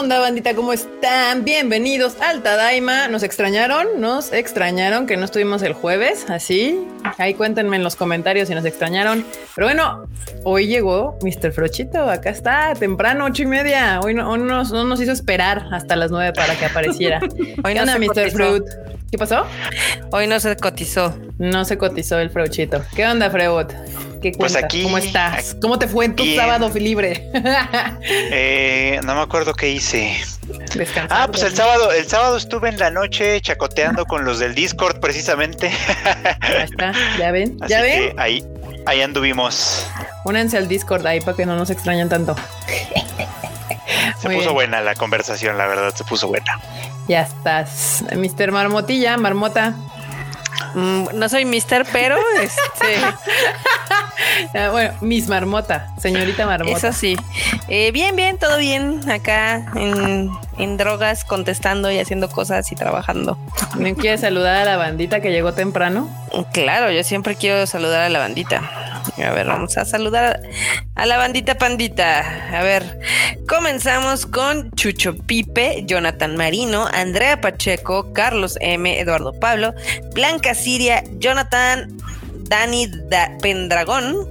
onda, bandita? ¿Cómo están? Bienvenidos al Tadaima. ¿Nos extrañaron? ¿Nos extrañaron que no estuvimos el jueves? Así. Ahí cuéntenme en los comentarios si nos extrañaron. Pero bueno, hoy llegó Mr. Frochito. Acá está, temprano, ocho y media. Hoy no, nos, no nos hizo esperar hasta las nueve para que apareciera. hoy no Mr. Fruit? ¿Qué pasó? Hoy no se cotizó. No se cotizó el Frochito. ¿Qué onda, Freud? ¿Qué pues aquí, ¿Cómo estás? ¿Cómo te fue en tu sábado libre? eh, no me acuerdo qué hice. Ah, pues el sábado, el sábado estuve en la noche chacoteando con los del Discord precisamente. Ya está, ya ven, ya ven. ahí, ahí anduvimos. Únanse al Discord ahí para que no nos extrañen tanto. Se puso buena la conversación, la verdad, se puso buena. Ya estás. Mr. Marmotilla, Marmota. Mm, no soy mister, pero este. Ah, bueno, Miss Marmota, señorita Marmota. Eso sí. Eh, bien, bien, todo bien acá en, en, drogas, contestando y haciendo cosas y trabajando. ¿Me quieres saludar a la bandita que llegó temprano? Claro, yo siempre quiero saludar a la bandita. A ver, vamos a saludar a la bandita pandita. A ver, comenzamos con Chucho Pipe, Jonathan Marino, Andrea Pacheco, Carlos M, Eduardo Pablo, Blanca Siria, Jonathan, Dani Pendragón,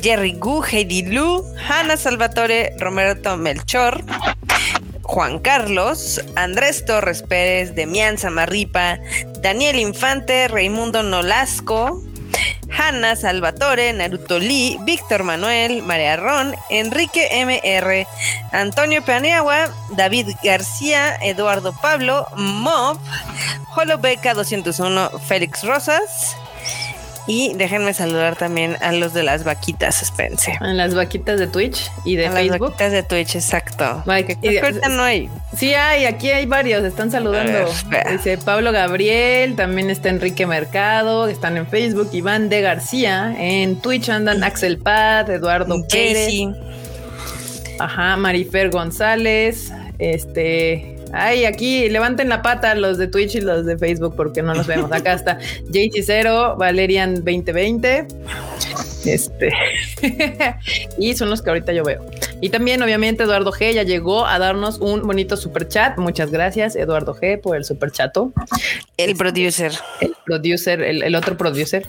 Jerry Gu, Heidi Lu, Hanna Salvatore, Roberto Melchor, Juan Carlos, Andrés Torres Pérez, Demián Samarripa, Daniel Infante, Raimundo Nolasco, Hanna Salvatore, Naruto Lee, Víctor Manuel, María Ron, Enrique MR, Antonio Paneagua, David García, Eduardo Pablo, Mob, Beca 201, Félix Rosas, y déjenme saludar también a los de las vaquitas, espérense. En las vaquitas de Twitch y de Facebook. Las vaquitas de Twitch, exacto. no hay. Sí hay, aquí hay varios, están saludando. Dice Pablo Gabriel, también está Enrique Mercado, están en Facebook, Iván de García, en Twitch andan Axel Pad, Eduardo Pérez. Ajá, Marifer González, este, Ay, aquí levanten la pata los de Twitch y los de Facebook porque no nos vemos. Acá está JC0, Valerian 2020. Este. y son los que ahorita yo veo. Y también, obviamente, Eduardo G ya llegó a darnos un bonito super chat. Muchas gracias, Eduardo G, por el super chato. El producer. El producer, el, otro producer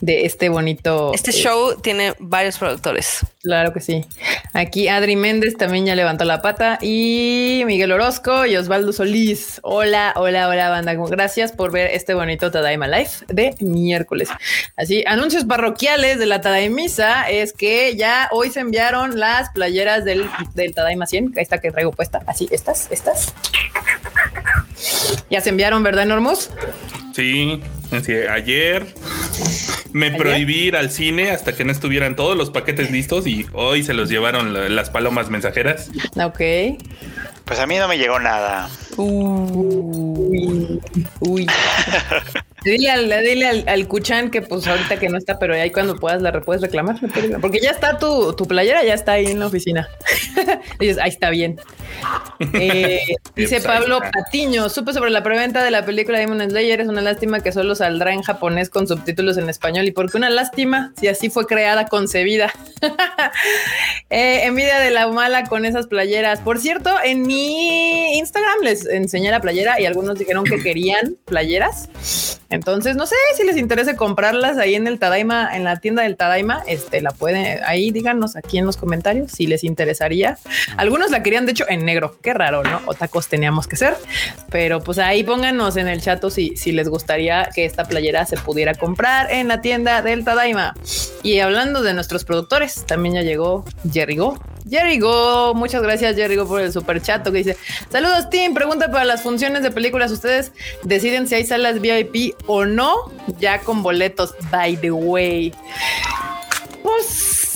de, este bonito. Este show tiene varios productores. Claro que sí. Aquí Adri Méndez también ya levantó la pata y Miguel Orozco y Osvaldo Solís. Hola, hola, hola, banda. Gracias por ver este bonito Tadaima Life de miércoles. Así, anuncios parroquiales de la Tadaimisa es que ya hoy se enviaron las playeras del, del Tadaima 100. Esta que traigo puesta. Así, estas, estas. Ya se enviaron, ¿verdad, Normos? Sí, ayer me prohibí ir al cine hasta que no estuvieran todos los paquetes listos y hoy se los llevaron las palomas mensajeras. Ok. Pues a mí no me llegó nada. Uy. Uy. Dile al, dile al, al, Cuchan que pues ahorita que no está, pero ahí cuando puedas la puedes reclamar. Porque ya está tu, tu playera, ya está ahí en la oficina. Dices, ahí está bien. Eh, dice Pablo Patiño, supe sobre la preventa de la película Demon Slayer, es una lástima que solo saldrá en japonés con subtítulos en español. ¿Y por qué una lástima? Si así fue creada, concebida. eh, envidia de la mala con esas playeras. Por cierto, en mi Instagram les enseñé la playera y algunos dijeron que querían playeras. Entonces, no sé si les interesa comprarlas ahí en el Tadaima, en la tienda del Tadaima, este, la pueden, ahí díganos aquí en los comentarios si les interesaría. Algunos la querían, de hecho, en negro. Qué raro, ¿no? O tacos teníamos que ser. Pero pues ahí pónganos en el chat si, si les gustaría que esta playera se pudiera comprar en la tienda del Tadaima. Y hablando de nuestros productores, también ya llegó Jerry Go Jerry Go, muchas gracias Jerry Go por el super chato que dice, saludos team, pregunta para las funciones de películas, ¿ustedes deciden si hay salas VIP o no? Ya con boletos, by the way. Pues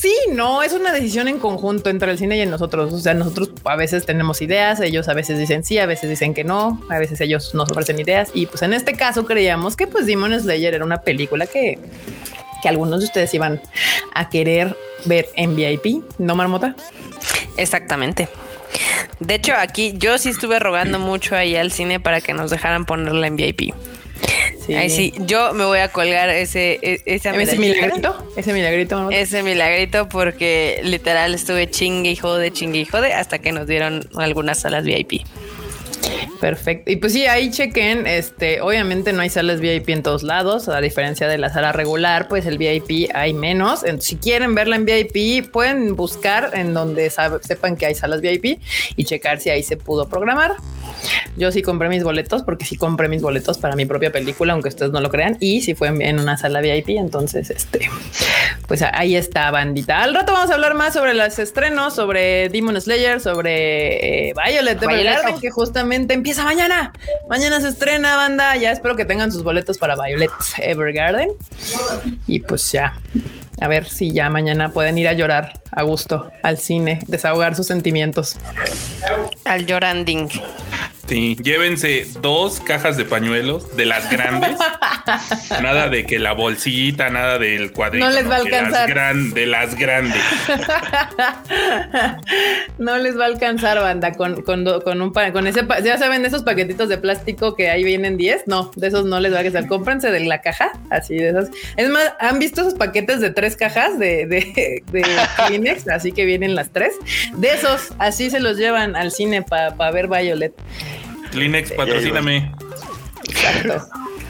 sí, no, es una decisión en conjunto entre el cine y nosotros. O sea, nosotros a veces tenemos ideas, ellos a veces dicen sí, a veces dicen que no, a veces ellos nos ofrecen ideas. Y pues en este caso creíamos que pues Demon Slayer era una película que, que algunos de ustedes iban a querer ver en VIP, ¿no, Marmota? Exactamente. De hecho, aquí yo sí estuve rogando mucho ahí al cine para que nos dejaran ponerla en VIP. Ahí sí, yo me voy a colgar ese, e, ese, ese milagrito, ese milagrito. Ese milagrito porque literal estuve chingue y jode, chingue y jode hasta que nos dieron algunas salas VIP. Perfecto. Y pues sí, ahí chequen. Este, obviamente no hay salas VIP en todos lados, a diferencia de la sala regular, pues el VIP hay menos. Si quieren verla en VIP, pueden buscar en donde sepan que hay salas VIP y checar si ahí se pudo programar. Yo sí compré mis boletos porque sí compré mis boletos para mi propia película, aunque ustedes no lo crean. Y si fue en una sala VIP, entonces este, pues ahí está bandita. Al rato vamos a hablar más sobre los estrenos, sobre Demon Slayer, sobre eh, Violet, Violet que justamente empieza mañana. Mañana se estrena banda. Ya espero que tengan sus boletos para Violet Evergarden. Y pues ya. A ver si ya mañana pueden ir a llorar a gusto al cine, desahogar sus sentimientos. Al lloranding. Sí, llévense dos cajas de pañuelos de las grandes. nada de que la bolsita, nada del cuadrito. No les va a alcanzar. De las, grandes. no les va a alcanzar, banda, con, con, con un con ese, ya saben, esos paquetitos de plástico que ahí vienen 10. No, de esos no les va a alcanzar. Cómprense de la caja, así de esas. Es más, ¿han visto esos paquetes de tres cajas de, de, de Kleenex? Así que vienen las tres. De esos, así se los llevan al cine para ver Violet. Kleenex, patrocíname. Exacto.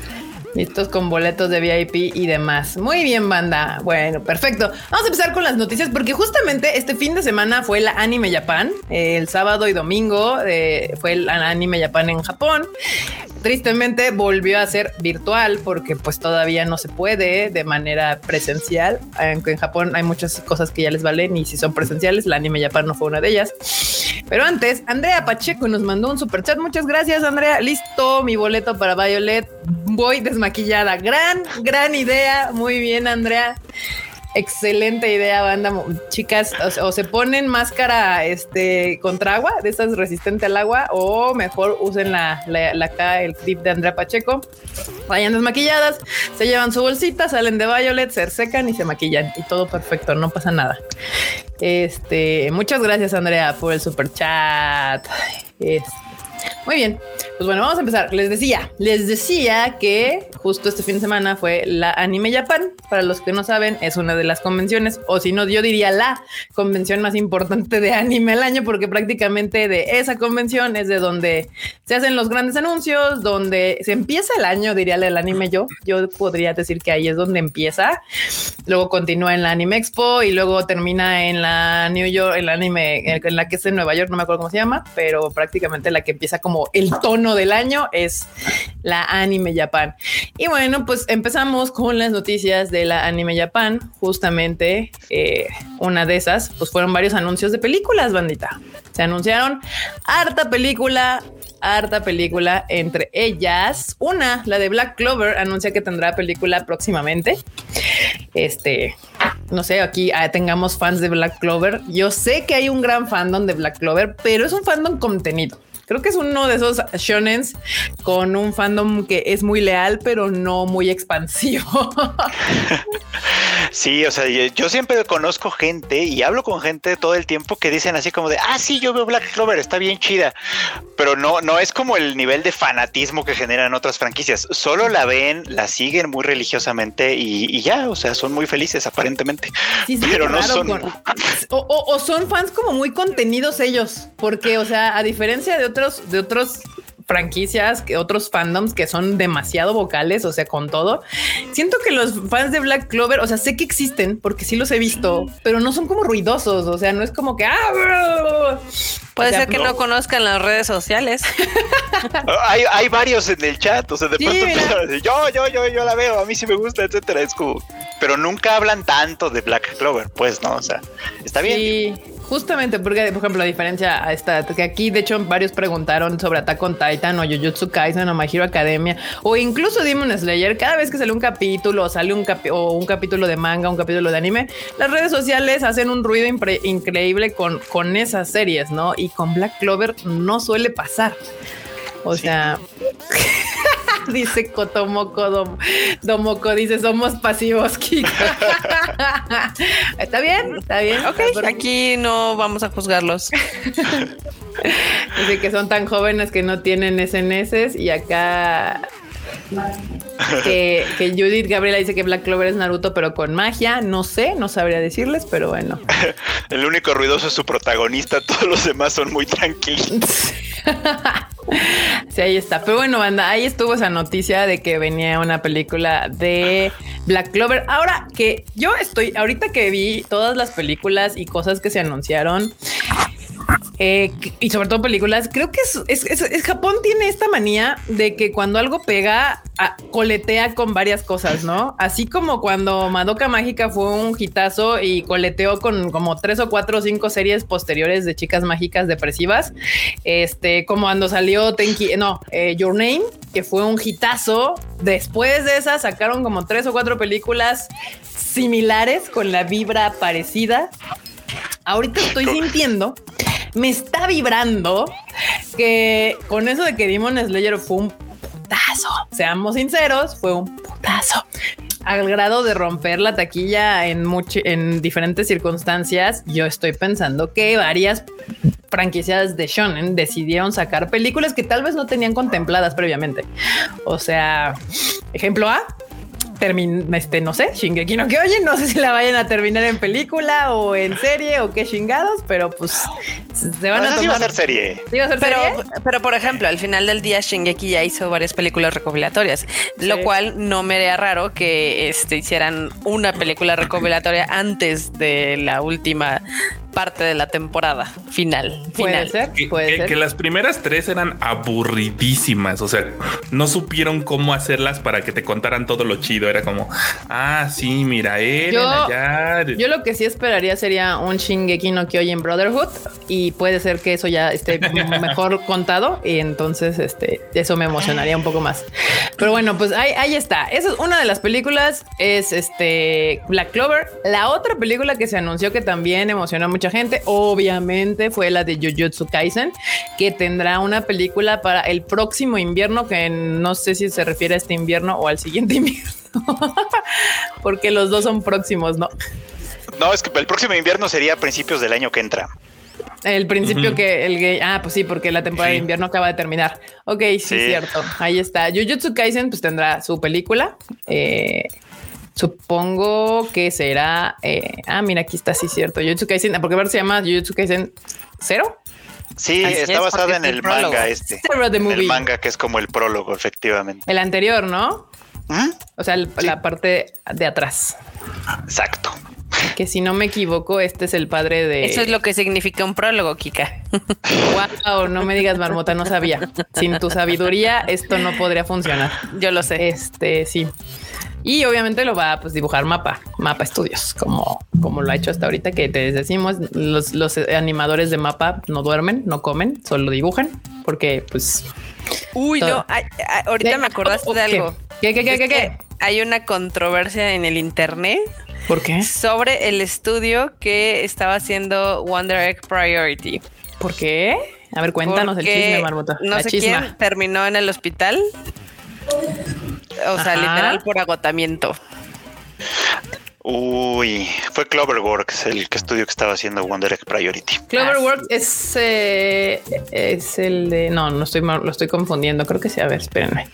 Listos con boletos de VIP y demás. Muy bien, banda. Bueno, perfecto. Vamos a empezar con las noticias porque justamente este fin de semana fue la Anime Japan. El sábado y domingo eh, fue el Anime Japan en Japón tristemente volvió a ser virtual porque pues todavía no se puede de manera presencial. Aunque en Japón hay muchas cosas que ya les valen y si son presenciales, la anime Japan no fue una de ellas. Pero antes, Andrea Pacheco nos mandó un super chat. Muchas gracias, Andrea. Listo, mi boleto para Violet. Voy desmaquillada. Gran, gran idea. Muy bien, Andrea. Excelente idea, banda. Chicas, o, se ponen máscara este contra agua, de estas resistente al agua, o mejor usen la, la, la el clip de Andrea Pacheco. Vayan desmaquilladas, se llevan su bolsita, salen de Violet, se secan y se maquillan. Y todo perfecto, no pasa nada. Este, muchas gracias, Andrea, por el super chat. Este, muy bien, pues bueno, vamos a empezar. Les decía, les decía que justo este fin de semana fue la Anime Japan. Para los que no saben, es una de las convenciones, o si no, yo diría la convención más importante de anime al año, porque prácticamente de esa convención es de donde se hacen los grandes anuncios, donde se empieza el año, diría el anime yo. Yo podría decir que ahí es donde empieza. Luego continúa en la Anime Expo y luego termina en la New York, en la anime, en la que es en Nueva York, no me acuerdo cómo se llama, pero prácticamente la que empieza como el tono del año es la Anime Japan. Y bueno, pues empezamos con las noticias de la Anime Japan. Justamente eh, una de esas, pues fueron varios anuncios de películas, bandita. Se anunciaron harta película, harta película, entre ellas una, la de Black Clover, anuncia que tendrá película próximamente. Este, no sé, aquí ah, tengamos fans de Black Clover. Yo sé que hay un gran fandom de Black Clover, pero es un fandom contenido. Creo que es uno de esos shonens con un fandom que es muy leal, pero no muy expansivo. Sí, o sea, yo siempre conozco gente y hablo con gente todo el tiempo que dicen así como de, ah, sí, yo veo Black Clover, está bien chida, pero no, no es como el nivel de fanatismo que generan otras franquicias. Solo la ven, la siguen muy religiosamente y, ya, o sea, son muy felices aparentemente, pero no son. o son fans como muy contenidos ellos, porque, o sea, a diferencia de otros, de otros franquicias, que otros fandoms que son demasiado vocales, o sea, con todo. Siento que los fans de Black Clover, o sea, sé que existen porque sí los he visto, pero no son como ruidosos, o sea, no es como que ah, Puede ser que no. conozcan las redes sociales. hay, hay, varios en el chat, o sea, de pronto yo, yo, yo, yo la veo, a mí sí me gusta, etcétera. Es como, pero nunca hablan tanto de Black Clover, pues no, o sea, está bien. Justamente porque, por ejemplo, la diferencia a esta, que aquí de hecho varios preguntaron sobre Attack on Titan o Jujutsu Kaisen o My Hero Academia o incluso Demon Slayer, cada vez que sale un capítulo o sale un, o un capítulo de manga, un capítulo de anime, las redes sociales hacen un ruido increíble con, con esas series, ¿no? Y con Black Clover no suele pasar. O sea, dice Kotomoko Domoko, dice somos pasivos, Kiko. está bien, está bien. Ok, aquí no vamos a juzgarlos. dice que son tan jóvenes que no tienen SNS y acá que, que Judith Gabriela dice que Black Clover es Naruto, pero con magia. No sé, no sabría decirles, pero bueno. El único ruidoso es su protagonista, todos los demás son muy tranquilos. Sí, ahí está. Pero bueno, banda, ahí estuvo esa noticia de que venía una película de Black Clover. Ahora que yo estoy, ahorita que vi todas las películas y cosas que se anunciaron, eh, y sobre todo películas, creo que es, es, es, Japón tiene esta manía de que cuando algo pega, a, coletea con varias cosas, ¿no? Así como cuando Madoka Mágica fue un hitazo y coleteó con como tres o cuatro o cinco series posteriores de chicas mágicas depresivas, este, como cuando salió Tenki, no, eh, Your Name, que fue un hitazo. Después de esa sacaron como tres o cuatro películas similares con la vibra parecida. Ahorita estoy sintiendo me está vibrando que con eso de que Demon Slayer fue un putazo, seamos sinceros, fue un putazo. Al grado de romper la taquilla en, en diferentes circunstancias, yo estoy pensando que varias franquicias de shonen decidieron sacar películas que tal vez no tenían contempladas previamente. O sea, ejemplo A, este, no sé, Shingeki no oye no sé si la vayan a terminar en película o en serie o qué chingados, pero pues se van a tomar. a ser serie. pero, pero por ejemplo, al final del día Shingeki ya hizo varias películas recopilatorias, lo cual no me haría raro que este, hicieran una película recopilatoria antes de la última parte de la temporada final. Puede ser, que, que, las primeras tres eran aburridísimas. O sea, no supieron cómo hacerlas para que te contaran todo lo chido. Era como, ah, sí, mira, Eren yo, allá. Yo lo que sí esperaría sería un Shingeki no Kyojin Brotherhood y puede ser que eso ya esté mejor contado y entonces este eso me emocionaría un poco más. Pero bueno, pues ahí, ahí está. Esa es una de las películas es este Black Clover. La otra película que se anunció que también emocionó mucho gente. Obviamente fue la de Jujutsu Kaisen, que tendrá una película para el próximo invierno, que no sé si se refiere a este invierno o al siguiente invierno, porque los dos son próximos, ¿no? No, es que el próximo invierno sería a principios del año que entra. El principio que el gay. Ah, pues sí, porque la temporada de invierno acaba de terminar. Ok, sí, sí, cierto. Ahí está. Jujutsu Kaisen, pues tendrá su película. Eh, Supongo que será. Eh, ah, mira, aquí está, sí, cierto. Jujutsu Kaisen, porque ver se llama Jujutsu Kaisen cero. Sí, está basada en el, manga este. El manga que es como el prólogo, efectivamente. El anterior, ¿no? ¿Mm? O sea, la parte de atrás. Exacto. Que si no me equivoco, este es el padre de. Eso es lo que significa un prólogo, Kika. Wow, no me digas, Marmota, no sabía. Sin tu sabiduría, esto no podría funcionar. Yo lo sé. Este sí. Y obviamente lo va a pues, dibujar Mapa, Mapa Estudios, como, como lo ha hecho hasta ahorita, que te decimos, los, los animadores de Mapa no duermen, no comen, solo dibujan, porque pues... Uy, no, ahorita me acordaste de algo. ¿Qué, qué, qué, qué, qué? Hay una controversia en el internet. ¿Por qué? Sobre el estudio que estaba haciendo Wonder Egg Priority. ¿Por qué? A ver, cuéntanos el chisme, Marmota. No sé quién terminó en el hospital o sea, literal por agotamiento. Uy, fue Cloverworks el estudio que estaba haciendo Wonder Egg Priority. Cloverworks es, eh, es el de. No, no estoy lo estoy confundiendo. Creo que sí. A ver, espérenme.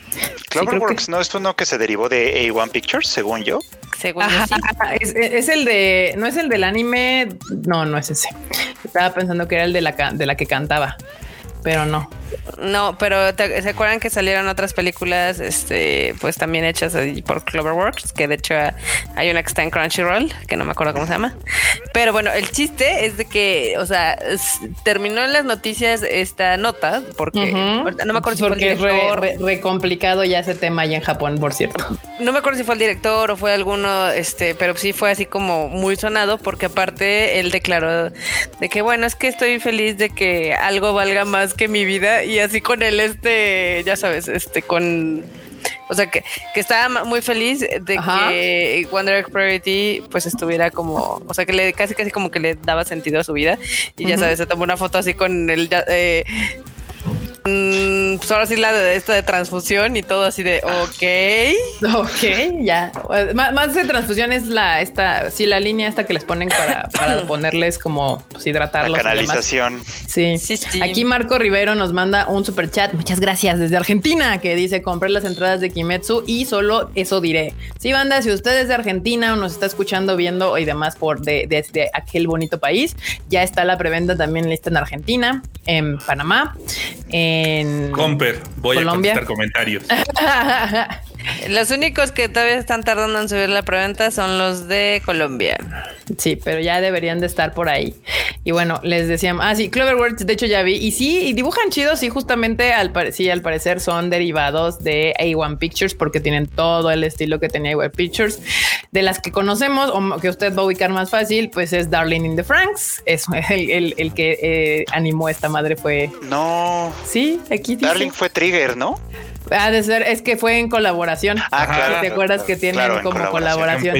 Cloverworks no es uno que se derivó de A1 Pictures, según yo. Según yo es, es, el de. No es el del anime. No, no es ese. Estaba pensando que era el de la, de la que cantaba pero no. No, pero ¿se acuerdan que salieron otras películas, este, pues también hechas por Cloverworks? Que de hecho hay una que está en Crunchyroll, que no me acuerdo cómo se llama. Pero bueno, el chiste es de que, o sea, terminó en las noticias esta nota, porque no me acuerdo si fue el director. Re, complicado ya ese tema allá en Japón, por cierto. No me acuerdo si fue el director o fue alguno, este, pero sí fue así como muy sonado, porque aparte él declaró de que, bueno, es que estoy feliz de que algo valga más que mi vida y así con él, este, ya sabes, este, con... O sea, que, que estaba muy feliz de que Wonder Priority pues estuviera como, o sea, que le casi casi como que le daba sentido a su vida. Y ya sabes, se tomó una foto así con el... Eh, mm, pues ahora sí la de esto de transfusión y todo así de ok. Ok, ya. más de transfusión es la esta, sí, la línea esta que les ponen para, para ponerles como pues, hidratarlos. La canalización. Sí. sí, sí. Aquí Marco Rivero nos manda un super chat. Muchas gracias desde Argentina que dice compré las entradas de Kimetsu y solo eso diré. Sí, banda, si usted es de Argentina o nos está escuchando, viendo y demás por de, desde aquel bonito país, ya está la preventa también lista en Argentina, en Panamá, en Comper, voy a contestar comentarios. Los únicos que todavía están tardando en subir la preventa son los de Colombia. Sí, pero ya deberían de estar por ahí. Y bueno, les decíamos, ah, sí, Cloverworks, de hecho ya vi. Y sí, y dibujan chidos, y justamente al, sí, al parecer son derivados de A1 Pictures porque tienen todo el estilo que tenía A1 Pictures. De las que conocemos o que usted va a ubicar más fácil, pues es Darling in the Franks. Es el, el, que eh, animó esta madre fue... No. Sí, aquí dice. Darling fue Trigger, ¿no? Ha de ser, es que fue en colaboración. Ah, claro. ¿Te acuerdas que tienen como colaboración?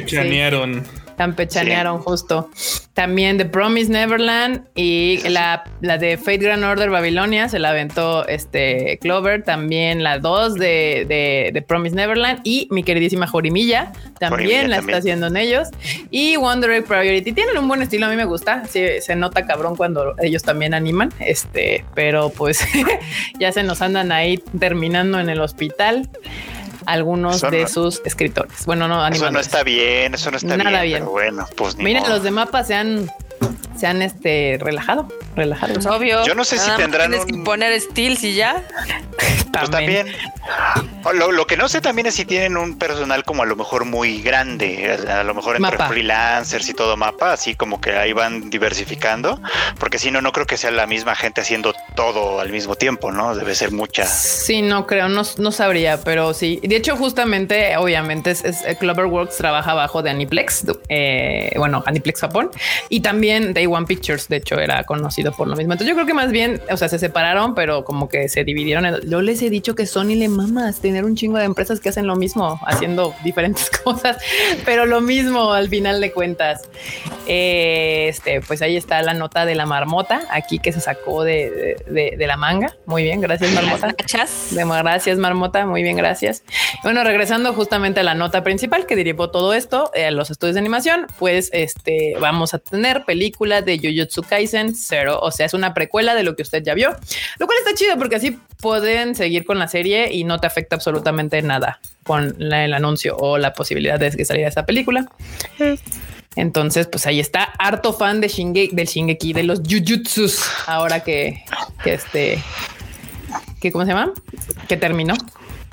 Campechanearon justo. También The Promise Neverland y la, la, de Fate Grand Order Babilonia se la aventó este Clover. También la 2 de, de, de, Promise Neverland y mi queridísima Jorimilla también la está haciendo en ellos. Y Wonder Egg Priority tienen un buen estilo. A mí me gusta. se nota cabrón cuando ellos también animan. Este, pero pues ya se nos andan ahí terminando en el hospital algunos de sus escritores. Bueno, no, Eso no está bien, eso no está Nada bien. bueno, pues ni Miren, los de mapa se han se han este relajado, relajado. Pues obvio. Yo no sé si tendrán tienes que poner steels y ya. Pues también. Lo, que no sé también es si tienen un personal como a lo mejor muy grande, a lo mejor entre freelancers y todo mapa, así como que ahí van diversificando, porque si no, no creo que sea la misma gente haciendo todo al mismo tiempo, ¿no? Debe ser mucha. Sí, no creo, no, no sabría, pero sí. De hecho, justamente, obviamente, es, Cloverworks trabaja bajo de Aniplex, eh, bueno, Aniplex Japón, y también Day One Pictures, de hecho, era conocido por lo mismo. Entonces yo creo que más bien, o sea, se separaron, pero como que se dividieron. Yo les he dicho que Sony le mamas tener un chingo de empresas que hacen lo mismo, haciendo diferentes cosas, pero lo mismo al final de cuentas. Este, pues ahí está la nota de la marmota, aquí que se sacó de, de, la manga. Muy bien, gracias marmota. De, gracias marmota, muy bien, gracias. Bueno, regresando justamente a la nota principal que derivó todo esto, eh, los estudios de animación, pues este, vamos a tener película de Jujutsu Kaisen Zero, o sea, es una precuela de lo que usted ya vio, lo cual está chido porque así pueden seguir con la serie y no te afecta absolutamente nada con el anuncio o la posibilidad de que saliera esa película. Entonces, pues ahí está, harto fan de Shinge, del Shingeki, de los Jujutsus, ahora que, que este, que cómo se llama, que terminó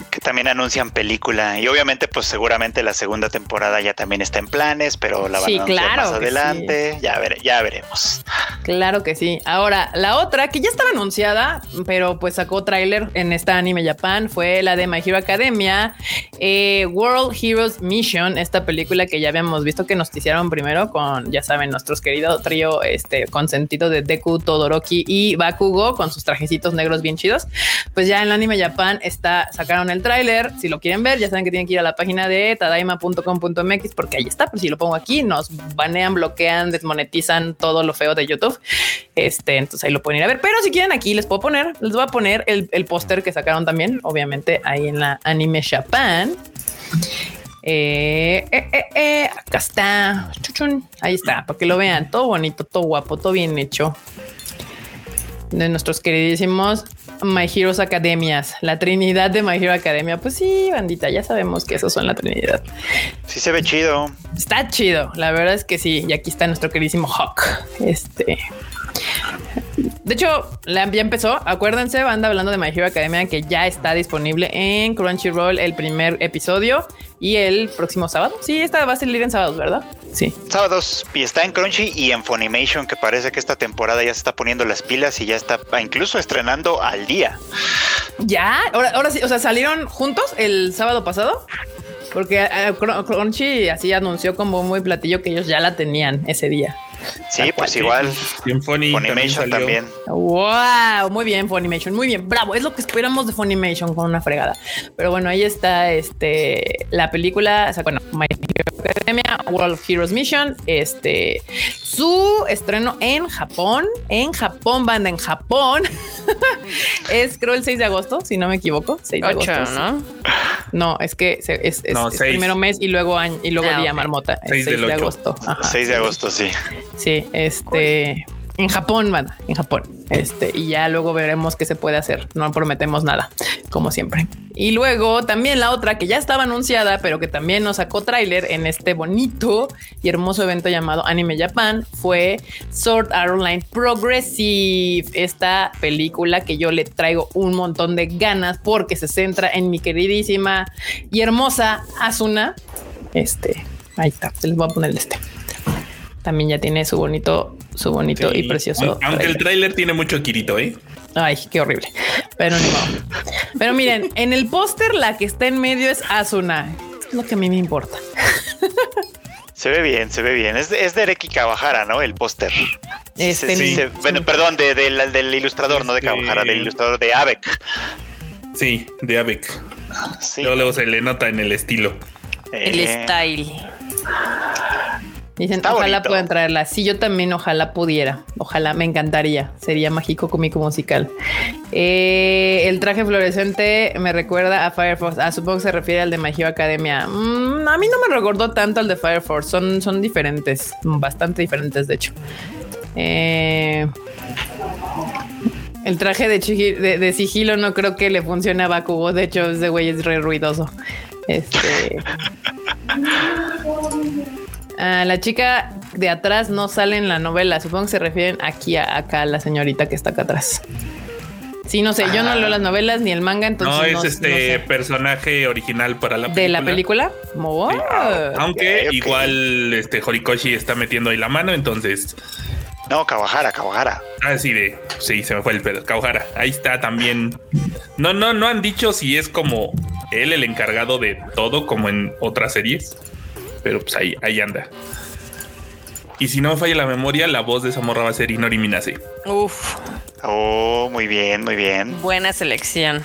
que también anuncian película y obviamente pues seguramente la segunda temporada ya también está en planes, pero la van a anunciar más adelante, ya, ya veremos. Claro que sí. Ahora, la otra que ya estaba anunciada, pero pues sacó tráiler en esta anime Japan fue la de My Hero Academia, eh, World Heroes Mission, esta película que ya habíamos visto que nos hicieron primero con, ya saben, nuestros queridos trío este consentido de Deku, Todoroki y Bakugo con sus trajecitos negros bien chidos. Pues ya en el anime Japan está sacaron el tráiler. Si lo quieren ver, ya saben que tienen que ir a la página de tadaima.com.mx porque ahí está. Pues si lo pongo aquí, nos banean, bloquean, desmonetizan todo lo feo de YouTube. Este, entonces ahí lo pueden ir a ver. Pero si quieren, aquí les puedo poner, les voy a poner el, póster que sacaron también, obviamente, ahí en la Anime Japan. Eh, eh, eh, acá está. Ahí está, para que lo vean. Todo bonito, todo guapo, todo bien hecho. De nuestros queridísimos My Heroes Academias, la Trinidad de My Hero Academia. Pues sí, bandita, ya sabemos que esos son la Trinidad. Sí se ve chido. Está chido, la verdad es que sí. Y aquí está nuestro queridísimo Hawk. Este. De hecho, ya empezó. Acuérdense, banda hablando de My Hero Academia, que ya está disponible en Crunchyroll el primer episodio y el próximo sábado. Sí, esta va a salir en sábados, ¿verdad? Sí. Sábados y está en Crunchy y en Funimation, que parece que esta temporada ya se está poniendo las pilas y ya está incluso estrenando al día. Ya, ahora, ahora sí, o sea, salieron juntos el sábado pasado. Porque eh, Crunchy así anunció como muy platillo que ellos ya la tenían ese día. Sí, pues igual. Funimation también. Wow, muy bien, Funimation, muy bien, bravo. Es lo que esperamos de Funimation con una fregada. Pero bueno, ahí está este la película, o sea, bueno, My Hero Academia World of Heroes Mission. Este, su estreno en Japón, en Japón, banda en Japón, es creo el 6 de agosto, si no me equivoco. 6 de 8, agosto. ¿no? No, es que se- es, es- No, es primero mes y luego año y luego Ah, día marmota. Es Seis 6 del de ocho. agosto. Ajá. 6 de agosto, sí. Sí, este en Japón, banda, en Japón. Este, y ya luego veremos qué se puede hacer. No prometemos nada, como siempre. Y luego también la otra que ya estaba anunciada, pero que también nos sacó tráiler en este bonito y hermoso evento llamado Anime Japan fue Sword Art Online Progressive. Esta película que yo le traigo un montón de ganas porque se centra en mi queridísima y hermosa Asuna. Este, ahí está, les voy a poner este también ya tiene su bonito, su bonito y Sí. precioso. Aunque el tráiler. tiene mucho Kirito, ¿eh? Ay, qué horrible. Pero ni modo. Pero miren, en el póster la que está en medio es Asuna. Es lo que a mí me importa. Se ve bien, se ve bien. Es de, es de Ereki Kawahara, ¿no? El póster. Sí, Este, sí, se- bueno, perdón, de- del ilustrador, no de Este- Kawahara, del ilustrador de Avec. Sí, de Avec. Sí. Luego, luego se le nota en el estilo. El Eh, style. Dicen, Está ojalá bonito. puedan traerla. Sí, yo también ojalá pudiera. Ojalá, me encantaría. Sería mágico cómico musical. Eh, el traje fluorescente me recuerda a Fire Force. Ah, supongo que se refiere al de Hero Academia. Mm, a mí no me recordó tanto al de Fire Force. Son, son diferentes, bastante diferentes, de hecho. Eh, el traje de, Chihiro- de, de sigilo no creo que le funcione a Bakugo. De hecho, ese güey es re ruidoso. Este. Ah, la chica de atrás no sale en la novela. Supongo que se refieren aquí a acá la señora que está acá atrás. Sí, no sé, yo no Ah. leo las novelas ni el manga, entonces no, no, es este no sé. personaje original para la película. de la película. Oh, Aunque igual este Horikoshi está metiendo ahí la mano, entonces No, Kawahara, Kawahara. así de sí, se me fue el pedo. Kawahara, ahí está también. No, no, no han dicho si es como él el encargado de todo, como en otras series, pero pues ahí, ahí anda. Y si no me falla la memoria, la voz de esa morra va a ser Inori Minase. Uf, Oh, muy bien, muy bien. buena selección.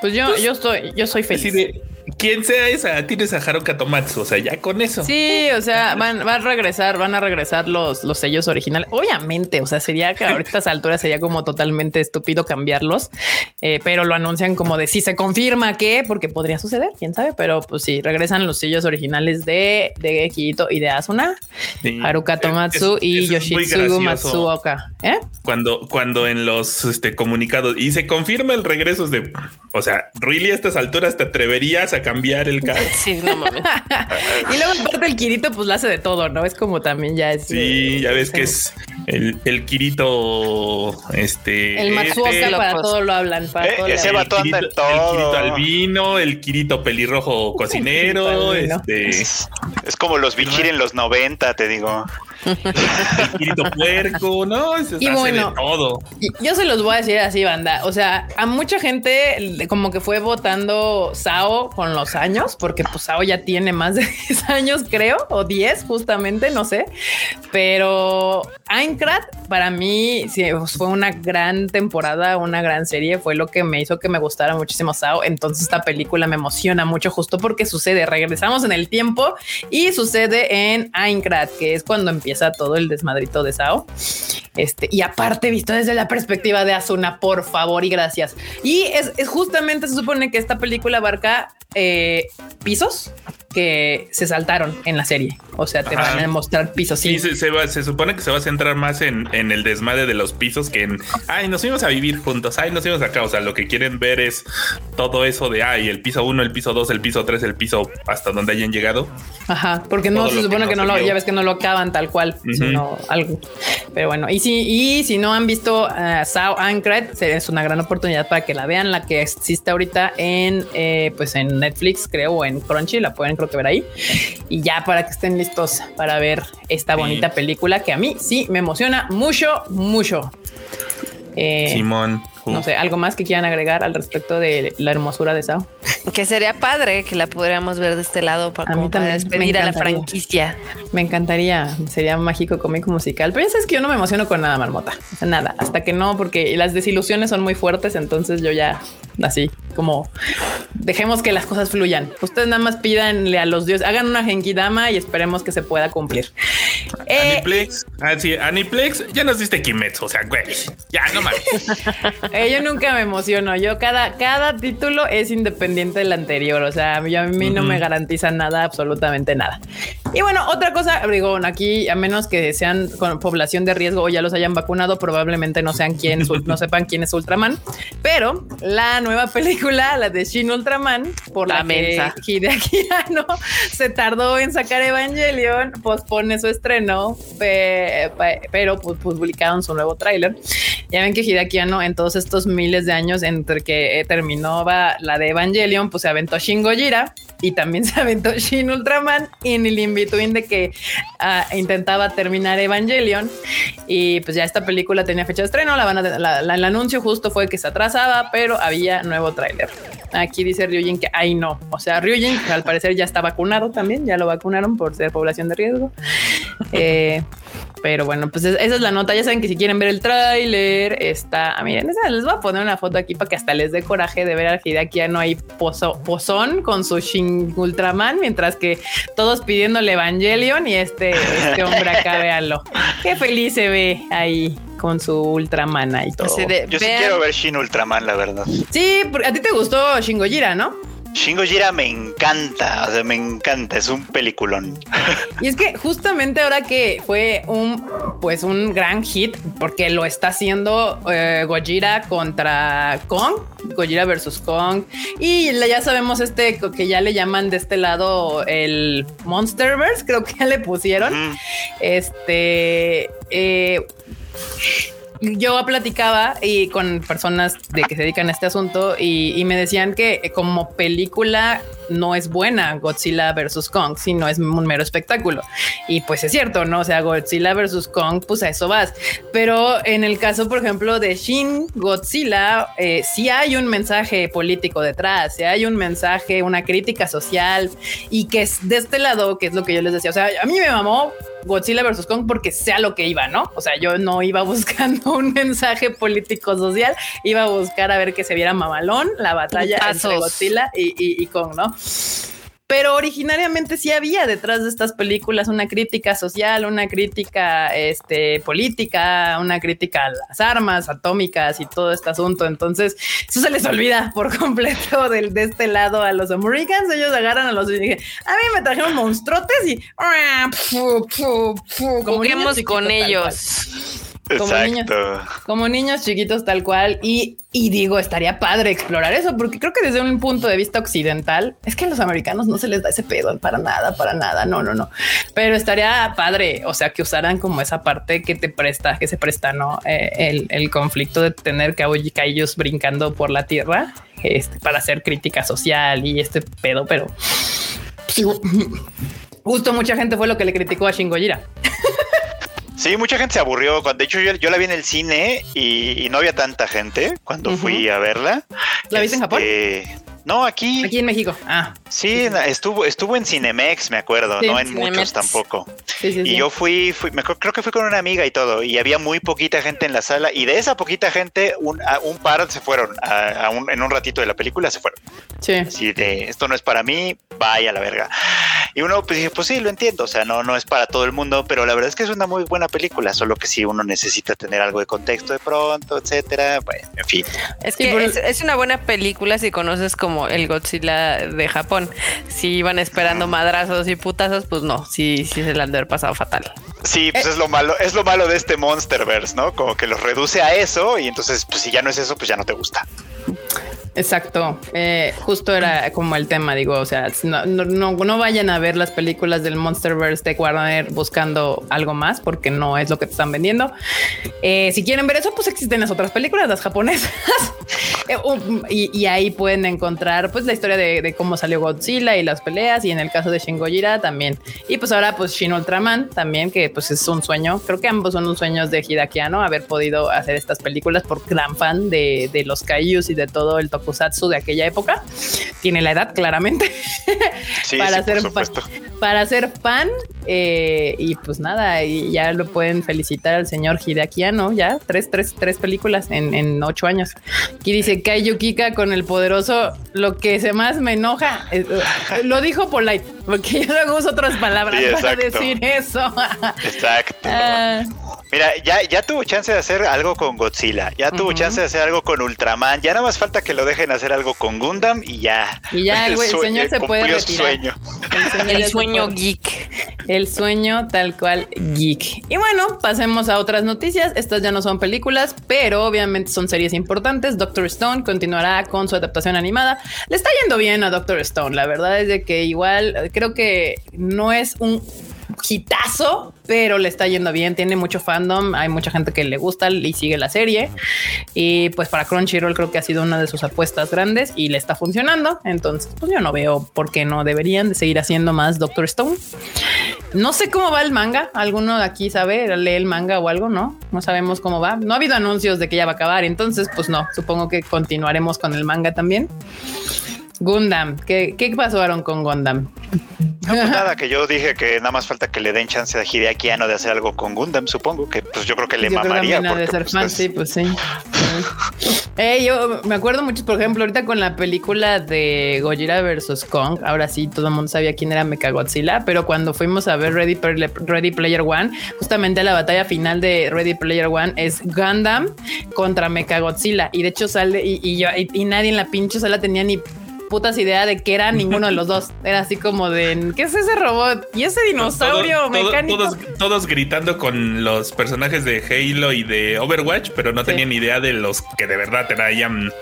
pues yo, yo estoy, yo soy Así feliz. de quien sea esa, tienes a Haruka Tomatsu, o sea, ya con eso. Sí, o sea, van, van a regresar, van a regresar los, los sellos originales. Obviamente, o sea, sería que a estas alturas sería como totalmente estúpido cambiarlos, eh, pero lo anuncian como de si se confirma que, porque podría suceder, quién sabe, pero pues sí, regresan los sellos originales de, de Kirito y de Asuna, Sí. Haruka Tomatsu Es- y Yoshitsugu Matsuoka. ¿Eh? Cuando, cuando en los este, comunicados y se confirma el regreso es de, o sea, really a estas alturas te atreverías a cambiar el caso. Sí, no mames. Y luego aparte el Kirito pues lo hace de todo, ¿no? Es como también ya es... Sí, ya ves que es el, el Kirito, este. El Matsuoka este, para pues. todo lo hablan, para Eh, todo ese hablan. vato anda en El todo. Kirito albino, el Kirito pelirrojo cocinero, este, Es, es como los Bichir en los 90, te digo. el Kirito puerco, ¿no? Se Y bueno, de todo. Yo se los voy a decir así, banda. O sea, a mucha gente como que fue votando Sao con los años, porque pues Sao ya tiene más de 10 años, creo, o 10 justamente, no sé. Pero Aincrad para mí sí, pues, fue una gran temporada, una gran serie, fue lo que me hizo que me gustara muchísimo Sao. Entonces esta película me emociona mucho justo porque sucede, regresamos en el tiempo y sucede en Aincrad, que es cuando empieza todo el desmadrito de Sao. Este, y aparte, visto desde la perspectiva de Asuna, por favor y gracias. Y es, es justamente se supone que esta película abarca eh, pisos que se saltaron en la serie. O sea, te Ajá. van a mostrar pisos. Sí, Sí, se, se va- se supone que se va a centrar más en, en el desmadre de los pisos que en, ay, nos fuimos a vivir juntos, ay, nos fuimos acá. O sea, lo que quieren ver es todo eso de, ay, el piso 1, el piso 2, el piso 3, el piso hasta donde hayan llegado. Ajá, porque no se que supone no que no lo, ya ves que no lo acaban tal cual, Ujú. sino algo. Pero bueno, y si, y si no han visto uh, Sao Ancred, es una gran oportunidad para que la vean, la que existe ahorita en, eh, pues en Netflix, creo, o en Crunchy, la pueden creo que ver ahí. Y ya para que estén listos para ver esta Sí. bonita película que a mí sí me emociona mucho, mucho. Eh, Simón. No sé, algo más que quieran agregar al respecto de la hermosura de Sao. Que sería padre que la podríamos ver de este lado para, A mí para despedir a la franquicia. Me encantaría, sería mágico cómico musical, pero ya sabes que yo no me emociono con nada, marmota. Nada, hasta que no, porque las desilusiones son muy fuertes, entonces yo ya así como dejemos que las cosas fluyan. Ustedes nada más pídanle a los dioses, hagan una genkidama y esperemos que se pueda cumplir. Eh, Aniplex, ah, sí, Aniplex, ya nos diste Kimetsu, o sea, güey, ya no mames. eh, yo nunca me emociono. Yo cada, cada título es independiente del anterior. O sea, a mí no me garantiza nada, absolutamente nada. Y bueno, otra cosa, digo, aquí, a menos que sean con población de riesgo o ya los hayan vacunado, probablemente no sean quién, no sepan quién es Ultraman. Pero la nueva película, la de Shin Ultraman, por la, la que Hideaki no se tardó en sacar Evangelion, pospone su estreno, pero pues, publicaron su nuevo tráiler. Ya ven que Hideaki en todos estos miles de años entre que terminó la de Evangelion, pues se aventó Shin Gojira y también se aventó Shin Ultraman y en el de que uh, intentaba terminar Evangelion y pues ya esta película tenía fecha de estreno, la van a, la, la, el anuncio justo fue que se atrasaba, pero había nuevo tráiler. Aquí dice Ryujin que ahí no, o sea, Ryujin al parecer ya está vacunado también, ya lo vacunaron por ser población de riesgo. Eh, pero bueno, pues esa es la nota. Ya saben que si quieren ver el tráiler, está. Ah, miren, les voy a poner una foto aquí para que hasta les dé coraje de ver al Hideaki ya no hay pozo, pozón con su Shin Ultraman, mientras que todos pidiéndole Evangelion y este, este hombre acá, véanlo. Qué feliz se ve ahí con su Ultraman y todo. Yo sí quiero ver Shin Ultraman, la verdad. Sí, a ti te gustó Shin Gojira, ¿no? Shingo Jira me encanta, o sea, me encanta, es un peliculón. Y es que justamente ahora que fue un, pues un gran hit, porque lo está haciendo eh, Gojira contra Kong, Gojira versus Kong, y ya sabemos este que ya le llaman de este lado el Monsterverse, creo que ya le pusieron. Este, eh, yo platicaba y con personas de que se dedican a este asunto y, me decían que como película no es buena Godzilla versus Kong, sino es un mero espectáculo. Y pues es cierto, ¿no? O sea, Godzilla versus Kong, pues a eso vas. Pero en el caso, por ejemplo, de Shin Godzilla, eh, sí hay un mensaje político detrás, sí hay un mensaje, una crítica social y que es de este lado, que es lo que yo les decía. O sea, a mí me mamó Godzilla versus Kong porque sea lo que iba, ¿no? O sea, yo no iba buscando un mensaje político social, iba a buscar a ver que se viera mamalón la batalla entre Godzilla y, y Kong, ¿no? Pero originariamente sí había detrás de estas películas una crítica social, una crítica este, política, una crítica a las armas atómicas y todo este asunto. Entonces, eso se les olvida por completo del, de este lado a los Americans. Ellos agarran a los y dije, a mí me trajeron monstruotes y juguemos con ellos. Como niños, como niños chiquitos tal cual. Y, y, digo, estaría padre explorar eso, porque creo que desde un punto de vista occidental, es que a los americanos no se les da ese pedo para nada, para nada, no, no, no. Pero estaría padre, o sea, que usaran como esa parte que te presta, que se presta, ¿no? Eh, el, el, conflicto de tener ellos brincando por la tierra este, para hacer crítica social y este pedo, pero justo mucha gente fue lo que le criticó a Shingojira. Sí, mucha gente se aburrió. De hecho, yo, la vi en el cine y, no había tanta gente cuando fui a verla. ¿La viste en Japón? Este, no, aquí. Aquí en México. Ah. Sí, estuvo, estuvo en Cinemex, me acuerdo, no en muchos tampoco. y yo fui, fui me, creo que fui con una amiga y todo, y había muy poquita gente en la sala, y de esa poquita gente, un, un par se fueron, a, en un ratito de la película se fueron. Sí. Así de, esto no es para mí, vaya a la verga. Y uno pues dije, pues sí, lo entiendo, o sea, no, no es para todo el mundo, pero la verdad es que es una muy buena película, solo que si uno necesita tener algo de contexto de pronto, etcétera, pues, en fin. Es que es, es una buena película si conoces como el Godzilla de Japón. Si iban esperando madrazos y putazos, pues no, sí, sí se le han de haber pasado fatal. Sí, pues es lo malo, es lo malo de este Monsterverse, ¿no? Como que los reduce a eso y entonces, pues si ya no es eso, pues ya no te gusta. Exacto, eh, justo era como el tema, digo, o sea, no, no, no, vayan a ver las películas del Monsterverse de Warner buscando algo más, porque no es lo que te están vendiendo. Eh, si quieren ver eso, pues existen las otras películas, las japonesas, eh, um, y, ahí pueden encontrar pues la historia de, cómo salió Godzilla y las peleas, y en el caso de Shin Gojira también. Y pues ahora pues Shin Ultraman también, que pues es un sueño, creo que ambos son un sueños de Hidakiano, haber podido hacer estas películas por gran fan de, de los Kaijus y de todo el tokusatsu de aquella época. Tiene la edad claramente Sí, para, sí, ser por fan, para ser fan. eh, y pues nada, y ya lo pueden felicitar al señor Hideaki Anno, ya tres, tres, tres películas en, en ocho años. Aquí dice Kaiju Kika con el poderoso, lo que se más me enoja, eh, lo dijo Polite, porque yo luego uso otras palabras Sí, para decir eso. Exacto. Ah, Mira, ya, ya tuvo chance de hacer algo con Godzilla, ya tuvo chance de hacer algo con Ultraman, ya nada más falta que lo dejen hacer algo con Gundam y ya. Y ya el güey- el sue- señor se puede retirar. sueño. el ya El sueño geek. El sueño tal cual geek. Y bueno, pasemos a otras noticias. Estas ya no son películas, pero obviamente son series importantes. Doctor Stone continuará con su adaptación animada. Le está yendo bien a Doctor Stone. La verdad es de que igual creo que no es un hitazo, pero le está yendo bien. Tiene mucho fandom. Hay mucha gente que le gusta y sigue la serie. Y pues para Crunchyroll creo que ha sido una de sus apuestas grandes y le está funcionando. Entonces, pues yo no veo por qué no deberían de seguir haciendo más Doctor Stone. No sé cómo va el manga. ¿Alguno de aquí sabe? ¿Lee el manga o algo? No, no sabemos cómo va. No ha habido anuncios de que ya va a acabar. Entonces, pues no, supongo que continuaremos con el manga también. Gundam, ¿qué, qué pasaron con Gundam? No, pues nada, que yo dije que nada más falta que le den chance a Hideaki Anno de hacer algo con Gundam, supongo que pues yo creo que le Yo creo que mamaría. ha de ser pues, fan, es- sí, pues sí. Eh, yo me acuerdo mucho, por ejemplo, ahorita con la película de Gojira versus Kong, ahora sí todo el mundo sabía quién era Mechagodzilla, pero cuando fuimos a ver Ready, Ready Player One, justamente la batalla final de Ready Player One es Gundam contra Mechagodzilla y de hecho sale y, y yo y, y nadie en la pinche sala tenía ni putas idea de que era ninguno de los dos. Era así como de ¿qué es ese robot? Y ese dinosaurio Todo- todo- mecánico. todos, todos gritando con los personajes de Halo y de Overwatch, pero no Sí. tenían idea de los que de verdad traían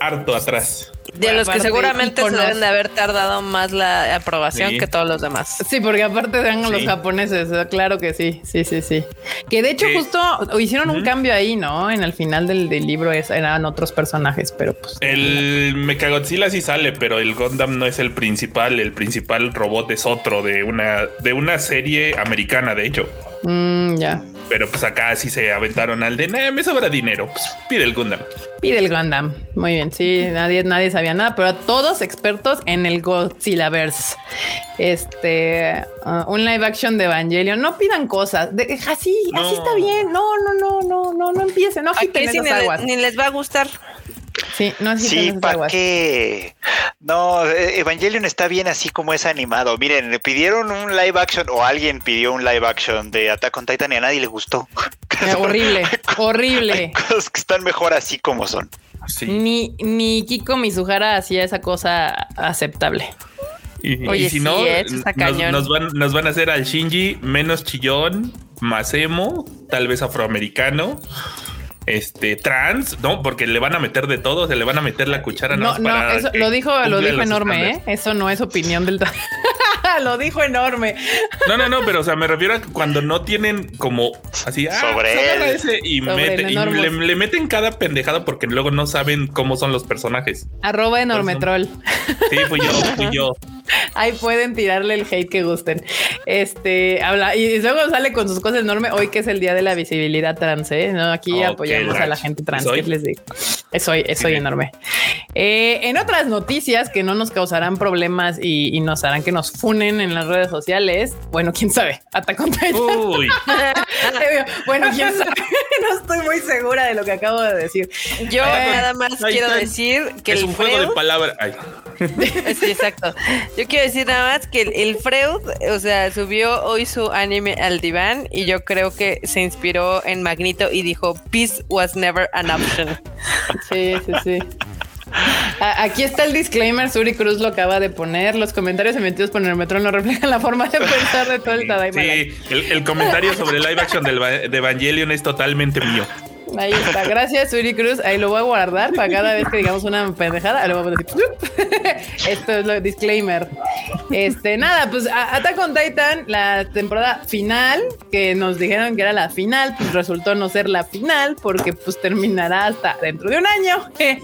harto atrás. De Bueno, los que seguramente se deben de haber tardado más la aprobación Sí. que todos los demás. Sí, porque aparte eran los Sí. japoneses, eh, claro que sí, sí, sí, sí. Que de hecho Sí. justo hicieron un cambio ahí, ¿no? En el final del, del libro es- eran otros personajes, pero pues... El Mechagodzilla sí sale, pero el Gundam no es el principal. El principal robot es otro de una, de una serie americana, de hecho. Mm, ya. Pero pues acá sí se aventaron al de, "Nah, me sobra dinero. Pues pide el Gundam. Pide el Gundam. Muy bien, sí, nadie, nadie sabía nada, pero todos expertos en el Godzillaverse. Este, ah, un live action de Evangelion. No pidan cosas. De- así, así está bien. No, no, no, no, no, no empiecen. No sí esas aguas. le- ni les va a gustar. Sí, no Sí, ¿para qué? No, eh, Evangelion está bien así como es animado. Miren, le pidieron un live action o alguien pidió un live action de Attack on Titan y a nadie le gustó. Eh, horrible, horrible. Hay cosas que están mejor así como son. Sí. Ni, ni Kiko Mizuhara hacía esa cosa aceptable. Y, Oye, y si sí, no, está nos, nos van, nos van a hacer al Shinji menos chillón, más emo, tal vez afroamericano, este trans, no, porque le van a meter de todo, se le van a meter la cuchara. No, nada más no, para eso lo dijo, lo dijo enorme, ¿eh? Eso no es opinión del. lo dijo enorme. No, no, no, pero o sea, me refiero a que cuando no tienen como así ah, Sobre ese y, Sobre mete- y le, le meten cada pendejada porque luego no saben cómo son los personajes. Arroba enorme troll. Sí, fui yo, fui yo. Ahí pueden tirarle el hate que gusten. Este habla y luego sale con sus cosas enormes. Hoy que es el día de la visibilidad trans, ¿eh? ¿No? Aquí Oh, apoyamos a la gente trans. ¿Qué les digo? Hoy Sí. enorme. Eh, en otras noticias que no nos causarán problemas y, y nos harán que nos funen en las redes sociales. Bueno, quién sabe. Attack on. Uy, bueno, quién sabe. no estoy muy segura de lo que acabo de decir. Yo Eh, nada más quiero decir que es el un juego Freud, de palabras. Ay. sí, exacto. Yo quiero decir nada más que el, el Freud, o sea, subió hoy su anime al diván y yo creo que se inspiró en Magneto y dijo peace was never an option. Sí, sí, sí. Aquí está el disclaimer, Suri Cruz lo acaba de poner. Los comentarios emitidos por el metro no reflejan la forma de pensar de todo el Tadaima. Sí, el, el comentario sobre el live action del, de Evangelion es totalmente mío. Ahí está. Gracias, Suri Cruz. Ahí lo voy a guardar para cada vez que digamos una pendejada. Lo vamos a decir. Esto es lo disclaimer. Este, nada, pues Attack on Titan, la temporada final, que nos dijeron que era la final, pues resultó no ser la final, porque pues terminará hasta dentro de un año.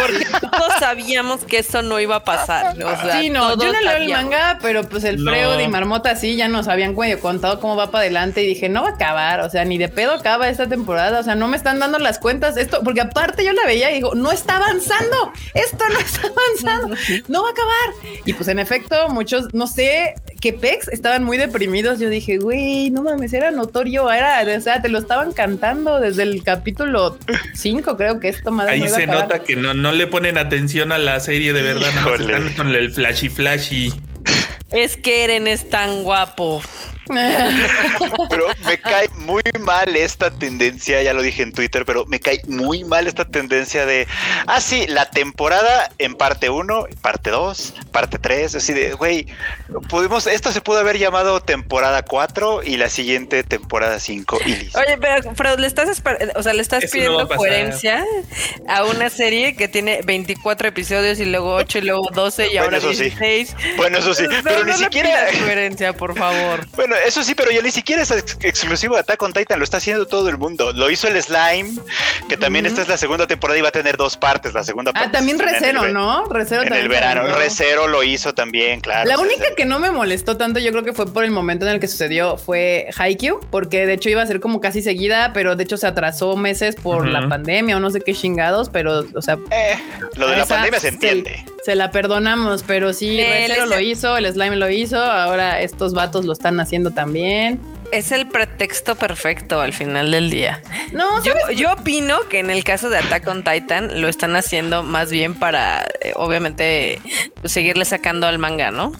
Porque todos sabíamos que eso no iba a pasar. O sea, sí, no, yo no leo el manga, pero pues el No. Freud y Marmota sí ya nos habían contado cómo va para adelante y dije, no va a acabar, o sea, ni de pedo acaba esta temporada, o sea, no me está están dando las cuentas. Esto, porque aparte yo la veía y digo, no está avanzando. Esto no está avanzando. No va a acabar. Y pues en efecto, muchos, no sé, que Pex estaban muy deprimidos. Yo dije, güey, no mames, era notorio. Era, o sea, te lo estaban cantando desde el capítulo 5, creo que esto más. Ahí se nota que no, no le ponen atención a la serie de verdad. No están con el flashy flashy. Es que Eren es tan guapo. pero me cae muy mal esta tendencia, ya lo dije en Twitter, pero me cae muy mal esta tendencia de, ah, sí, la temporada en parte 1, parte 2, parte 3, así de, güey, pudimos, esto se pudo haber llamado temporada 4 y la siguiente temporada 5 y listo. Oye, pero, le estás, o sea, le estás pidiendo coherencia a una serie que tiene 24 episodios y luego 8 y luego 12 y ahora 16. Bueno, eso sí, pero ni siquiera... coherencia, por favor. Bueno, eso sí, pero ya ni siquiera es exclusivo de Attack on Titan, lo está haciendo todo el mundo. Lo hizo el Slime, que también esta es la segunda temporada y va a tener dos partes. La segunda Ah, también Recero, ¿no? Recero En el verano, Recero lo hizo también, claro. La única que no me molestó tanto, yo creo que fue por el momento en el que sucedió, fue Haikyuu, porque de hecho iba a ser como casi seguida, pero de hecho se atrasó meses por la pandemia o no sé qué chingados, pero, o sea. Eh, lo de la pandemia se entiende. se la perdonamos, pero sí, Recero lo hizo, el Slime lo hizo, ahora estos vatos lo están haciendo también. Es el pretexto perfecto al final del día. No, yo, yo opino que en el caso de Attack on Titan lo están haciendo más bien para, eh, obviamente, pues, seguirle sacando al manga, ¿no?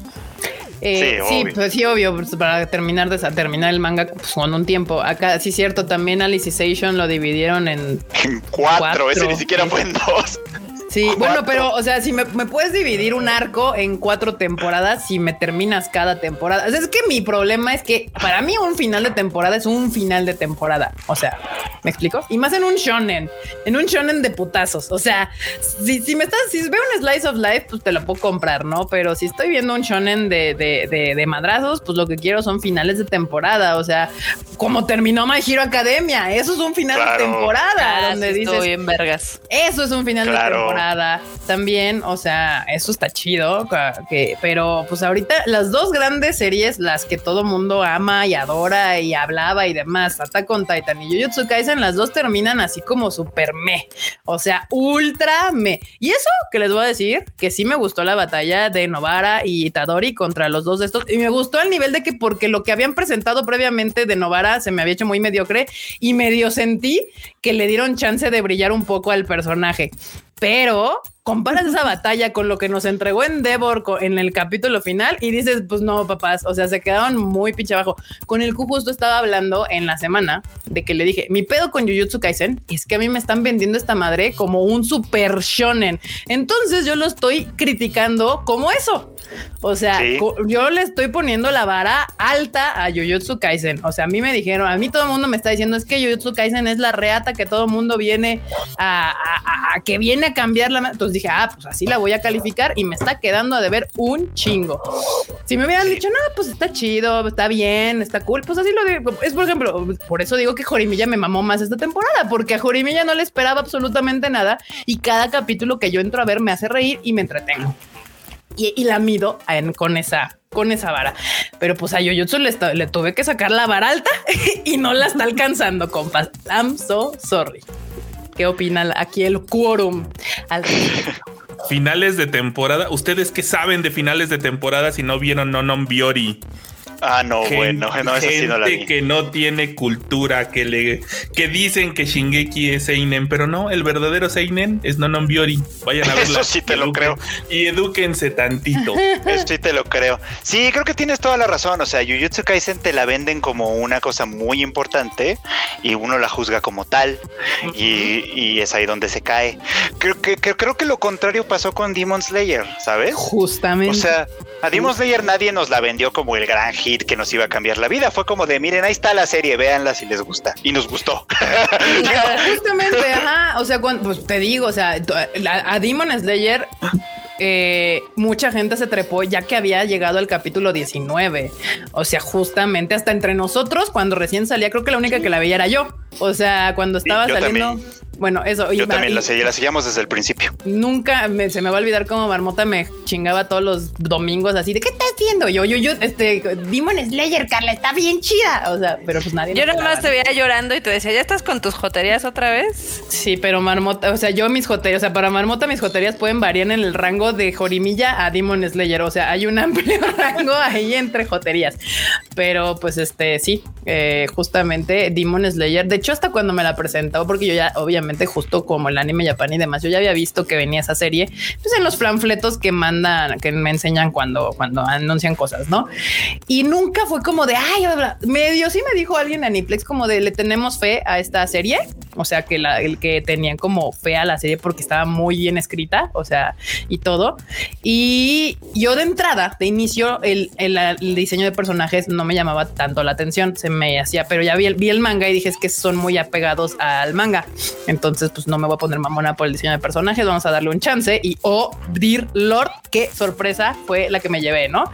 Eh, sí, pues sí, obvio, pues, para terminar de terminar el manga pues, con un tiempo. Acá sí cierto, también Alicization lo dividieron en, en cuatro, ese ni siquiera fue en dos. Sí, bueno, pero, o sea, si me, puedes dividir un arco en cuatro temporadas, si me terminas cada temporada. es que mi problema es que para mí un final de temporada es un final de temporada. O sea, ¿me explico? Y más en un shonen, en un shonen de putazos. O sea, si, si me estás, si veo un slice of life, pues te lo puedo comprar, ¿no? Pero si estoy viendo un shonen de, de, de, madrazos, pues lo que quiero son finales de temporada. O sea, como terminó My Hero Academia, eso es un final de temporada. Ah, donde dices, estoy en vergas. Eso es un final de temporada también, o sea, eso está chido, pero pues ahorita las dos grandes series, las que todo mundo ama y adora y hablaba y demás, Attack on Titan y Jujutsu Kaisen, las dos terminan así como super me, o sea, ultra me. Y eso que les voy a decir, que sí me gustó la batalla de Novara y Tadori contra los dos de estos, y me gustó al nivel de que porque lo que habían presentado previamente de Novara se me había hecho muy mediocre y medio sentí que le dieron chance de brillar un poco al personaje. Pero comparas esa batalla con lo que nos entregó Endeavor en el capítulo final y dices, pues no, papás, o sea, se quedaron muy pinche abajo. Con el Q justo estaba hablando en la semana de que le dije, mi pedo con Jujutsu Kaisen es que a mí me están vendiendo esta madre como un super shonen. Entonces yo lo estoy criticando como eso. O sea, yo le estoy poniendo la vara alta a Jujutsu Kaisen. O sea, a mí me dijeron, a mí todo el mundo me está diciendo es que Jujutsu Kaisen es la reata que todo el mundo viene a, a que viene a cambiar la. Entonces dije, ah, pues así la voy a calificar y me está quedando a deber un chingo. Si me hubieran dicho, no, pues está chido, está bien, está cool, pues así lo digo. Es por ejemplo, por eso digo que Jorimilla me mamó más esta temporada, porque a Jorimilla no le esperaba absolutamente nada y cada capítulo que yo entro a ver me hace reír y me entretengo. Y, la mido con esa con esa vara. Pero pues a Yoyotsu le, le tuve que sacar la vara alta y no la está alcanzando, compas. I'm so sorry. ¿Qué opina aquí el quórum al Finales de temporada. ¿Ustedes qué saben de finales de temporada si no vieron No Non Biori? Ah, no, bueno, no, esa sí no la vi. que no tiene cultura, que le que dicen que Shingeki es Seinen, pero no, el verdadero Seinen es Nonon Biori. Vayan a verla. Eso sí te lo creo. Y edúquense tantito. Eso sí te lo creo. Sí, creo que tienes toda la razón. O sea, Jujutsu Kaisen te la venden como una cosa muy importante y uno la juzga como tal. y, es ahí donde se cae. Creo que, creo que lo contrario pasó con Demon Slayer, ¿sabes? Justamente. O sea, a Demon Slayer nadie nos la vendió como el gran que nos iba a cambiar la vida. Fue como de, miren, ahí está la serie, véanla si les gusta. Y nos gustó. Justamente, ajá. O sea, cuando, pues te digo, o sea, a Demon Slayer eh, mucha gente se trepó ya que había llegado al capítulo 19. O sea, justamente hasta entre nosotros, cuando recién salía, creo que la única que la veía era yo. O sea, cuando estaba saliendo. Bueno, eso. Yo también la, la seguíamos desde el principio. Nunca se me va a olvidar cómo Marmota me chingaba todos los domingos así de qué estás viendo? Yo, yo, yo, este, Demon Slayer, Carla, está bien chida. O sea, pero pues nadie. Yo nada más te veía llorando y te decía, ¿ya estás con tus joterías otra vez? Sí, pero Marmota, o sea, yo mis joterías, o sea, para Marmota mis joterías pueden variar en el rango de Jorimilla a Demon Slayer. O sea, hay un amplio rango ahí entre joterías. Pero pues este, sí, eh, justamente Demon Slayer. De hecho, hasta cuando me la presentó, porque yo ya, obviamente, justo como el anime japonés y demás, yo ya había visto que venía esa serie, pues en los panfletos que mandan, que me enseñan cuando, cuando anuncian cosas, ¿no? Y nunca fue como de, ay, bla, bla". medio sí me dijo alguien en Aniplex como de, le tenemos fe a esta serie. O sea, que la, el que tenían como fe a la serie porque estaba muy bien escrita, o sea, y todo. Y yo de entrada, de inicio, el, el- el diseño de personajes no me llamaba tanto la atención, se me hacía, pero ya vi el, vi el manga y dije es que son muy apegados al manga. Entonces, pues no me voy a poner mamona por el diseño de personajes, vamos a darle un chance. Y oh, Dear Lord, qué sorpresa fue la que me llevé, ¿no?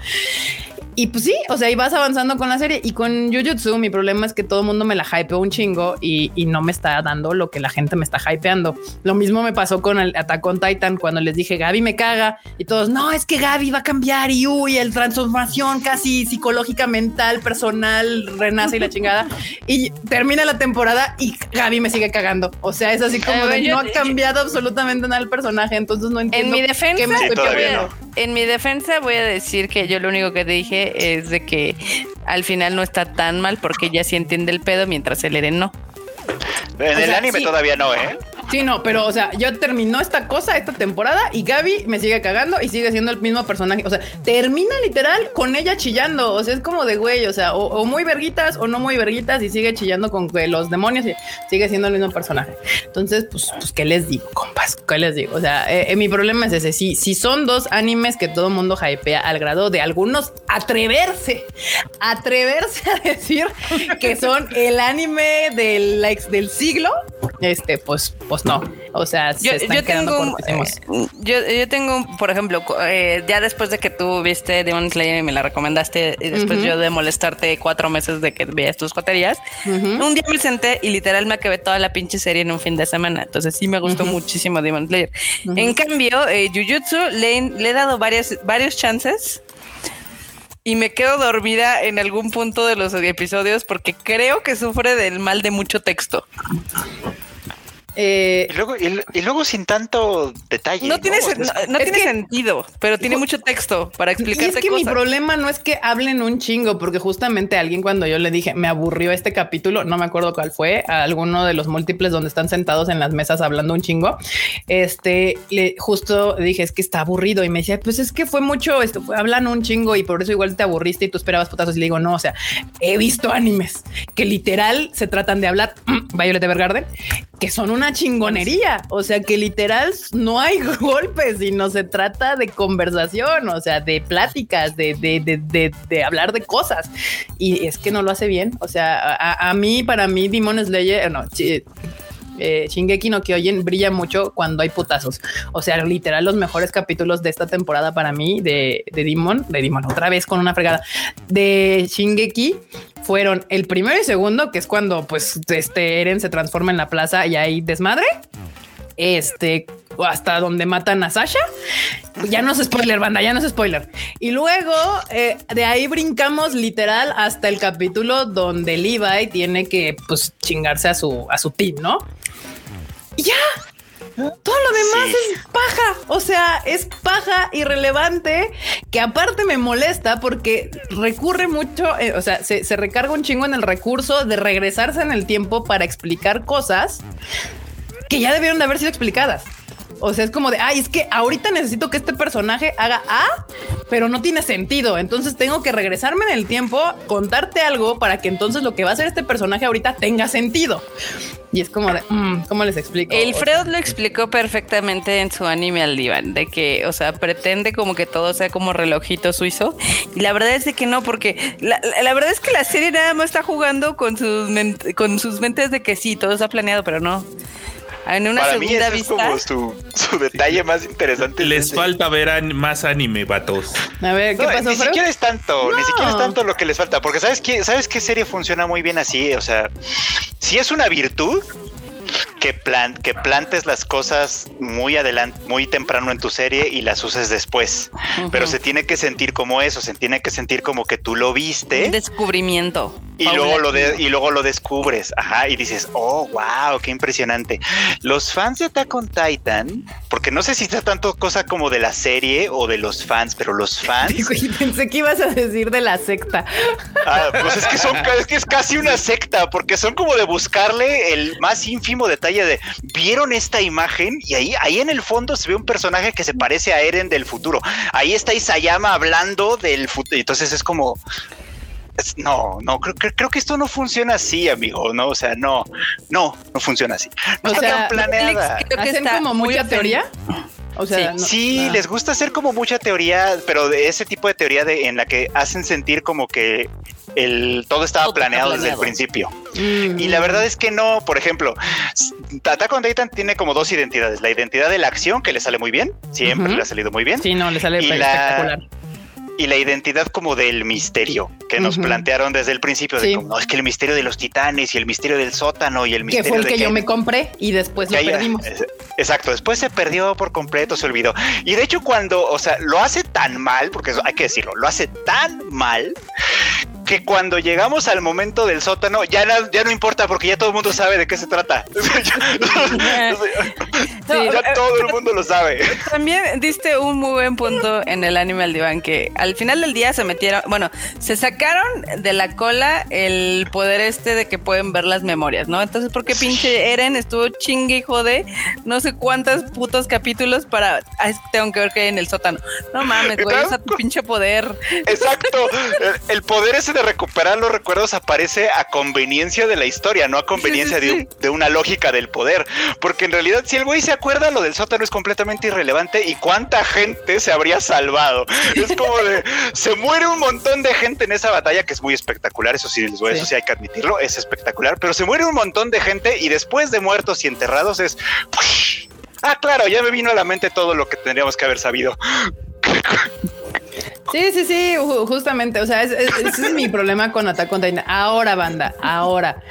Y pues sí, o sea, y vas avanzando con la serie y con Jujutsu mi problema es que todo el mundo me la hypeó un chingo y, y no me está dando lo que la gente me está hypeando. Lo mismo me pasó con el Attack on Titan cuando les dije Gaby me caga y todos no, es que Gaby va a cambiar y uy, el transformación casi psicológica, mental, personal, renace y la chingada. Y termina la temporada y Gaby me sigue cagando. O sea, es así como Eh, de, yo- no ha cambiado absolutamente nada el personaje, entonces no entiendo. En mi qué defensa, me Sí, no. en mi defensa voy a decir que yo lo único que te dije es de que al final no está tan mal porque ella sí entiende el pedo mientras el Eren no. En O el sea, anime sí. todavía no, ¿eh? Sí, no, pero o sea, yo terminó esta cosa, esta temporada y Gaby me sigue cagando y sigue siendo el mismo personaje. O sea, termina literal con ella chillando. O sea, es como de güey, o sea, o, muy verguitas o no muy verguitas y sigue chillando con los demonios y sigue siendo el mismo personaje. Entonces, pues, pues ¿qué les digo, compas? ¿Qué les digo? O sea, eh, eh, mi problema es ese. Si, si son dos animes que todo mundo hypea al grado de algunos atreverse, atreverse a decir que son el anime del, del siglo, este, pues, pues no. O sea, Yo, se están yo tengo, eh, yo, yo tengo, por ejemplo, eh, ya después de que tú viste Demon Slayer y me la recomendaste, y después yo de molestarte cuatro meses de que veías tus coterías, un día me senté y literal me acabé toda la pinche serie en un fin de semana. Entonces sí me gustó muchísimo Demon Slayer. En cambio, eh, Jujutsu le, he- le he dado varias, varios chances. Y me quedo dormida en algún punto de los episodios porque creo que sufre del mal de mucho texto. Eh, Y luego, y, y luego sin tanto detalle. No tiene, sen- Es- no, no es tiene que- sentido, pero tiene mucho texto para Y explicarte es que mi problema no es que hablen un chingo, porque justamente alguien cuando yo le dije me aburrió este capítulo, no me acuerdo cuál fue, a alguno de los múltiples donde están sentados en las mesas hablando un chingo. Este le justo dije es que está aburrido y me decía, pues es que fue mucho esto, fue- hablan un chingo y por eso igual te aburriste y tú esperabas putazos. Y le digo, no, o sea, he visto animes que literal se tratan de hablar Violet Evergarden, son una chingonería. O sea, que literal no hay golpes, sino se trata de conversación, o sea, de pláticas, de, de, de, de, hablar de cosas. Y es que no lo hace bien. O sea, a, a mí, para mí, Demon Slayer, no, chi- eh, Shingeki no Kyojin brilla mucho cuando hay putazos. O sea, literal, los mejores capítulos de esta temporada para mí de, de Demon, de Demon, otra vez con una fregada de Shingeki fueron el primero y segundo, que es cuando pues este Eren se transforma en la plaza y hay desmadre. Este, hasta donde matan a Sasha. Ya no es spoiler, banda, ya no es spoiler. Y luego eh, de ahí brincamos literal hasta el capítulo donde Levi tiene que pues chingarse a su, a su team, ¿no? Y ya. Todo lo demás Sí. es paja. O sea, es paja irrelevante que aparte me molesta porque recurre mucho, eh, o sea, se, se recarga un chingo en el recurso de regresarse en el tiempo para explicar cosas que ya debieron de haber sido explicadas. O sea, es como de, ay, es que ahorita necesito que este personaje haga A, pero no tiene sentido. Entonces tengo que regresarme en el tiempo, contarte algo para que entonces lo que va a hacer este personaje ahorita tenga sentido. Y es como de, mm, ¿cómo les explico? El O sea, Freud lo explicó perfectamente en su anime al diván, de que, o sea, pretende como que todo sea como relojito suizo. Y la verdad es de que no, porque la, la- verdad es que la serie nada más está jugando con sus, con sus mentes de que sí, todo está planeado, pero no. En una Para mí ese es vista. como su, su detalle más interesante. Les Ese. falta ver an- más anime, vatos. A ver, ¿qué No, pasó, ni siquiera es tanto, ni siquiera es tanto lo que les falta, porque sabes qué, sabes qué serie funciona muy bien así, o sea, si es una virtud, que, plan, que plantes las cosas muy adelante, muy temprano en tu serie y las uses después. Pero se tiene que sentir como eso, se tiene que sentir como que tú lo viste. Un descubrimiento. Y luego, lo de, y luego lo descubres, ajá, y dices, oh, wow, qué impresionante. Los fans de Attack on Titan, porque no sé si está tanto cosa como de la serie o de los fans, pero los fans. Pensé que ibas a decir de la secta. Ah, pues es que son, es que es casi una secta, porque son como de buscarle el más ínfimo detalle de vieron esta imagen y ahí, ahí en el fondo se ve un personaje que se parece a Eren del futuro. Ahí está Isayama hablando del futuro. Entonces es como, no, no, creo, creo, que esto no funciona así, amigo, ¿no? O sea, no, no, no funciona así. No o sea, planeada. ¿Hacen como mucha teoría? O sea, sí, les gusta hacer como mucha teoría, pero de ese tipo de teoría de, en la que hacen sentir como que el todo estaba planeado, desde el principio. Mm. Y la verdad es que no, por ejemplo, Attack on Titan tiene como dos identidades, la identidad de la acción que le sale muy bien, siempre le ha salido muy bien. Sí, no, le sale espectacular y la identidad como del misterio que nos plantearon desde el principio de como, no, es que el misterio de los titanes y el misterio del sótano y el misterio que fue el que, yo me compré y después lo perdimos. Exacto, después se perdió por completo, se olvidó. Y de hecho cuando, o sea, lo hace tan mal, porque hay que decirlo, lo hace tan mal que cuando llegamos al momento del sótano ya no, ya no importa porque ya todo el mundo sabe de qué se trata. ya todo el mundo lo sabe. También diste un muy buen punto en el anime al diván que al final del día se metieron, bueno, se sacaron de la cola el poder este de que pueden ver las memorias, ¿no? Entonces, ¿por qué pinche Eren estuvo chingue y jode no sé cuántos putos capítulos para tengo que ver que hay en el sótano? No mames, güey, usa tu pinche poder. Exacto. El, poder ese de recuperar los recuerdos aparece a conveniencia de la historia, no a conveniencia De, de, una lógica del poder. Porque en realidad, si el güey se acuerda, lo del sótano es completamente irrelevante y cuánta gente se habría salvado. Es como de se muere un montón de gente en esa batalla que es muy espectacular. Eso sí, eso sí hay que admitirlo, es espectacular, pero se muere un montón de gente y después de muertos y enterrados es. Ah, claro, ya me vino a la mente todo lo que tendríamos que haber sabido. Sí, sí, sí, justamente. O sea, ese es, mi problema con Attack. Ahora, banda, ahora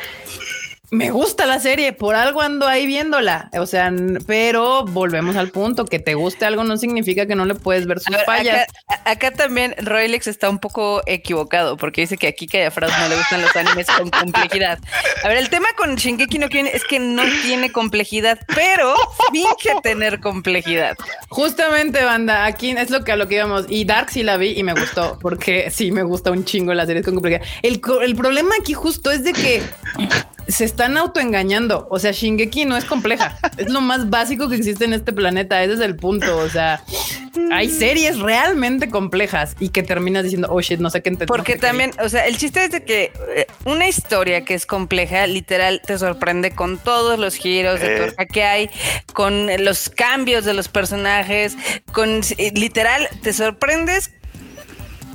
me gusta la serie, por algo ando ahí viéndola. O sea, pero volvemos al punto, que te guste algo no significa que no le puedes ver sus fallas. Acá, también Roylex está un poco equivocado porque dice que aquí que a no le gustan los animes con complejidad. A ver, el tema con Shingeki no Kyojin es que no tiene complejidad, pero finge tener complejidad. Justamente, banda, aquí es lo que a lo que íbamos. Y Dark sí la vi y me gustó, porque sí me gusta un chingo la serie con complejidad. El, el problema aquí justo es de que se están autoengañando. O sea, Shingeki no es compleja. es lo más básico que existe en este planeta. Ese es el punto. O sea, hay series realmente complejas y que terminas diciendo, oh shit, no sé qué entender. Porque también, o sea, el chiste es de que eh, una historia que es compleja, literal, te sorprende con todos los giros de eh. que hay, con los cambios de los personajes, con eh, literal, te sorprendes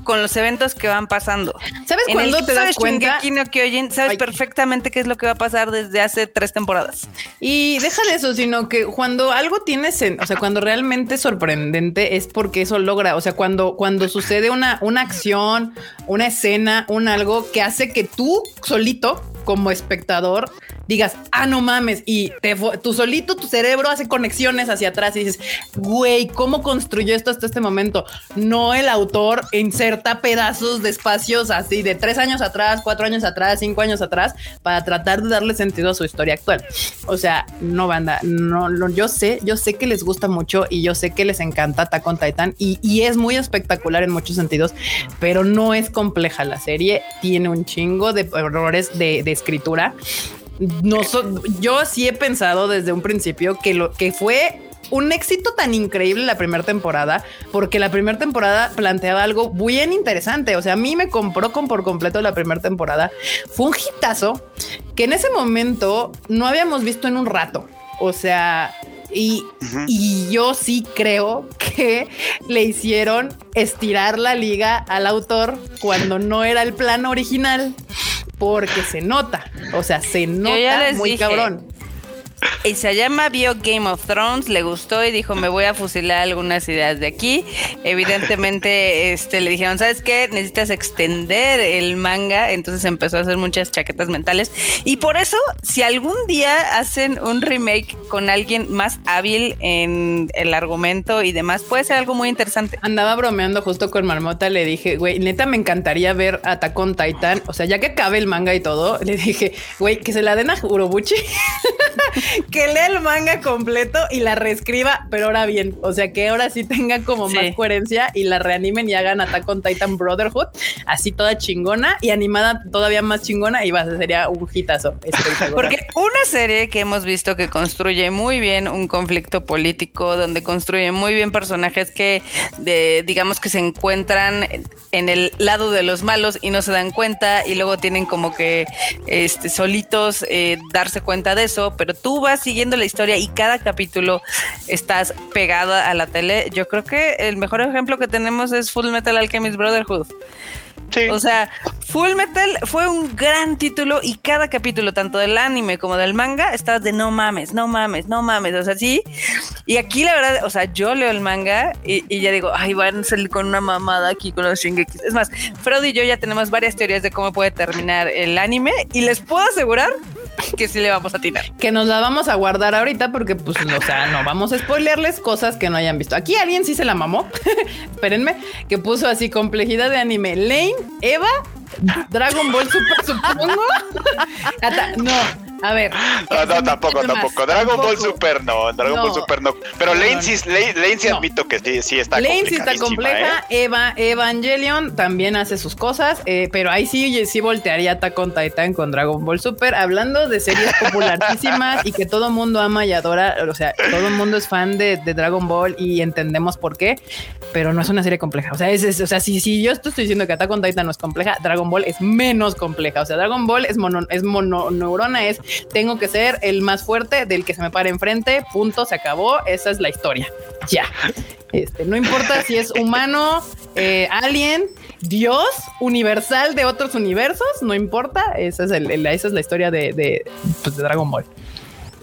con los eventos que van pasando. ¿Sabes cuándo te das cuenta? que sabes perfectamente qué es lo que va a pasar desde hace tres temporadas. Y deja de eso, sino que cuando algo tiene, o sea, cuando realmente es sorprendente es porque eso logra, o sea, cuando, cuando sucede una, una acción, una escena, un algo que hace que tú solito como espectador digas, ah, no mames, y te, tu solito, tu cerebro hace conexiones hacia atrás y dices, güey, ¿cómo construyó esto hasta este momento? No el autor inserta pedazos de espacios así de tres años atrás, cuatro años atrás, cinco años atrás, para tratar de darle sentido a su historia actual. O sea, no banda, no, no yo sé, yo sé que les gusta mucho y yo sé que les encanta Attack on Titan y, y es muy espectacular en muchos sentidos, pero no es compleja la serie, tiene un chingo de errores de escritura. No yo sí he pensado desde un principio que lo que fue un éxito tan increíble la primera temporada, porque la primera temporada planteaba algo bien interesante. O sea, a mí me compró con por completo la primera temporada. Fue un hitazo que en ese momento no habíamos visto en un rato. O sea, y, y, yo sí creo que le hicieron estirar la liga al autor cuando no era el plan original porque se nota, o sea, se nota muy cabrón. Isayama vio Game of Thrones, le gustó y dijo, me voy a fusilar algunas ideas de aquí. Evidentemente, este, le dijeron, ¿sabes qué? Necesitas extender el manga. Entonces empezó a hacer muchas chaquetas mentales. Y por eso, si algún día hacen un remake con alguien más hábil en el argumento y demás, puede ser algo muy interesante. Andaba bromeando justo con Marmota, le dije, güey, neta me encantaría ver Attack on Titan. O sea, ya que acabe el manga y todo, le dije, güey, que se la den a Urobuchi, que lea el manga completo y la reescriba, pero ahora bien, o sea, que ahora sí tenga como más coherencia y la reanimen y hagan Attack on Titan Brotherhood, así toda chingona y animada todavía más chingona y va, sería un hitazo. Porque una serie que hemos visto que construye muy bien un conflicto político, donde construye muy bien personajes que, de, digamos que se encuentran en el lado de los malos y no se dan cuenta y luego tienen como que este, solitos eh, darse cuenta de eso, pero tú vas siguiendo la historia y cada capítulo estás pegada a la tele. Yo creo que el mejor ejemplo que tenemos es Full Metal Alchemist Brotherhood. O sea, Full Metal fue un gran título y cada capítulo, tanto del anime como del manga, estás de no mames, no mames, no mames. O sea, sí. Y aquí la verdad, o sea, yo leo el manga y, ya digo, ay, van a salir con una mamada aquí con los Shingeki. Es más, Fred y yo ya tenemos varias teorías de cómo puede terminar el anime y les puedo asegurar que sí le vamos a tirar. Que nos la vamos a guardar ahorita porque, pues, o sea, no vamos a spoilearles cosas que no hayan visto. Aquí alguien sí se la mamó. Espérenme, que puso así complejidad de anime. Lane, Eva, Dragon Ball Super, supongo. no, a ver. No, no, tampoco, tampoco. Dragon Ball Super no, Dragon Ball Super no. Pero Lane, sí, Lane, sí admito que sí, sí está Lane sí está compleja. ¿eh? Eva, Evangelion también hace sus cosas, eh, pero ahí sí, sí voltearía Attack on Titan con Dragon Ball Super. Hablando de series popularísimas y que todo el mundo ama y adora, o sea, todo el mundo es fan de, Dragon Ball y entendemos por qué, pero no es una serie compleja. O sea, es, o sea, si, si yo estoy diciendo que Attack on Titan no es compleja, Dragon Ball es menos compleja. O sea, Dragon Ball es mono, es mono neurona, es tengo que ser el más fuerte del que se me pare enfrente, punto, se acabó, esa es la historia. Ya. Este, no importa si es humano, eh, alien, Dios, universal de otros universos, no importa, esa es, la historia de, pues, de Dragon Ball.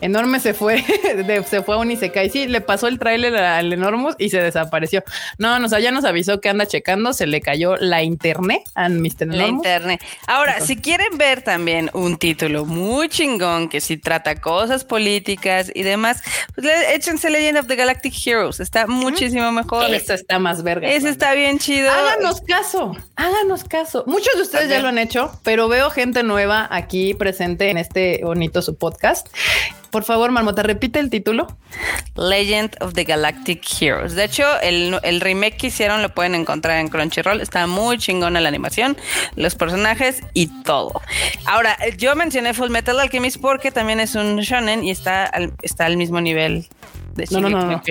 Enorme se fue, se fue a un Isekai. Sí, le pasó el tráiler al Enormous y se desapareció. No, nos, ya nos avisó que anda checando, se le cayó la internet a Mr. Enormous. La internet. Ahora, si quieren ver también un título muy chingón que si trata cosas políticas y demás, pues échense Legend of the Galactic Heroes. Está muchísimo mejor. Esta está más verga. Ese está bien chido. Háganos caso, háganos caso. Muchos de ustedes ya lo han hecho, pero veo gente nueva aquí presente en este bonito su podcast por favor, Marmota, repite el título. Legend of the Galactic Heroes. De hecho, el, remake que hicieron lo pueden encontrar en Crunchyroll. Está muy chingona la animación, los personajes y todo. Ahora, yo mencioné Full Metal Alchemist porque también es un shonen y está está al mismo nivel no, no, no,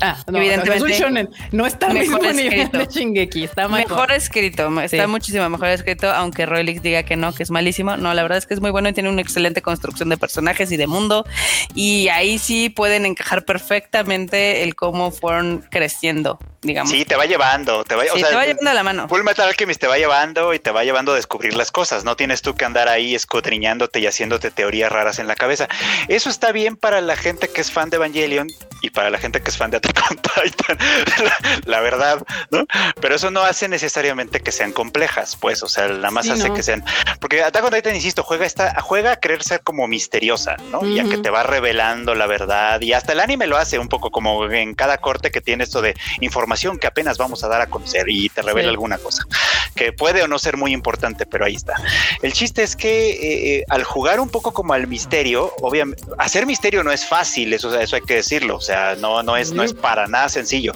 Ah, no, evidentemente. No, está mejor escrito. de Shingeki, está mejor. escrito, está muchísimo mejor escrito, aunque Rolex diga que no, que es malísimo. No, la verdad es que es muy bueno y tiene una excelente construcción de personajes y de mundo. Y ahí sí pueden encajar perfectamente el cómo fueron creciendo, digamos. Sí, te va llevando, te va, sí, te va llevando a la mano. Full Metal Alchemist te va llevando y te va llevando a descubrir las cosas. No tienes tú que andar ahí escudriñándote y haciéndote teorías raras en la cabeza. Eso está bien para la gente que es fan de Evangelion y para la gente que es fan de Attack on Titan, la, verdad, ¿no? Pero eso no hace necesariamente que sean complejas, pues, o sea, nada más hace que sean, porque Attack on Titan, insisto, juega esta, juega a querer ser como misteriosa, ¿no? Ya que te va revelando la verdad y hasta el anime lo hace un poco como en cada corte que tiene esto de información que apenas vamos a dar a conocer y te revela alguna cosa que puede o no ser muy importante, pero ahí está. El chiste es que eh, eh, al jugar un poco como al misterio, obviamente, hacer misterio no es fácil, eso, eso hay que decirlo, o sea, no, no, es, no es para nada sencillo.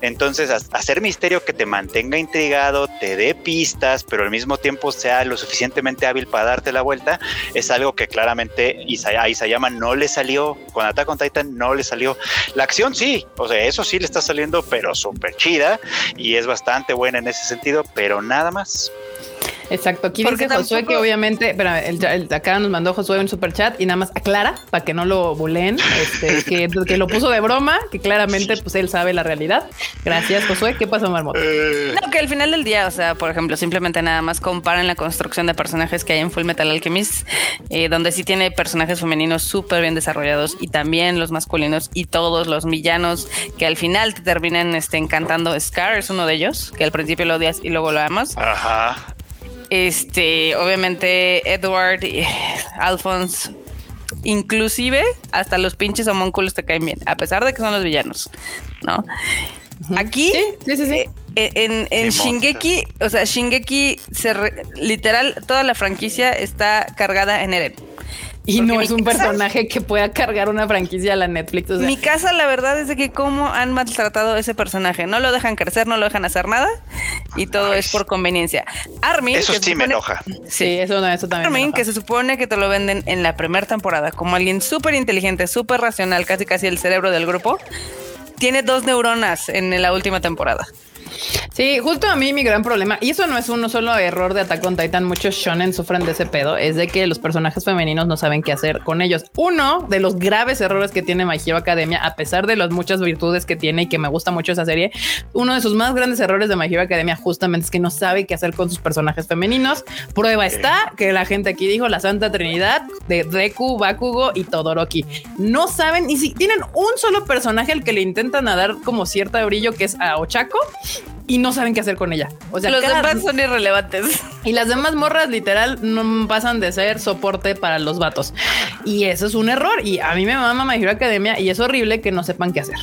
Entonces, hacer misterio que te mantenga intrigado, te dé pistas, pero al mismo tiempo sea lo suficientemente hábil para darte la vuelta, es algo que claramente a Isayama no le salió, con Attack on Titan no le salió. La acción sí, o sea, eso sí le está saliendo, pero súper chida y es bastante buena en ese sentido, pero nada más. Exacto. Aquí Porque dice Josué tampoco- que obviamente, pero el, el- acá nos mandó Josué un super chat y nada más aclara para que no lo buleen, este, que, que lo puso de broma, que claramente pues él sabe la realidad. Gracias, Josué. ¿Qué pasó, Marmota? Eh, No, que al final del día, o sea, por ejemplo, simplemente nada más comparen la construcción de personajes que hay en Full Metal Alchemist, eh, donde sí tiene personajes femeninos súper bien desarrollados y también los masculinos y todos los villanos que al final te terminan este, encantando. Scar es uno de ellos, que al principio lo odias y luego lo amas. Ajá. Este, obviamente, Edward, eh, Alphonse, inclusive hasta los pinches homúnculos te caen bien, a pesar de que son los villanos, ¿no? Aquí, Sí, sí, sí, sí. eh, en, en. Shingeki, o sea, Shingeki, se re- literal, toda la franquicia está cargada en Eren. Y porque no es un casa- personaje que pueda cargar una franquicia a la Netflix. O sea, Mi casa, la verdad, es de que cómo han maltratado a ese personaje. No lo dejan crecer, no lo dejan hacer nada y todo Ay, es por conveniencia. Armin, Eso sí me enoja. sí, eso no, eso también. me Armin, enoja. que se supone que te lo venden en la primera temporada como alguien súper inteligente, súper racional, casi casi el cerebro del grupo, tiene dos neuronas en la última temporada. Sí, justo a mí mi gran problema, y eso no es uno solo error de Attack on Titan, muchos shonen sufren de ese pedo, es de que los personajes femeninos no saben qué hacer con ellos. Uno de los graves errores que tiene My Hero Academia, a pesar de las muchas virtudes que tiene y que me gusta mucho esa serie, uno de sus más grandes errores de My Hero Academia justamente es que no sabe qué hacer con sus personajes femeninos. Prueba está que la gente aquí dijo la Santa Trinidad de Deku, Bakugo y Todoroki. No saben ni si tienen un solo personaje al que le intentan dar como cierta brillo que es a Ochako y no saben qué hacer con ella. O sea, Los cada- demás son irrelevantes. y las demás morras literal no pasan de ser soporte para los vatos. Y eso es un error. Y a mí me mama My Hero Academia y es horrible que no sepan qué hacer.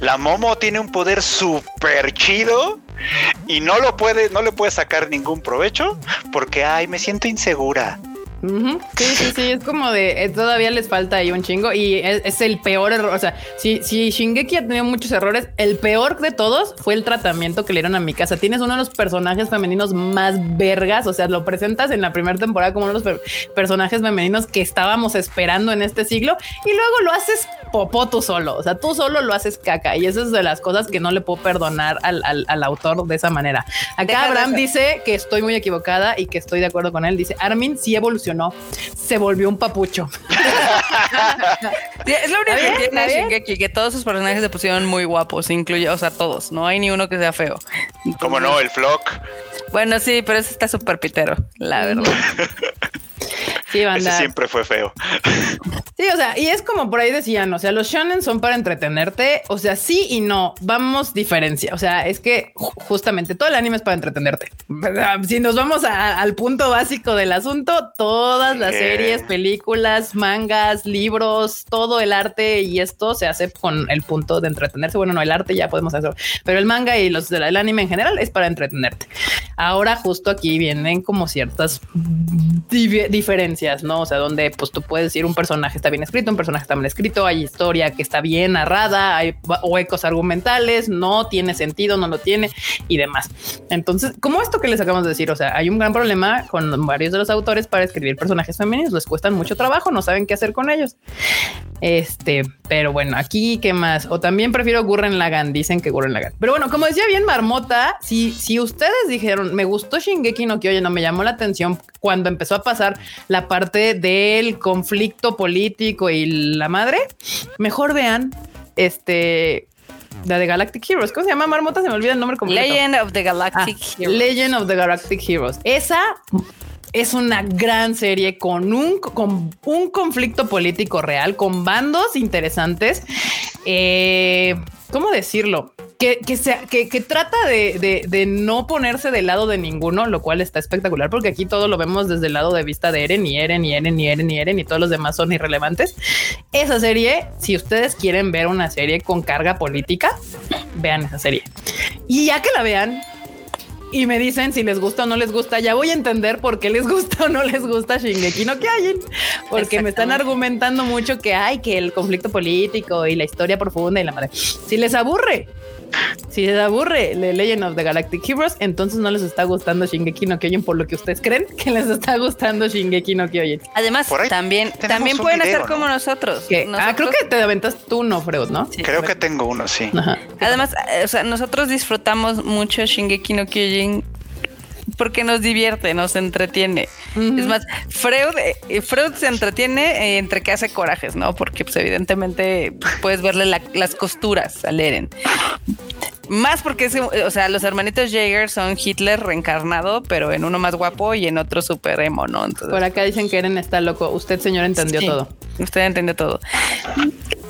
La Momo tiene un poder súper chido y no lo puede, no le puede sacar ningún provecho porque ay, me siento insegura. Sí, sí, sí, es como de eh, todavía les falta ahí un chingo y es, es el peor error. O sea, si, si Shingeki ha tenido muchos errores, el peor de todos fue el tratamiento que le dieron a mi casa. Tienes uno de los personajes femeninos más vergas. O sea, lo presentas en la primera temporada como uno de los per- personajes femeninos que estábamos esperando en este siglo y luego lo haces popó tú solo. O sea, tú solo lo haces caca y eso es de las cosas que no le puedo perdonar al, al- al autor de esa manera. Acá Deja Abraham dice que estoy muy equivocada y que estoy de acuerdo con él. Dice Armin sí evolucionó, se volvió un papucho. Sí, Es lo único que tiene. Shingeki, que todos sus personajes se pusieron muy guapos, incluye, o sea, todos. No hay ni uno que sea feo. Como no, el flock. Bueno, sí, pero ese está súper pitero, la verdad. Sí, Ese siempre fue feo. Sí, o sea, y es como por ahí decían, o sea, los shonen son para entretenerte, o sea, sí y no, vamos diferencia, o sea, es que ju- justamente todo el anime es para entretenerte. Si nos vamos a- al punto básico del asunto, todas las Eh. series, películas, mangas, libros, todo el arte y esto se hace con el punto de entretenerse. Bueno, no, el arte ya podemos hacerlo, pero el manga y los del el anime en general es para entretenerte. Ahora justo aquí vienen como ciertas divi- ¿no? O sea, donde pues tú puedes decir un personaje está bien escrito, un personaje está mal escrito, hay historia que está bien narrada, hay huecos argumentales, no tiene sentido, no lo tiene y demás. Entonces, como esto que les acabamos de decir, o sea, hay un gran problema con varios de los autores para escribir personajes femeninos, les cuestan mucho trabajo, no saben qué hacer con ellos. Este, pero bueno, aquí qué más. O también prefiero Gurren Lagann, dicen que Gurren Lagann. Pero bueno, como decía bien Marmota, si, si ustedes dijeron me gustó Shingeki no Kyojin, no me llamó la atención cuando empezó a pasar la parte del conflicto político y la madre, mejor vean este la de Galactic Heroes. ¿Cómo se llama Marmota? Se me olvida el nombre completo. Legend of the Ah, Galactic Heroes. Legend of the Galactic Heroes. Esa es una gran serie con un, con un conflicto político real, con bandos interesantes. Eh, ¿Cómo decirlo? Que, que, sea- que, que trata de, de- de no ponerse del lado de ninguno, lo cual está espectacular porque aquí todo lo vemos desde el lado de vista de Eren y Eren y Eren y Eren y Eren y todos los demás son irrelevantes. Esa serie, si ustedes quieren ver una serie con carga política, vean esa serie. Y ya que la vean, y me dicen si les gusta o no les gusta, ya voy a entender por qué les gusta o no les gusta Shingeki no Kyojin, porque me están argumentando mucho que hay que el conflicto político y la historia profunda y la madre. Si les aburre, si les aburre The Legend of the Galactic Heroes, entonces no les está gustando Shingeki no Kyojin por lo que ustedes creen que les está gustando Shingeki no Kyojin. Además, también, también pueden video, hacer ¿no? como nosotros. Ah, creo que te aventas tú, no, Freud, ¿no? Sí, Creo que tengo uno, sí. Ajá. Además, eh, o sea, nosotros disfrutamos mucho Shingeki no Kyojin porque nos divierte, nos entretiene. Es más, Freud, eh, Freud se entretiene eh, entre que hace corajes, ¿no? Porque pues evidentemente puedes verle la- las costuras al Eren. Más porque, es, o sea, los hermanitos Jaeger son Hitler reencarnado, pero en uno más guapo y en otro super emo, ¿no? Entonces, Por acá dicen que Eren está loco. Usted, señor, entendió Sí, todo. Usted entendió todo.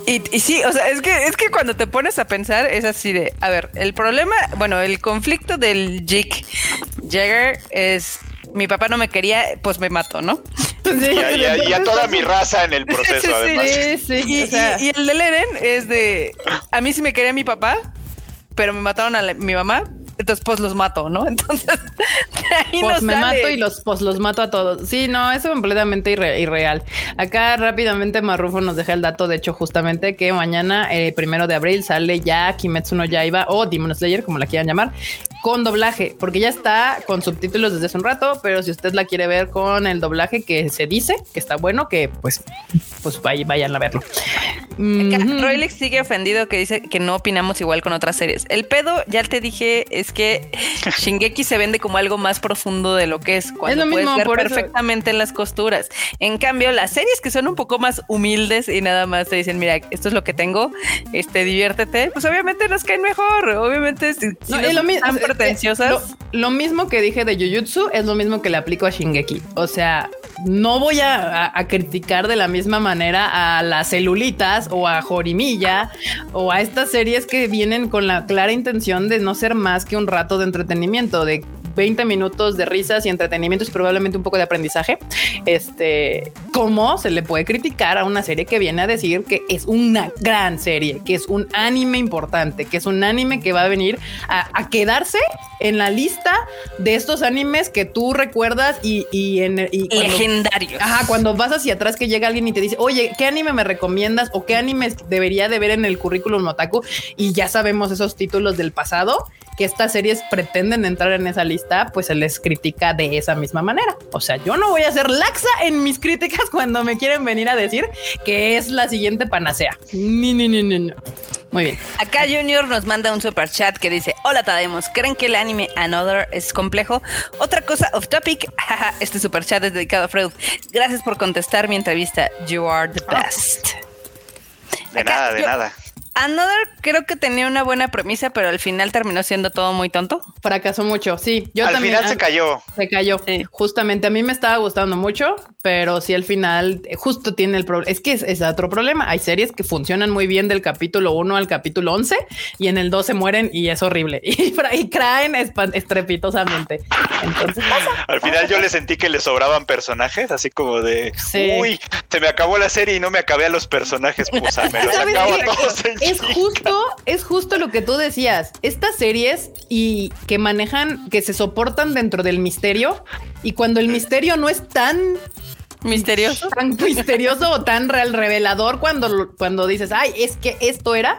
Y, y sí, o sea, es que, es que cuando te pones a pensar es así de, a ver, el problema, bueno, el conflicto del Jake Jagger es, mi papá no me quería, pues me mato, ¿no? Y a, y a- y a toda mi raza en el proceso, Sí, además. Sí, sí. Y, o sea, y- y el de Eren es de, a mí sí me quería mi papá, pero me mataron a la- mi mamá, entonces pues los mato, ¿no? Entonces, ahí pues me sale. mato y los, pues los mato a todos. Sí, no, eso es completamente irre- irreal. Acá rápidamente Marrufo nos deja el dato, de hecho, justamente que mañana, eh, primero de abril, sale ya Kimetsu no Yaiba o Demon Slayer, como la quieran llamar, con doblaje, porque ya está con subtítulos desde hace un rato, pero si usted la quiere ver con el doblaje que se dice que está bueno, que pues, pues vay- vayan a verlo. Roylex sigue ofendido que dice que no opinamos igual con otras series. El pedo, ya te dije, es que Shingeki se vende como algo más profundo de lo que es. Cuando lo puedes mismo, ver por eso- perfectamente las costuras. En cambio, las series que son un poco más humildes y nada más te dicen, mira, esto es lo que tengo, este, diviértete, pues obviamente nos caen mejor. Obviamente, si, No, es lo mismo- es- es- lo mismo que dije de Jujutsu es lo mismo que le aplico a Shingeki. O sea, no voy a, a- a criticar de la misma manera a las celulitas o a Jorimilla o a estas series que vienen con la clara intención de no ser más que un rato de entretenimiento, de 20 minutos de risas y entretenimientos y probablemente un poco de aprendizaje. Este, ¿cómo se le puede criticar a una serie que viene a decir que es una gran serie, que es un anime importante, que es un anime que va a venir a, a quedarse en la lista de estos animes que tú recuerdas y, y en y cuando- Legendarios. Ajá, cuando vas hacia atrás que llega alguien y te dice, oye, ¿qué anime me recomiendas o qué animes debería de ver en el currículum otaku? Y ya sabemos esos títulos del pasado, que estas series pretenden entrar en esa lista, pues se les critica de esa misma manera. O sea, yo no voy a ser laxa en mis críticas cuando me quieren venir a decir que es la siguiente panacea. Ni, ni, ni, ni, no. Muy bien. Acá Junior nos manda un super chat que dice: Hola Tademos, ¿creen que el anime Another es complejo? Otra cosa off topic. Jaja, este super chat es dedicado a Freud. Gracias por contestar mi entrevista. You are the best. De Acá, nada, de yo- nada. Another creo que tenía una buena premisa, pero al final terminó siendo todo muy tonto. Fracasó mucho. Sí, yo Al también. final ah, se cayó. Se cayó. Sí. Justamente a mí me estaba gustando mucho, pero sí al final eh, justo tiene el problema. Es que es, es otro problema. Hay series que funcionan muy bien del capítulo 1 al capítulo 11 y en el 2 se mueren y es horrible y, ahí caen estrepitosamente. Entonces pasa. Al final yo le sentí que le sobraban personajes, así como de, Sí. uy, se me acabó la serie y no me acabé a los personajes, pues ah, me los ¿Sabes acabo a todos en Es justo, es justo lo que tú decías. Estas series y que manejan, que se soportan dentro del misterio y cuando el misterio no es tan Misterioso. tan misterioso o tan real revelador cuando, cuando dices, ay, es que esto era,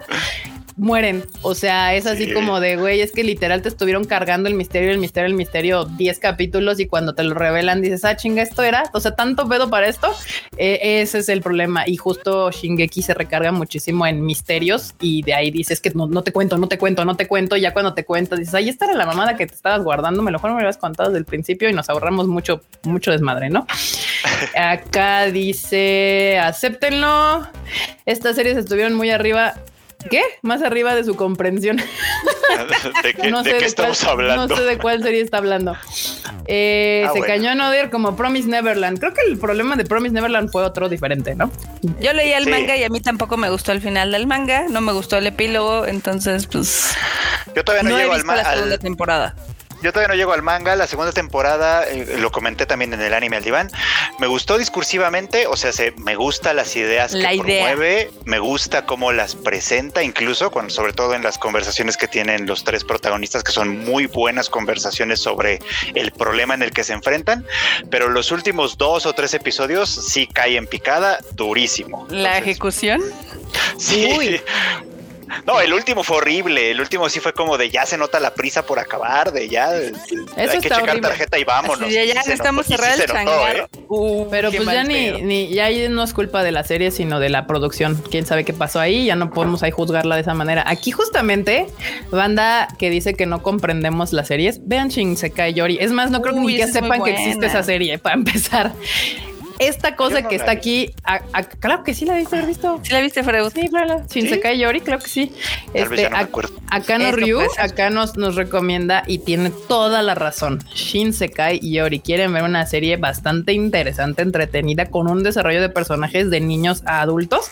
mueren. O sea, es así Sí. como de, güey, es que literal te estuvieron cargando el misterio, el misterio, el misterio, 10 capítulos y cuando te lo revelan dices, ah, chinga, esto era. O sea, tanto pedo para esto. Eh, ese es el problema. Y justo Shingeki se recarga muchísimo en misterios y de ahí dices que no, no te cuento, no te cuento, no te cuento. Y ya cuando te cuento dices, ay, esta era la mamada que te estabas guardando. Me lo mejor me lo habías contado desde el principio y nos ahorramos mucho, mucho desmadre, ¿no? Acá dice, acéptenlo. Estas series estuvieron muy arriba. ¿Qué? Más arriba de su comprensión. ¿De qué, no de sé qué de estamos cuál, hablando? No sé de cuál serie está hablando. Eh, Ah, se bueno. cañó a Nodir como Promise Neverland. Creo que el problema de Promise Neverland fue otro diferente, ¿no? Yo leí el Sí. manga y a mí tampoco me gustó el final del manga, no me gustó el epílogo, entonces pues Yo todavía no, no he llego al, visto la segunda al- temporada. Yo todavía no llego al manga. La segunda temporada, eh, lo comenté también en el anime al diván. Me gustó discursivamente, o sea, se, me gusta las ideas que idea. promueve, me gusta cómo las presenta, incluso, cuando, sobre todo en las conversaciones que tienen los tres protagonistas, que son muy buenas conversaciones sobre el problema en el que se enfrentan. Pero los últimos dos o tres episodios sí caen en picada durísimo. La Entonces, ejecución. Sí. Uy. No, el último fue horrible. El último sí fue como de ya se nota la prisa por acabar, de ya de- de- hay que checar horrible. tarjeta y vámonos. Ya sí se estamos notó, y sí cerrados el notó. ¿eh? Uh, Pero pues ya ni, ni, ya ahí no es culpa de la serie, sino de la producción. Quién sabe qué pasó ahí, ya no podemos ahí juzgarla de esa manera. Aquí justamente, banda que dice que no comprendemos las series, vean Shinsekai Yori. Es más, no creo que Uy, ni que sepan que existe esa serie, para empezar. Esta cosa no que está vi. aquí, a- a- claro que sí la viste, haber visto. ¿Sí la viste, Freud? Sí, claro. Shinsekai Yori, creo que sí. Este, no me ac- acuerdo. acá no Ryu, acá nos, nos recomienda y tiene toda la razón. Shinsekai Yori quieren ver una serie bastante interesante, entretenida, con un desarrollo de personajes de niños a adultos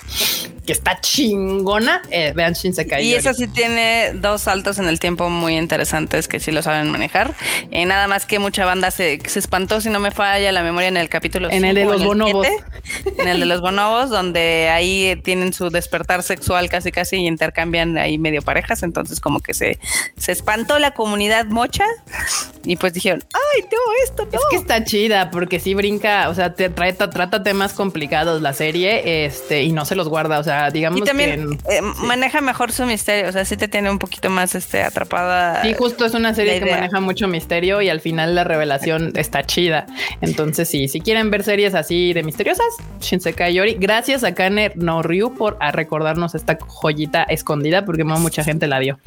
que está chingona. Eh, vean Shinsekai Y esa sí tiene dos saltos en el tiempo muy interesantes que sí lo saben manejar. Eh, nada más que mucha banda se, se espantó, si no me falla la memoria, en el capítulo En el de los en bonobos. siete, En el de los bonobos, donde ahí eh, tienen su despertar sexual casi casi y intercambian ahí medio parejas. Entonces como que se, se espantó la comunidad mocha y pues dijeron, ay, no, esto no. Es que está chida porque sí brinca, o sea, te trata, trata temas complicados la serie, este, y no se los guarda. O sea, digamos Y también que eh, maneja mejor su misterio, o sea, sí te tiene un poquito más este atrapada. Sí, justo es una serie que maneja mucho misterio y al final la revelación está chida. Entonces, sí, si quieren ver series así de misteriosas, Shinsekai Yori. Gracias a Kane no Ryu por a recordarnos esta joyita escondida porque no mucha gente la vio.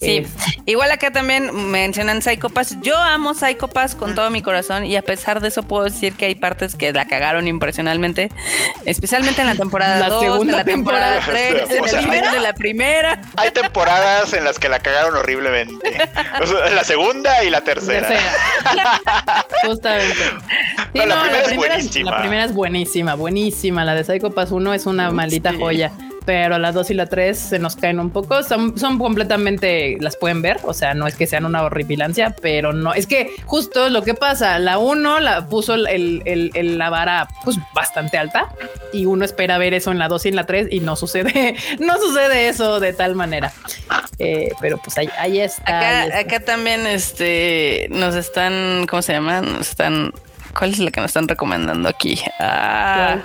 Sí, Eh, igual acá también mencionan Psycho Pass. Yo amo Psycho Pass con todo mi corazón y a pesar de eso puedo decir que hay partes que la cagaron impresionalmente, especialmente en la temporada La 2, en segunda la temporada temporada. 3, en O el final de la primera. Hay temporadas en las que la cagaron horriblemente. O sea, la segunda y la tercera. Justamente. Sí, No, la primera es buenísima. La primera es buenísima, buenísima. La de Psycho Pass 1 es una maldita Sí. joya. Pero la 2 y la 3 se nos caen un poco. Son, son completamente, las pueden ver. O sea, no es que sean una horripilancia, pero no. Es que justo lo que pasa, la 1 la puso el, el- el- la vara pues bastante alta y uno espera ver eso en la 2 y en la 3 y no sucede, no sucede eso de tal manera. Eh, pero pues ahí, ahí está. ahí Acá, está. acá también este nos están, ¿cómo se llama? Nos están, ¿cuál es la que nos están recomendando aquí? Ah,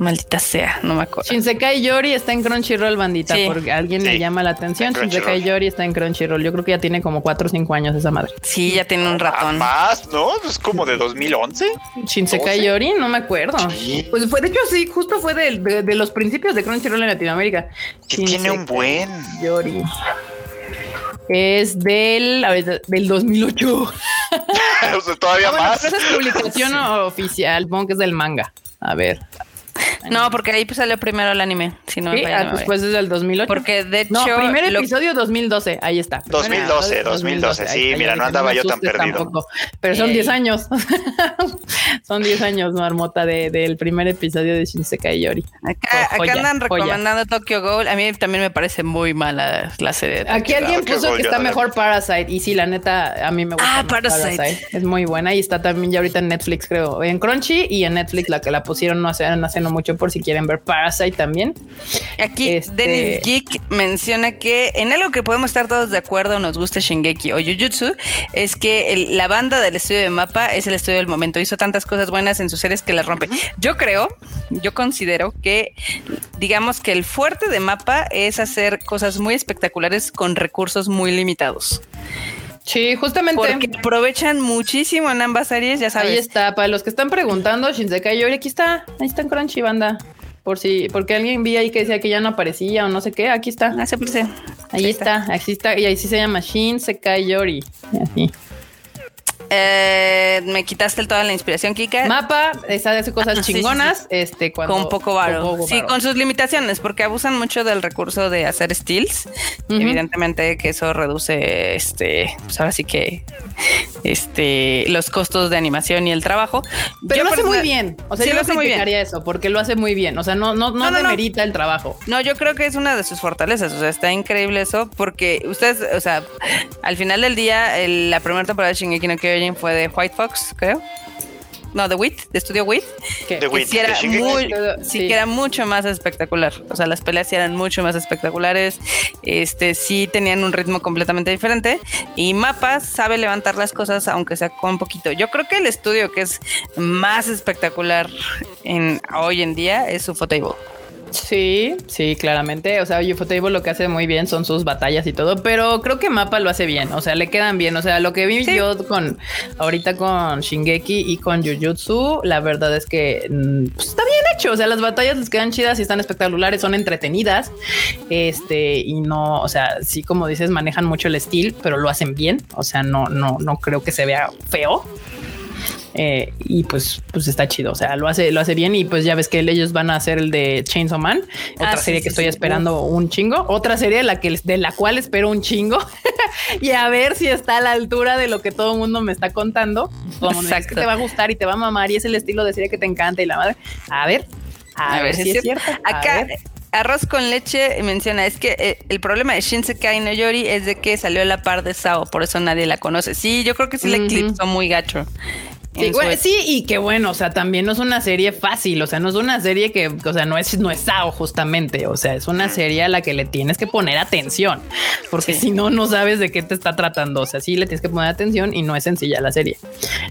maldita sea, no me acuerdo. Shinsekai Yori está en Crunchyroll, bandita, Sí. porque alguien le Sí. llama la atención. Shinsekai Yori está en Crunchyroll. Yo creo que ya tiene como 4 o 5 años esa madre. Sí, ya tiene un Ah, ratón. Más, ¿no? Es como de 2011. Shinsekai 12. Yori, no me acuerdo. Sí. Pues fue, de hecho, sí, justo fue de, de- de los principios de Crunchyroll en Latinoamérica. Que tiene un buen. Yori. Es del, a ver, del 2008. O sea, todavía Ah, bueno, más. esa es publicación oficial, supongo que es del manga. A ver. No, porque ahí pues salió primero el anime. Si no Sí, ah, memoria. después es del 2008. Porque de hecho. No, primer lo- episodio 2012, ahí está. Primer 2012, episodio 2012, sí, ahí mira, no andaba yo tan perdido. tampoco. Pero son Ey. 10 años. son 10 años, Marmota, de- del primer episodio de Shinsekai Yori. Acá, Joya, andan joya. recomendando Tokyo Ghoul. A mí también me parece muy mala la serie. de Aquí alguien Tokyo puso Ghoul, que está no mejor Parasite. Y sí, la neta, a mí me gusta. Ah, más Parasite. Es muy buena y está también ya ahorita en Netflix, creo. En Crunchy y en Netflix, la que la pusieron no hace, no hace no mucho por si quieren ver Parasite también. Aquí Este- Dennis Geek menciona que en algo que podemos estar todos de acuerdo, nos guste Shingeki o Jujutsu, es que el- la banda del estudio de Mapa es el estudio del momento. Hizo tantas cosas buenas en sus series que las rompe. Yo creo, yo considero que, digamos que el fuerte de Mapa es hacer cosas muy espectaculares con recursos muy limitados. Sí, justamente. Porque aprovechan muchísimo en ambas series, ya sabes. Ahí está, para los que están preguntando, Shinsekai Yori, aquí está, ahí está en Crunchy, banda. Por si, porque alguien vi ahí que decía que ya no aparecía o no sé qué, aquí está. Ah, sí. Ahí Sí está, así está, y ahí sí se llama Shinsekai Yori. Así. Eh, me quitaste toda la inspiración, Kika. Mapa, esa hace cosas Ah, sí, sí, chingonas, este, cuando. con poco varo. con poco Sí, varo. con sus limitaciones, porque abusan mucho del recurso de hacer steals. Evidentemente que eso reduce, este, pues ahora sí que, este, los costos de animación y el trabajo. Pero Yo lo hace muy bien. O sea, yo lo hace muy bien. eso, porque lo hace muy bien. O sea, no, no, no, No, no, no. demerita el trabajo. No, yo creo que es una de sus fortalezas. O sea, está increíble eso porque ustedes, o sea, al final del día, el- la primera temporada de Shingeki no Kyojin fue de White Fox, creo. No, de Wit, de Estudio Wit. Que- The que Wit, sí era muy, Sí. que era mucho más espectacular. O sea, las peleas sí eran mucho más espectaculares. Este sí tenían un ritmo completamente diferente. Y Mapas sabe levantar las cosas, aunque sea con poquito. Yo creo que el estudio que es más espectacular en hoy en día es su Table. Sí, sí, claramente. O sea, Ufotable lo que hace muy bien son sus batallas y todo, pero creo que Mapa lo hace bien. O sea, le quedan bien. O sea, lo que vi yo con ahorita con Shingeki y con Jujutsu, la verdad es que mm, pues, está bien hecho. O sea, las batallas les quedan chidas y están espectaculares, son entretenidas. Este, y no, o sea, sí, como dices, manejan mucho el estilo, pero lo hacen bien. O sea, no, no, no creo que se vea feo. Eh, y pues, pues está chido. O sea, lo hace, lo hace bien. Y pues ya ves que ellos van a hacer el de Chainsaw Man, otra Ah, serie sí, que sí, estoy sí. esperando un chingo, otra serie de la que de la cual espero un chingo y a ver si está a la altura de lo que todo el mundo me está contando. "Es que te va a gustar y te va a mamar y es el estilo de serie que te encanta y la madre. A ver, a, ver, si es cierto. Acá. Arroz con leche menciona, es que eh, el problema de Shinsekai no Yori es de que salió a la par de Sao, por eso nadie la conoce. Sí, yo creo que sí la Ujú. eclipsó muy gacho. Sí, bueno, sí, y que bueno, o sea, también no es una serie fácil, o sea, no es una serie que, o sea, no es, no es Sao justamente, o sea, es una serie a la que le tienes que poner atención, porque Sí. si no, no sabes de qué te está tratando, o sea, sí le tienes que poner atención y no es sencilla la serie.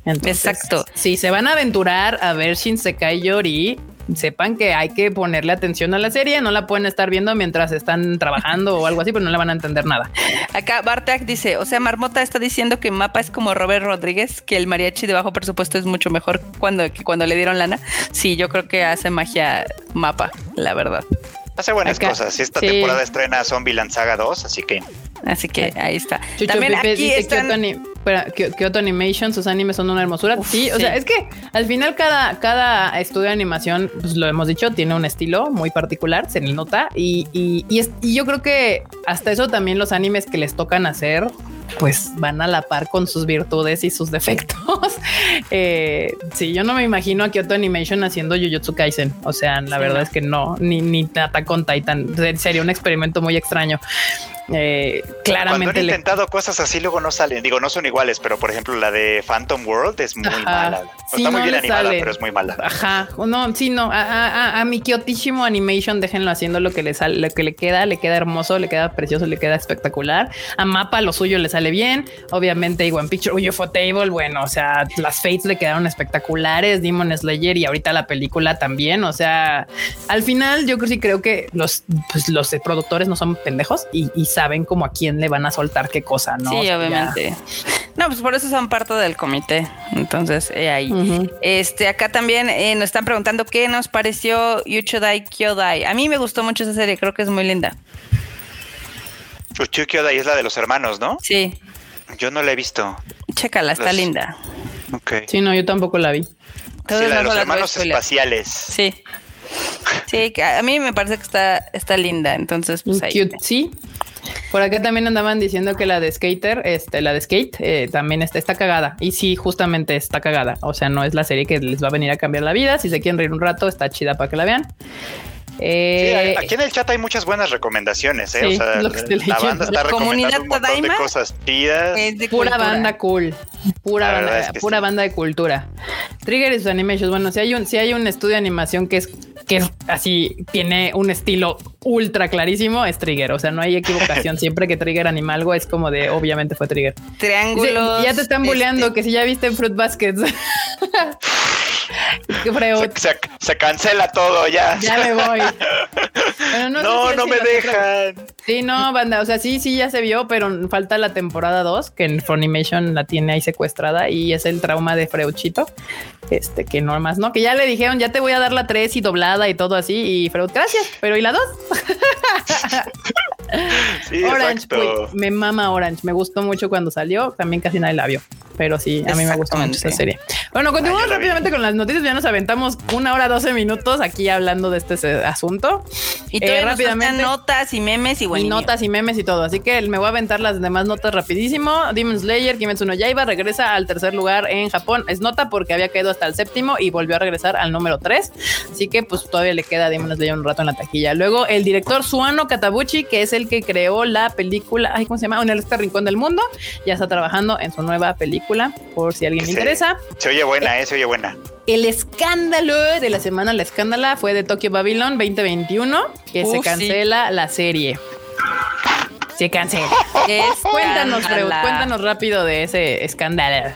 Entonces, Exacto. Si se van a aventurar a ver Shinsekai Yori, sepan que hay que ponerle atención a la serie, no la pueden estar viendo mientras están trabajando o algo así, pero no le van a entender nada. Acá Bartek dice, o sea, Marmota está diciendo que Mapa es como Robert Rodríguez, que el mariachi de bajo presupuesto es mucho mejor cuando, que cuando le dieron lana. Sí, yo creo que hace magia Mapa, la verdad. Hace buenas Acá. cosas. Y esta Sí. temporada estrena Zombieland Saga 2, así que Así que ahí está. Chucho También Pepe aquí dice están... Kyoto, Animation, sus animes son una hermosura. Uf, sí, o sí. sea, es que al final cada, cada estudio de animación, pues lo hemos dicho, tiene un estilo muy particular, se le nota. Y, y, y es- y yo creo que hasta eso también los animes que les tocan hacer, pues van a la par con sus virtudes y sus defectos. eh, sí, yo no me imagino a Kyoto Animation haciendo Jujutsu Kaisen. O sea, la Sí, verdad no. es que no, ni, ni Attack on Titan. Sería un experimento muy extraño. Eh, cuando han claramente le intentado cosas así luego no salen. Digo, no son iguales, pero por ejemplo la de Phantom World es muy Ajá. mala. Sí, Está muy bien animada, sale. pero es muy mala. Ajá, no, sí, no, a, a, a- a mi Kyotísimo Animation déjenlo haciendo lo que le sale, lo que le queda, le queda hermoso, le queda precioso, le queda espectacular. A Mapa lo suyo le sale bien, obviamente igual Picture, uy, Table, bueno, o sea, las Fates le quedaron espectaculares, Demon Slayer y ahorita la película también, o sea, al final yo creo sí creo que los, pues, los productores no son pendejos y, y saben como a quién le van a soltar qué cosa, ¿no? O Sí, ya- obviamente. No, pues por eso son parte del comité. Entonces, eh, ahí. Este, acá también eh, nos están preguntando qué nos pareció Yuchodai Kyodai. A mí me gustó mucho esa serie, creo que es muy linda. Chuchu Kyoda es la de los hermanos, ¿no? Sí, Yo no la he visto. chécala, está Los- linda. Ok. Sí, no, yo tampoco la vi. Sí, la de los hermanos espaciales. Sí. Sí, a a mí me parece que está, está linda. Entonces, pues ahí. Cute, sí. Por acá también andaban diciendo que la de Skater, este, la de Skate, eh, también está, está cagada. Y sí, justamente está cagada. O sea, no es la serie que les va a venir a cambiar la vida. Si se quieren reír un rato, está chida para que la vean. Sí, Eh, aquí en el chat hay muchas buenas recomendaciones, ¿eh? Sí, o sea, la leyendo. banda está La recomendando un montón de cosas chidas. Es de pura cultura. banda cool, pura banda, verdad es que pura sí. banda de cultura. Trigger y sus animations. Bueno, si hay un, si hay un estudio de animación que es que es así tiene un estilo ultra clarísimo, es Trigger. O sea, no hay equivocación. Siempre que Trigger anima algo, es como de obviamente fue Trigger. Dice, Triángulos. ya te están bulleando este, que si ya viste Fruit Baskets. Se, se- se cancela todo ya. ya me voy. Pero no, sé no, si me dejan. Sí, no, banda. O sea, sí, sí, ya se vio, pero falta la temporada 2, que en Funimation la tiene ahí secuestrada y es el trauma de Freuchito. Este, que no más, no, que ya le dijeron, ya te voy a dar la 3 y doblada y todo así. Y Freud, gracias, pero ¿y la 2? Sí, Orange, me mama Orange. Me gustó mucho cuando salió. También casi nadie la vio. Pero sí, a mí me gustó mucho esa serie. Bueno, continuamos vi. rápidamente con las noticias. Ya nos aventamos una hora 12 minutos aquí hablando de este eh, asunto. Y Eh, rápidamente. notas y memes y bueno. y notas y memes y todo. Así que me voy a aventar las demás notas rapidísimo. Demon Slayer, Kimetsu no Yaiba regresa al tercer lugar en Japón. Es nota porque había caído hasta el séptimo y volvió a regresar al número 3. Así que pues todavía le queda Demon Slayer un rato en la taquilla. Luego el director Suano Katabuchi, que es el que creó la película, ay, ¿cómo se llama? En este rincón del mundo, ya está trabajando en su nueva película, por si a alguien le interesa. Se oye buena, eh, se oye buena. El escándalo de la semana, la escándala fue de Tokyo Babylon 2021, que se sí. cancela la serie. Se cancela. Es Cuéntanos, cuéntanos rápido de ese escándalo.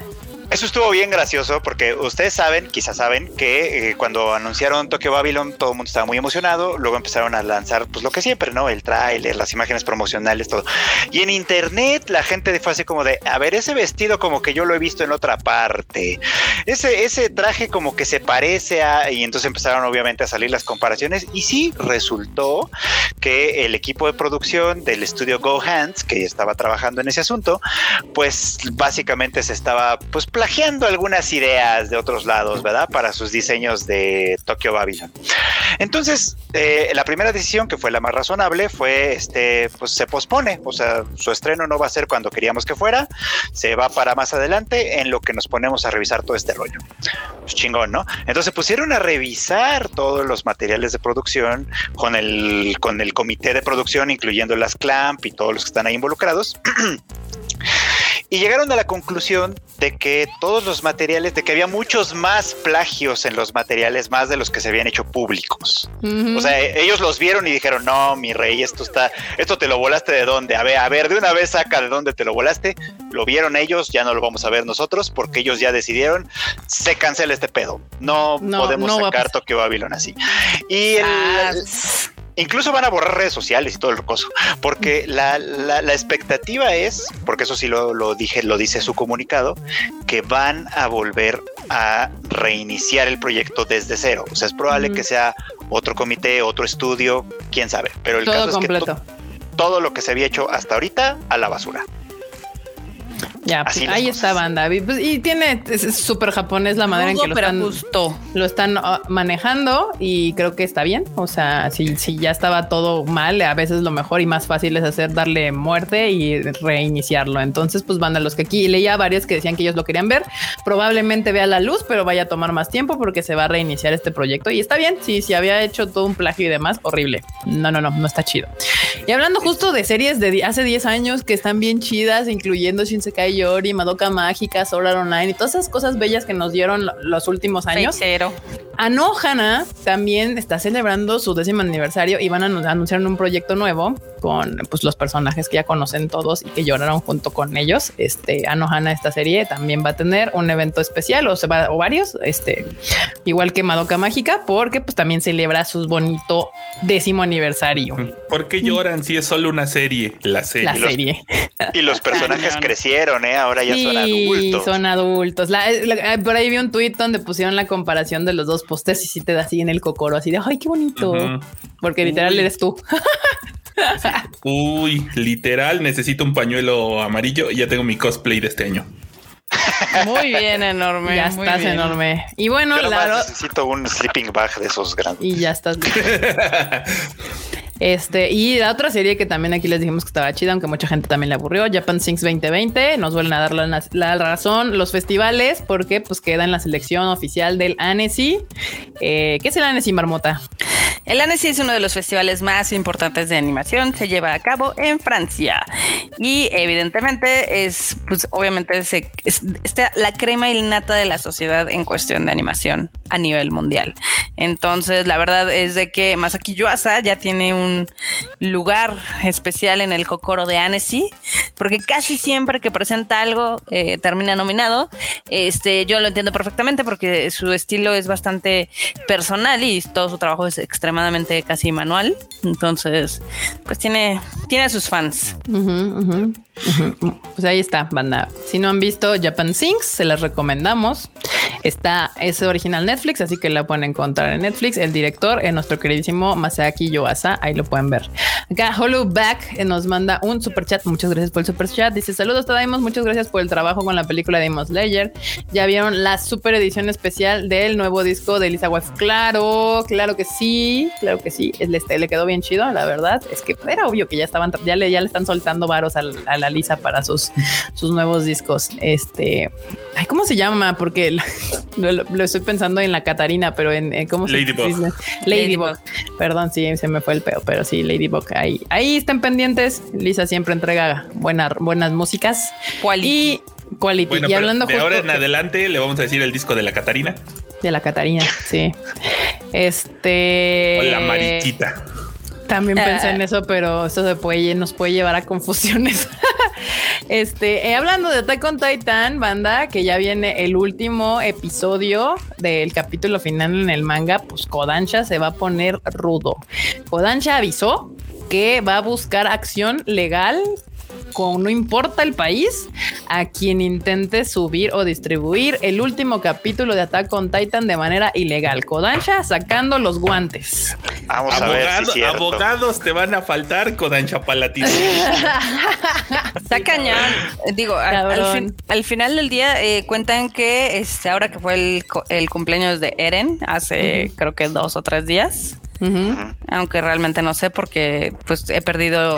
Eso estuvo bien gracioso porque ustedes saben, quizás saben, que eh, cuando anunciaron Tokyo Babylon todo el mundo estaba muy emocionado, luego empezaron a lanzar pues lo que siempre, ¿no? El tráiler, las imágenes promocionales, todo. Y en internet la gente fue así como de, a ver, ese vestido como que yo lo he visto en otra parte, ese, ese traje como que se parece a... Y entonces empezaron obviamente a salir las comparaciones y sí, resultó que el equipo de producción del estudio Go Hands, que estaba trabajando en ese asunto, pues básicamente se estaba pues plagiando algunas ideas de otros lados, ¿verdad? Para sus diseños de Tokyo Babylon. Entonces, eh, la primera decisión, que fue la más razonable, fue, este, pues se pospone, o sea, su estreno no va a ser cuando queríamos que fuera, se va para más adelante en lo que nos ponemos a revisar todo este rollo. Pues chingón, ¿no? Entonces pusieron a revisar todos los materiales de producción con el, con el comité de producción, incluyendo las clamp y todos los que están ahí involucrados. y llegaron a la conclusión de que todos los materiales, de que había muchos más plagios en los materiales, más de los que se habían hecho públicos. O sea, ellos los vieron y dijeron, no, mi rey, esto está, esto te lo volaste de dónde? A ver, a ver, de una vez saca de dónde te lo volaste. Lo vieron ellos, ya no lo vamos a ver nosotros, porque ellos ya decidieron, se cancela este pedo. No, podemos sacar Tokio Babylon así. Y el, ah, Incluso van a borrar redes sociales y todo el coso, porque la, expectativa es, porque eso sí lo, dije, lo dice su comunicado, que van a volver a reiniciar el proyecto desde cero. O sea, es probable que sea otro comité, otro estudio, quién sabe. Pero el caso es que todo lo que se había hecho hasta ahorita a la basura. Ya, pues, ahí está banda. Pues, y tiene es súper japonés la manera en que lo están, lo están ah, manejando y creo que está bien. O sea, si, si ya estaba todo mal, a veces lo mejor y más fácil es hacer darle muerte y reiniciarlo. Entonces, pues banda, los que aquí leía varios que decían que ellos lo querían ver, probablemente vea la luz, pero vaya a tomar más tiempo porque se va a reiniciar este proyecto. Y está bien, si, si había hecho todo un plagio y demás, horrible. No, no, no, no está chido. Y hablando justo de series de hace 10 años que están bien chidas, incluyendo Shinsekai Yori, Madoka Mágica, Solar Online y todas esas cosas bellas que nos dieron los últimos años. Cero. Anohana también está celebrando su décimo aniversario y van a anunciar un proyecto nuevo con pues, los personajes que ya conocen todos y que lloraron junto con ellos. Este Anohana, esta serie también va a tener un evento especial o, se va, o varios, este, igual que Madoka Mágica, porque pues también celebra su bonito décimo aniversario. ¿Por qué lloran si es solo una serie? La serie. La serie. Y los personajes crecieron, ¿eh? Ahora ya son adultos. Son adultos. Eh, por ahí vi un tuit donde pusieron la comparación de los dos postes y si te da así en el cocoro, así de ay, qué bonito. Porque literal eres tú. Uy, literal, necesito un pañuelo amarillo y ya tengo mi cosplay de este año. Muy bien, enorme. Ya estás enorme. Y bueno, claro. Necesito un sleeping bag de esos grandes. Y ya estás. Este, y la otra serie que también aquí les dijimos que estaba chida, aunque mucha gente también le aburrió, Japan Sings 2020, nos vuelven a dar la, razón, los festivales, porque pues queda en la selección oficial del ANESI. Eh, ¿Qué es el ANESI, Marmota? El Annecy es uno de los festivales más importantes de animación, se lleva a cabo en Francia y evidentemente es, pues obviamente es, la crema y nata de la sociedad en cuestión de animación a nivel mundial. Entonces, la verdad es de que Masaki Yuasa ya tiene un lugar especial en el Kokoro de Annecy, porque casi siempre que presenta algo eh, termina nominado. Este, yo lo entiendo perfectamente porque su estilo es bastante personal y todo su trabajo es extremadamente casi manual. Entonces, pues tiene, tiene sus fans. Pues ahí está, banda. Si no han visto Japan Sings, se las recomendamos. Está, es original Netflix, así que la pueden encontrar en Netflix. El director es nuestro queridísimo Masaki Yoasa. Ahí lo pueden ver. Acá Hollow Back eh, nos manda un super chat. Muchas gracias por el super chat. Dice saludos, Tadaimos. Muchas gracias por el trabajo con la película de Demon Slayer. Ya vieron la super edición especial del nuevo disco de Lisa Wife. Claro, claro que sí, claro que sí. Le, le quedó bien chido, la verdad. Es que era obvio que ya estaban, ya le, ya le están soltando varos a, la Lisa para sus, sus nuevos discos. Este, ay, ¿cómo se llama? Porque lo, estoy pensando en la Catarina, pero en, cómo se dice Ladybug. Perdón, sí, se me fue el peo, pero sí, Ladybug. Ahí, ahí están pendientes. Lisa siempre entrega buenas buenas músicas. Y quality. y hablando de ahora en adelante le vamos a decir el disco de la Catarina. De la Catarina, sí. Este. O la mariquita. También pensé en ah. eso, pero esto se puede, nos puede llevar a confusiones. Este, eh, hablando de Attack on Titan, banda, que ya viene el último episodio del capítulo final en el manga, pues Kodansha se va a poner rudo. Kodansha avisó que va a buscar acción legal con no importa el país a quien intente subir o distribuir el último capítulo de Attack on Titan de manera ilegal. Kodansha sacando los guantes. Vamos a ver si es Abogado- cierto. abogados te van a faltar con Ancha Palatino. Está cañón. Digo, al, al Cabrón. fin- al final del día eh, cuentan que este, ahora que fue el, co- el cumpleaños de Eren, hace creo que dos o tres días, Aunque realmente no sé porque pues he perdido,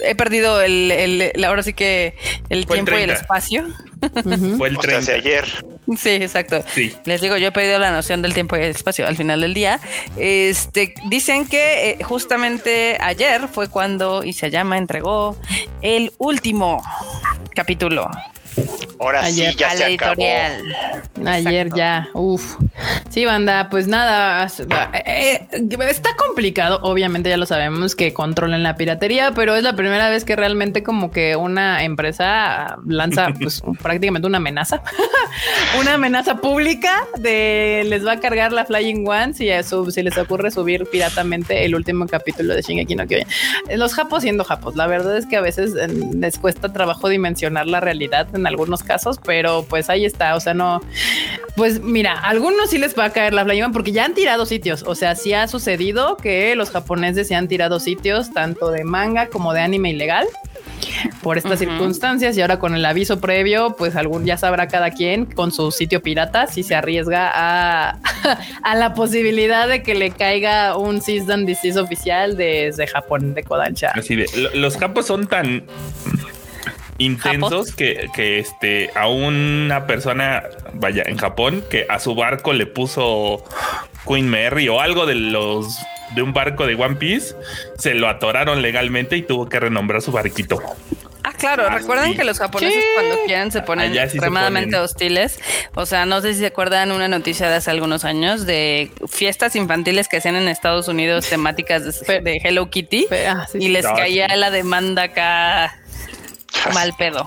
he perdido el, el- el- ahora sí que el tiempo y el 30. espacio. Fue el O sea, 30. hace ayer. Sí, exacto. Sí. Les digo, yo he perdido la noción del tiempo y el espacio al final del día. Este, dicen que eh, justamente ayer fue cuando Isayama entregó el último capítulo Ahora Ayer. sí, ya a se la acabó. editorial. Ayer Exacto. ya, uff. Sí, banda, pues nada, eh, eh, está complicado, obviamente ya lo sabemos que controlen la piratería, pero es la primera vez que realmente como que una empresa lanza pues prácticamente una amenaza, una amenaza pública de les va a cargar la Flying One si, su- si les ocurre subir piratamente el último capítulo de Shingeki no Kyojin. Los japos siendo japos, la verdad es que a veces les cuesta trabajo dimensionar la realidad en algunos casos, pero pues ahí está, o sea, no, pues mira, a algunos sí les va a caer la One porque ya han tirado sitios, o sea, sí ha sucedido que los japoneses se han tirado sitios tanto de manga como de anime ilegal por estas Ujú. circunstancias y ahora con el aviso previo, pues algún ya sabrá cada quien con su sitio pirata si se arriesga a, a la posibilidad de que le caiga un cease and desist oficial desde Japón, de Kodansha. Así de, lo- los campos son tan intensos que, que este a una persona, vaya, en Japón, que a su barco le puso Queen Mary o algo de los de un barco de One Piece, se lo atoraron legalmente y tuvo que renombrar su barquito. Ah, claro, Ah, recuerden sí. que los japoneses Sí. cuando quieren se ponen se extremadamente ponen. hostiles. O sea, no sé si se acuerdan una noticia de hace algunos años de fiestas infantiles que hacían en Estados Unidos temáticas de, de Hello Kitty Fe- ah, sí, y sí. les caía sí. la demanda acá mal pedo.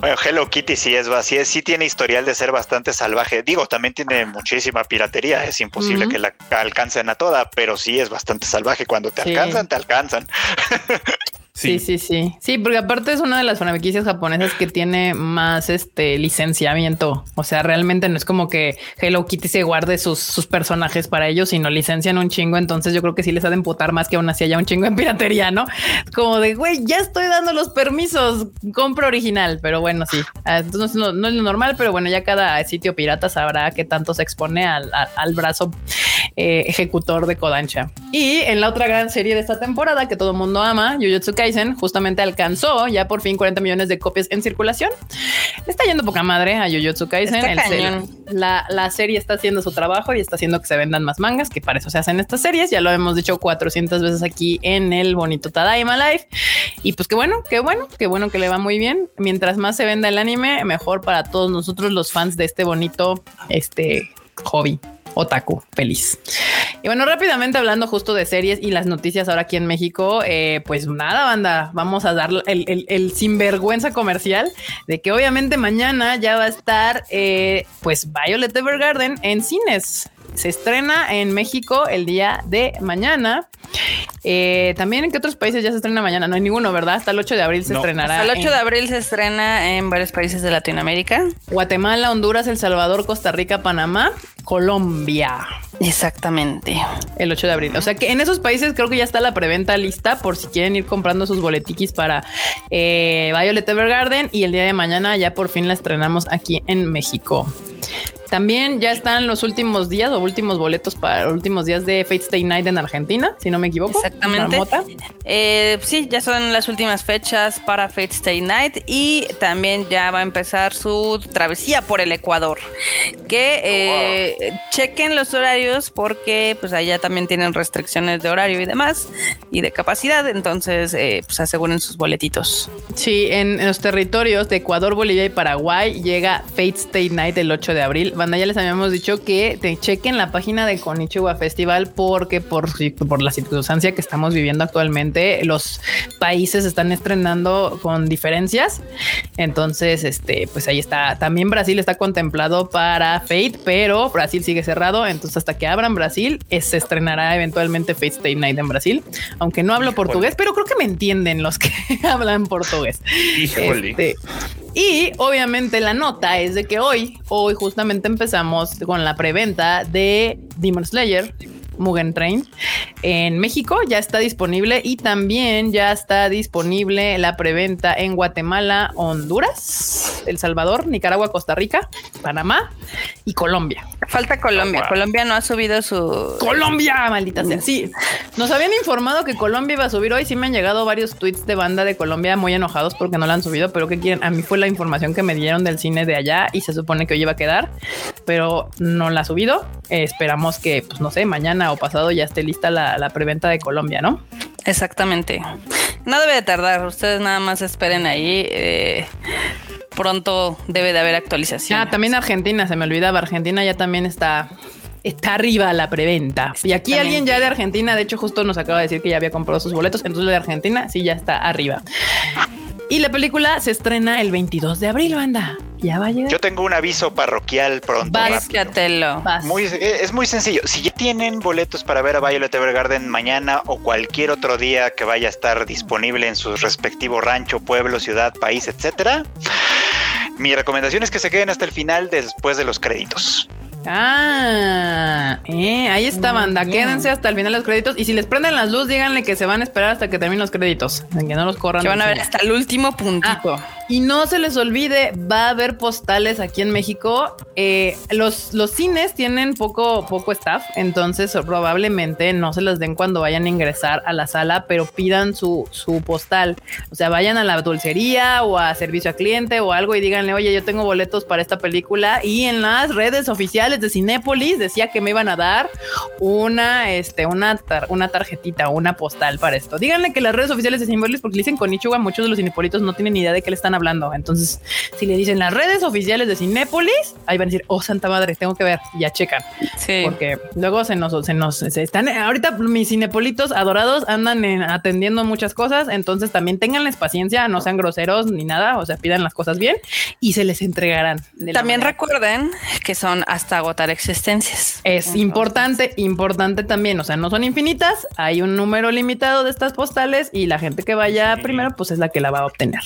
Bueno, Hello Kitty sí es, sí, es- sí tiene historial de ser bastante salvaje. Digo, también tiene muchísima piratería. Es imposible que la alcancen a toda, pero sí es bastante salvaje. Cuando te Sí. alcanzan, te alcanzan. Sí, sí, sí. Sí, porque aparte es una de las franquicias japonesas que tiene más este licenciamiento. O sea, realmente no es como que Hello Kitty se guarde sus, sus personajes para ellos, sino licencian un chingo. Entonces yo creo que sí les ha de emputar más que aún así haya un chingo en piratería, ¿no? Como de güey, ya estoy dando los permisos, compra original. Pero bueno, sí. Ah, Entonces no, es lo normal, pero bueno, ya cada sitio pirata sabrá qué tanto se expone al, al- brazo eh, ejecutor de Kodansha. Y en la otra gran serie de esta temporada que todo el mundo ama, Jujutsu Kaisen, justamente alcanzó ya por fin 40 millones de copias en circulación. Le está yendo poca madre a Jujutsu Kaisen. El la, la serie está haciendo su trabajo y está haciendo que se vendan más mangas, que para eso se hacen estas series. Ya lo hemos dicho 400 veces aquí en el bonito Tadaima Live. Y pues qué bueno, qué bueno, qué bueno que le va muy bien. Mientras más se venda el anime, mejor para todos nosotros los fans de este bonito este hobby. Otaku, feliz. Y bueno, rápidamente hablando justo de series y las noticias ahora aquí en México, eh, pues nada, banda, vamos a dar el, sinvergüenza comercial de que obviamente mañana ya va a estar eh, pues Violet Evergarden en cines. Se estrena en México el día de mañana. Eh, también en qué otros países ya se estrena mañana. No hay ninguno, ¿verdad? Hasta el 8 de abril se No. estrenará. Hasta el 8 en de abril se estrena en varios países de Latinoamérica. Guatemala, Honduras, El Salvador, Costa Rica, Panamá, Colombia. Exactamente. El 8 de abril. O sea que en esos países creo que ya está la preventa lista por si quieren ir comprando sus boletiquis para eh, Violet Evergarden y el día de mañana ya por fin la estrenamos aquí en México. También ya están los últimos días o últimos boletos para los últimos días de Fate Stay Night en Argentina, si no me equivoco. Exactamente. Eh, sí, ya son las últimas fechas para Fate Stay Night y también ya va a empezar su travesía por el Ecuador. Que eh, chequen los horarios porque pues allá también tienen restricciones de horario y demás y de capacidad, entonces eh, pues aseguren sus boletitos. Sí, en, en los territorios de Ecuador, Bolivia y Paraguay llega Fate Stay Night el 8 de abril. Banda, ya les habíamos dicho que te chequen la página de Konichiwa Festival porque por, por la circunstancia que estamos viviendo actualmente, los países están estrenando con diferencias. Entonces, este, pues ahí está. También Brasil está contemplado para Fate, pero Brasil sigue cerrado. Entonces, hasta que abran Brasil, se estrenará eventualmente Fate Stay Night en Brasil. Aunque no hablo portugués, pero creo que me entienden los que hablan portugués. Híjole. Este, y obviamente la nota es de que hoy, hoy justamente empezamos con la preventa de Demon Slayer. Mugen Train en México ya está disponible y también ya está disponible la preventa en Guatemala, Honduras, El Salvador, Nicaragua, Costa Rica, Panamá y Colombia. Falta Colombia. wow. Colombia no ha subido su. Colombia, maldita sea. Sí, nos habían informado que Colombia iba a subir hoy. Sí me han llegado varios tweets de banda de Colombia muy enojados porque no la han subido, pero ¿qué quieren? A mí fue la información que me dieron del cine de allá y se supone que hoy iba a quedar, pero no la ha subido. Eh, esperamos que, pues no sé, mañana o pasado ya esté lista la, la preventa de Colombia, ¿no? Exactamente. No debe de tardar. Ustedes nada más esperen ahí. eh, pronto debe de haber actualización. Ah, también Argentina, se me olvidaba. Argentina ya también está. Está arriba la preventa. Y aquí alguien ya de Argentina, de hecho, justo nos acaba de decir que ya había comprado sus boletos. Entonces, la de Argentina sí ya está arriba. Y la película se estrena el 22 de abril, banda. Ya va a llegar. Yo tengo un aviso parroquial pronto. Vas. Muy, eh, es muy sencillo. Si ya tienen boletos para ver a Violet Evergarden mañana o cualquier otro día que vaya a estar disponible en su respectivo rancho, pueblo, ciudad, país, etcétera, mi recomendación es que se queden hasta el final después de los créditos. Ah, eh, ahí está, banda. Quédense hasta el final de los créditos. Y si les prenden las luces, díganle que se van a esperar hasta que terminen los créditos. Que no los corran. Que van a ver hasta el último puntito. Ah, y no se les olvide, va a haber postales aquí en México. Eh, los, los cines tienen poco, poco staff, entonces probablemente no se les den cuando vayan a ingresar a la sala, pero pidan su, su postal. O sea, vayan a la dulcería o a servicio a cliente o algo y díganle, oye, yo tengo boletos para esta película. Y en las redes oficiales de Cinépolis decía que me iban a dar una, este, una, tar- una tarjetita, una postal para esto. Díganle que las redes oficiales de Cinépolis, porque le dicen con Ichuga, muchos de los cinepolitos no tienen ni idea de qué le están hablando. Entonces, si le dicen las redes oficiales de Cinépolis, ahí van a decir, oh, santa madre, tengo que ver. Y ya checan. Sí. Porque luego se nos, se nos, se están, ahorita mis cinepolitos adorados andan en- atendiendo muchas cosas. Entonces también tenganles paciencia, no sean groseros ni nada. O sea, pidan las cosas bien y se les entregarán. También manera recuerden que son hasta agotar existencias. Es Entonces, importante, importante también. O sea, no son infinitas. Hay un número limitado de estas postales y la gente que vaya Sí. primero, pues es la que la va a obtener.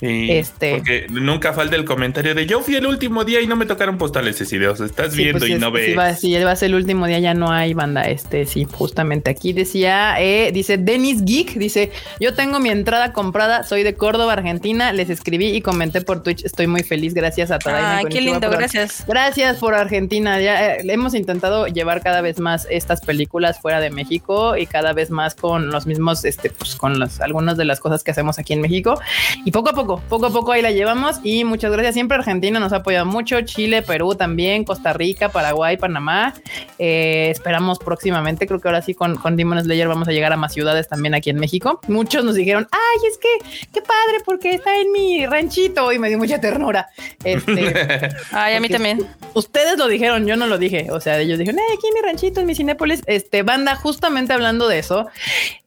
Sí, Este- Porque nunca falta el comentario de yo fui el último día y no me tocaron postales, Cecilia. O sea, estás Sí, viendo pues, y es- no ves. va, si ya va a ser el último día, ya no hay banda. Este, sí, justamente aquí decía, eh, dice Denis Geek, dice, yo tengo mi entrada comprada, soy de Córdoba, Argentina, les escribí y comenté por Twitch, estoy muy feliz, gracias a toda Ay, qué lindo, gracias. Gracias por Argentina. Ya eh, hemos intentado llevar cada vez más estas películas fuera de México y cada vez más con los mismos, este, pues con las algunas de las cosas que hacemos aquí en México. Y poco a poco, poco a poco ahí la llevamos. Y muchas gracias. Siempre Argentina nos ha apoyado mucho. Chile, Perú también, Costa Rica, Paraguay, Panamá. Eh, esperamos próximamente. Creo que ahora sí con, con Demon Slayer vamos a llegar a más ciudades también aquí en México. Muchos nos dijeron, ay, es que qué padre porque está en mi ranchito y me dio mucha ternura. Este, Ay, a mí también. Ustedes lo dijeron, yo no lo dije. O sea, ellos dijeron, "Eh, aquí mi ranchito, en mi Cinépolis. Este banda, justamente hablando de eso,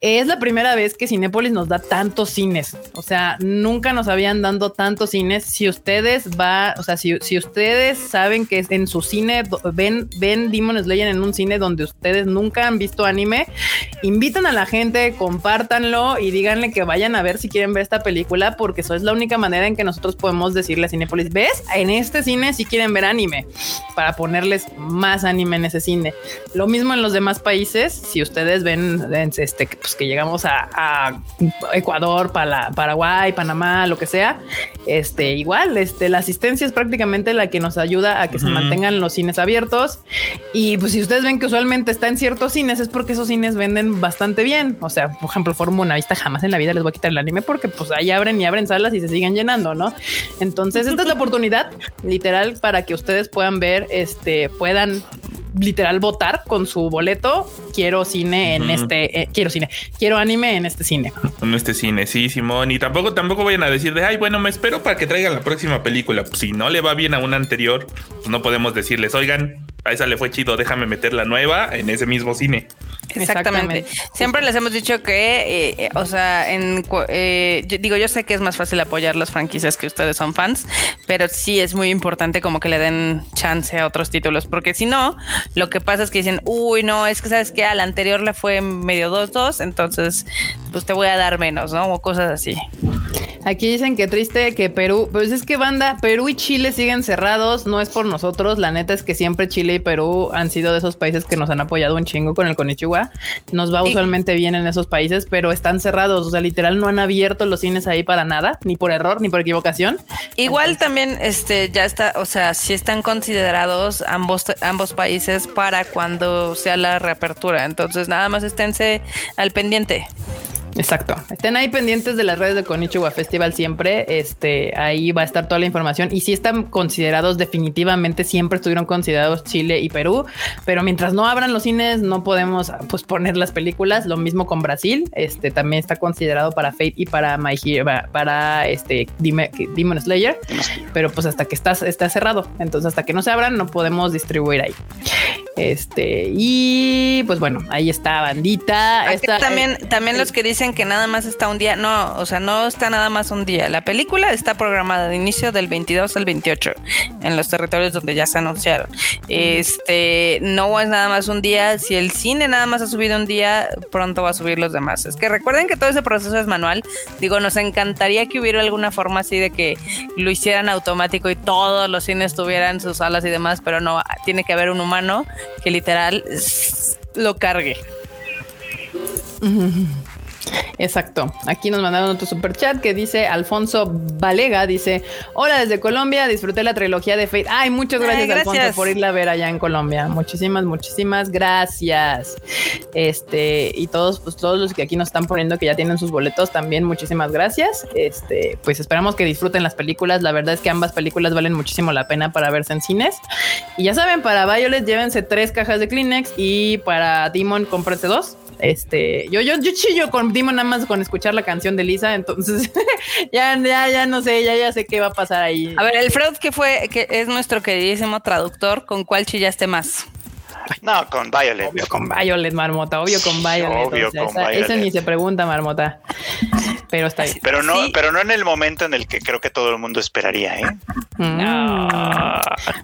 es la primera vez que Cinépolis nos da tantos cines. O sea, nunca nos habían dado tantos cines. Si ustedes va, o sea, si, si ustedes saben que en su cine ven, ven Demon Slayer en un cine donde ustedes nunca han visto anime, invitan a la gente, compártanlo y díganle que vayan a ver si quieren ver esta película, porque eso es la única manera en que nosotros podemos decirle a Cinépolis, ves, en este cine si quieren ver anime, ponerles más anime en ese cine. Lo mismo en los demás países, si ustedes ven este, pues, que llegamos a, a Ecuador, Pala- Paraguay, Panamá, lo que sea, este, igual, este, la asistencia es prácticamente la que nos ayuda a que se Ujú. mantengan los cines abiertos. Y pues si ustedes ven que usualmente está en ciertos cines, es porque esos cines venden bastante bien. O sea, por ejemplo, Fórmula Buenavista jamás en la vida les voy a quitar el anime porque pues ahí abren y abren salas y se siguen llenando, ¿no? Entonces, esta es la oportunidad literal para que ustedes puedan ver, este, puedan literal votar con su boleto. Quiero cine en este, eh, quiero cine, quiero anime en este cine. En este cine, sí, Simón. Y tampoco, tampoco vayan a decir de, ay, bueno, me espero para que traigan la próxima película. Pues, si no le va bien a una anterior, pues no podemos decirles, oigan, a esa le fue chido, déjame meter la nueva en ese mismo cine. Exactamente. Siempre les hemos dicho que, eh, eh, o sea, en, eh, digo, yo sé que es más fácil apoyar las franquicias que ustedes son fans, pero sí es muy importante como que le den chance a otros títulos, porque si no, lo que pasa es que dicen, uy, no, es que sabes que al anterior le fue medio 2-2, entonces pues te voy a dar menos, ¿no? O cosas así. Aquí dicen que triste que Perú, pues es que banda, Perú y Chile siguen cerrados, no es por nosotros, la neta es que siempre Chile y Perú han sido de esos países que nos han apoyado un chingo con el Nos va usualmente bien en esos países, pero están cerrados, o sea, literal no han abierto los cines ahí para nada, ni por error, ni por equivocación. Igual también, este, ya está, o sea, si están considerados ambos, ambos países para cuando sea la reapertura, entonces nada más esténse al pendiente. Exacto. Estén ahí pendientes de las redes de Konichiwa Festival siempre. Este, ahí va a estar toda la información. Y si están considerados, definitivamente siempre estuvieron considerados Chile y Perú. Pero mientras no abran los cines, no podemos pues, poner las películas. Lo mismo con Brasil. Este también está considerado para Fate y para My para este Demon Slayer. Pero pues hasta que está, está cerrado. Entonces, hasta que no se abran, no podemos distribuir ahí. Este, y pues bueno, ahí está bandita. también, también los que dicen que nada más está un día, no, o sea, no está nada más un día. La película está programada de inicio del 22 al 28 en los territorios donde ya se anunciaron. Este, no es nada más un día. Si el cine nada más ha subido un día, pronto va a subir los demás. Es que recuerden que todo ese proceso es manual. Digo, nos encantaría que hubiera alguna forma así de que lo hicieran automático y todos los cines tuvieran sus salas y demás, pero no, tiene que haber un humano que literal lo cargue. Exacto. Aquí nos mandaron otro super chat que dice Alfonso Valega, dice, hola desde Colombia, disfruté la trilogía de Fate. Ay, muchas gracias, Alfonso por irla a ver allá en Colombia. Muchísimas, muchísimas gracias. Este, y todos, pues todos los que aquí nos están poniendo que ya tienen sus boletos, también muchísimas gracias. Este, pues esperamos que disfruten las películas. La verdad es que ambas películas valen muchísimo la pena para verse en cines. Y ya saben, para Violet llévense tres cajas de Kleenex y para Demon cómprense dos. Este, yo, yo, yo chillo con Dimo nada más con escuchar la canción de Lisa, entonces ya, ya, ya no sé, ya, ya sé qué va a pasar ahí. A ver, el Freud que fue, que es nuestro queridísimo traductor, ¿con cuál chillaste más? No, con Violet. Obvio con Violet, Marmota, obvio con Violet. Obvio con Violet. Ese ni se pregunta, Marmota. Pero está bien. Pero no, pero no en el momento en el que creo que todo el mundo esperaría, ¿eh? Mm.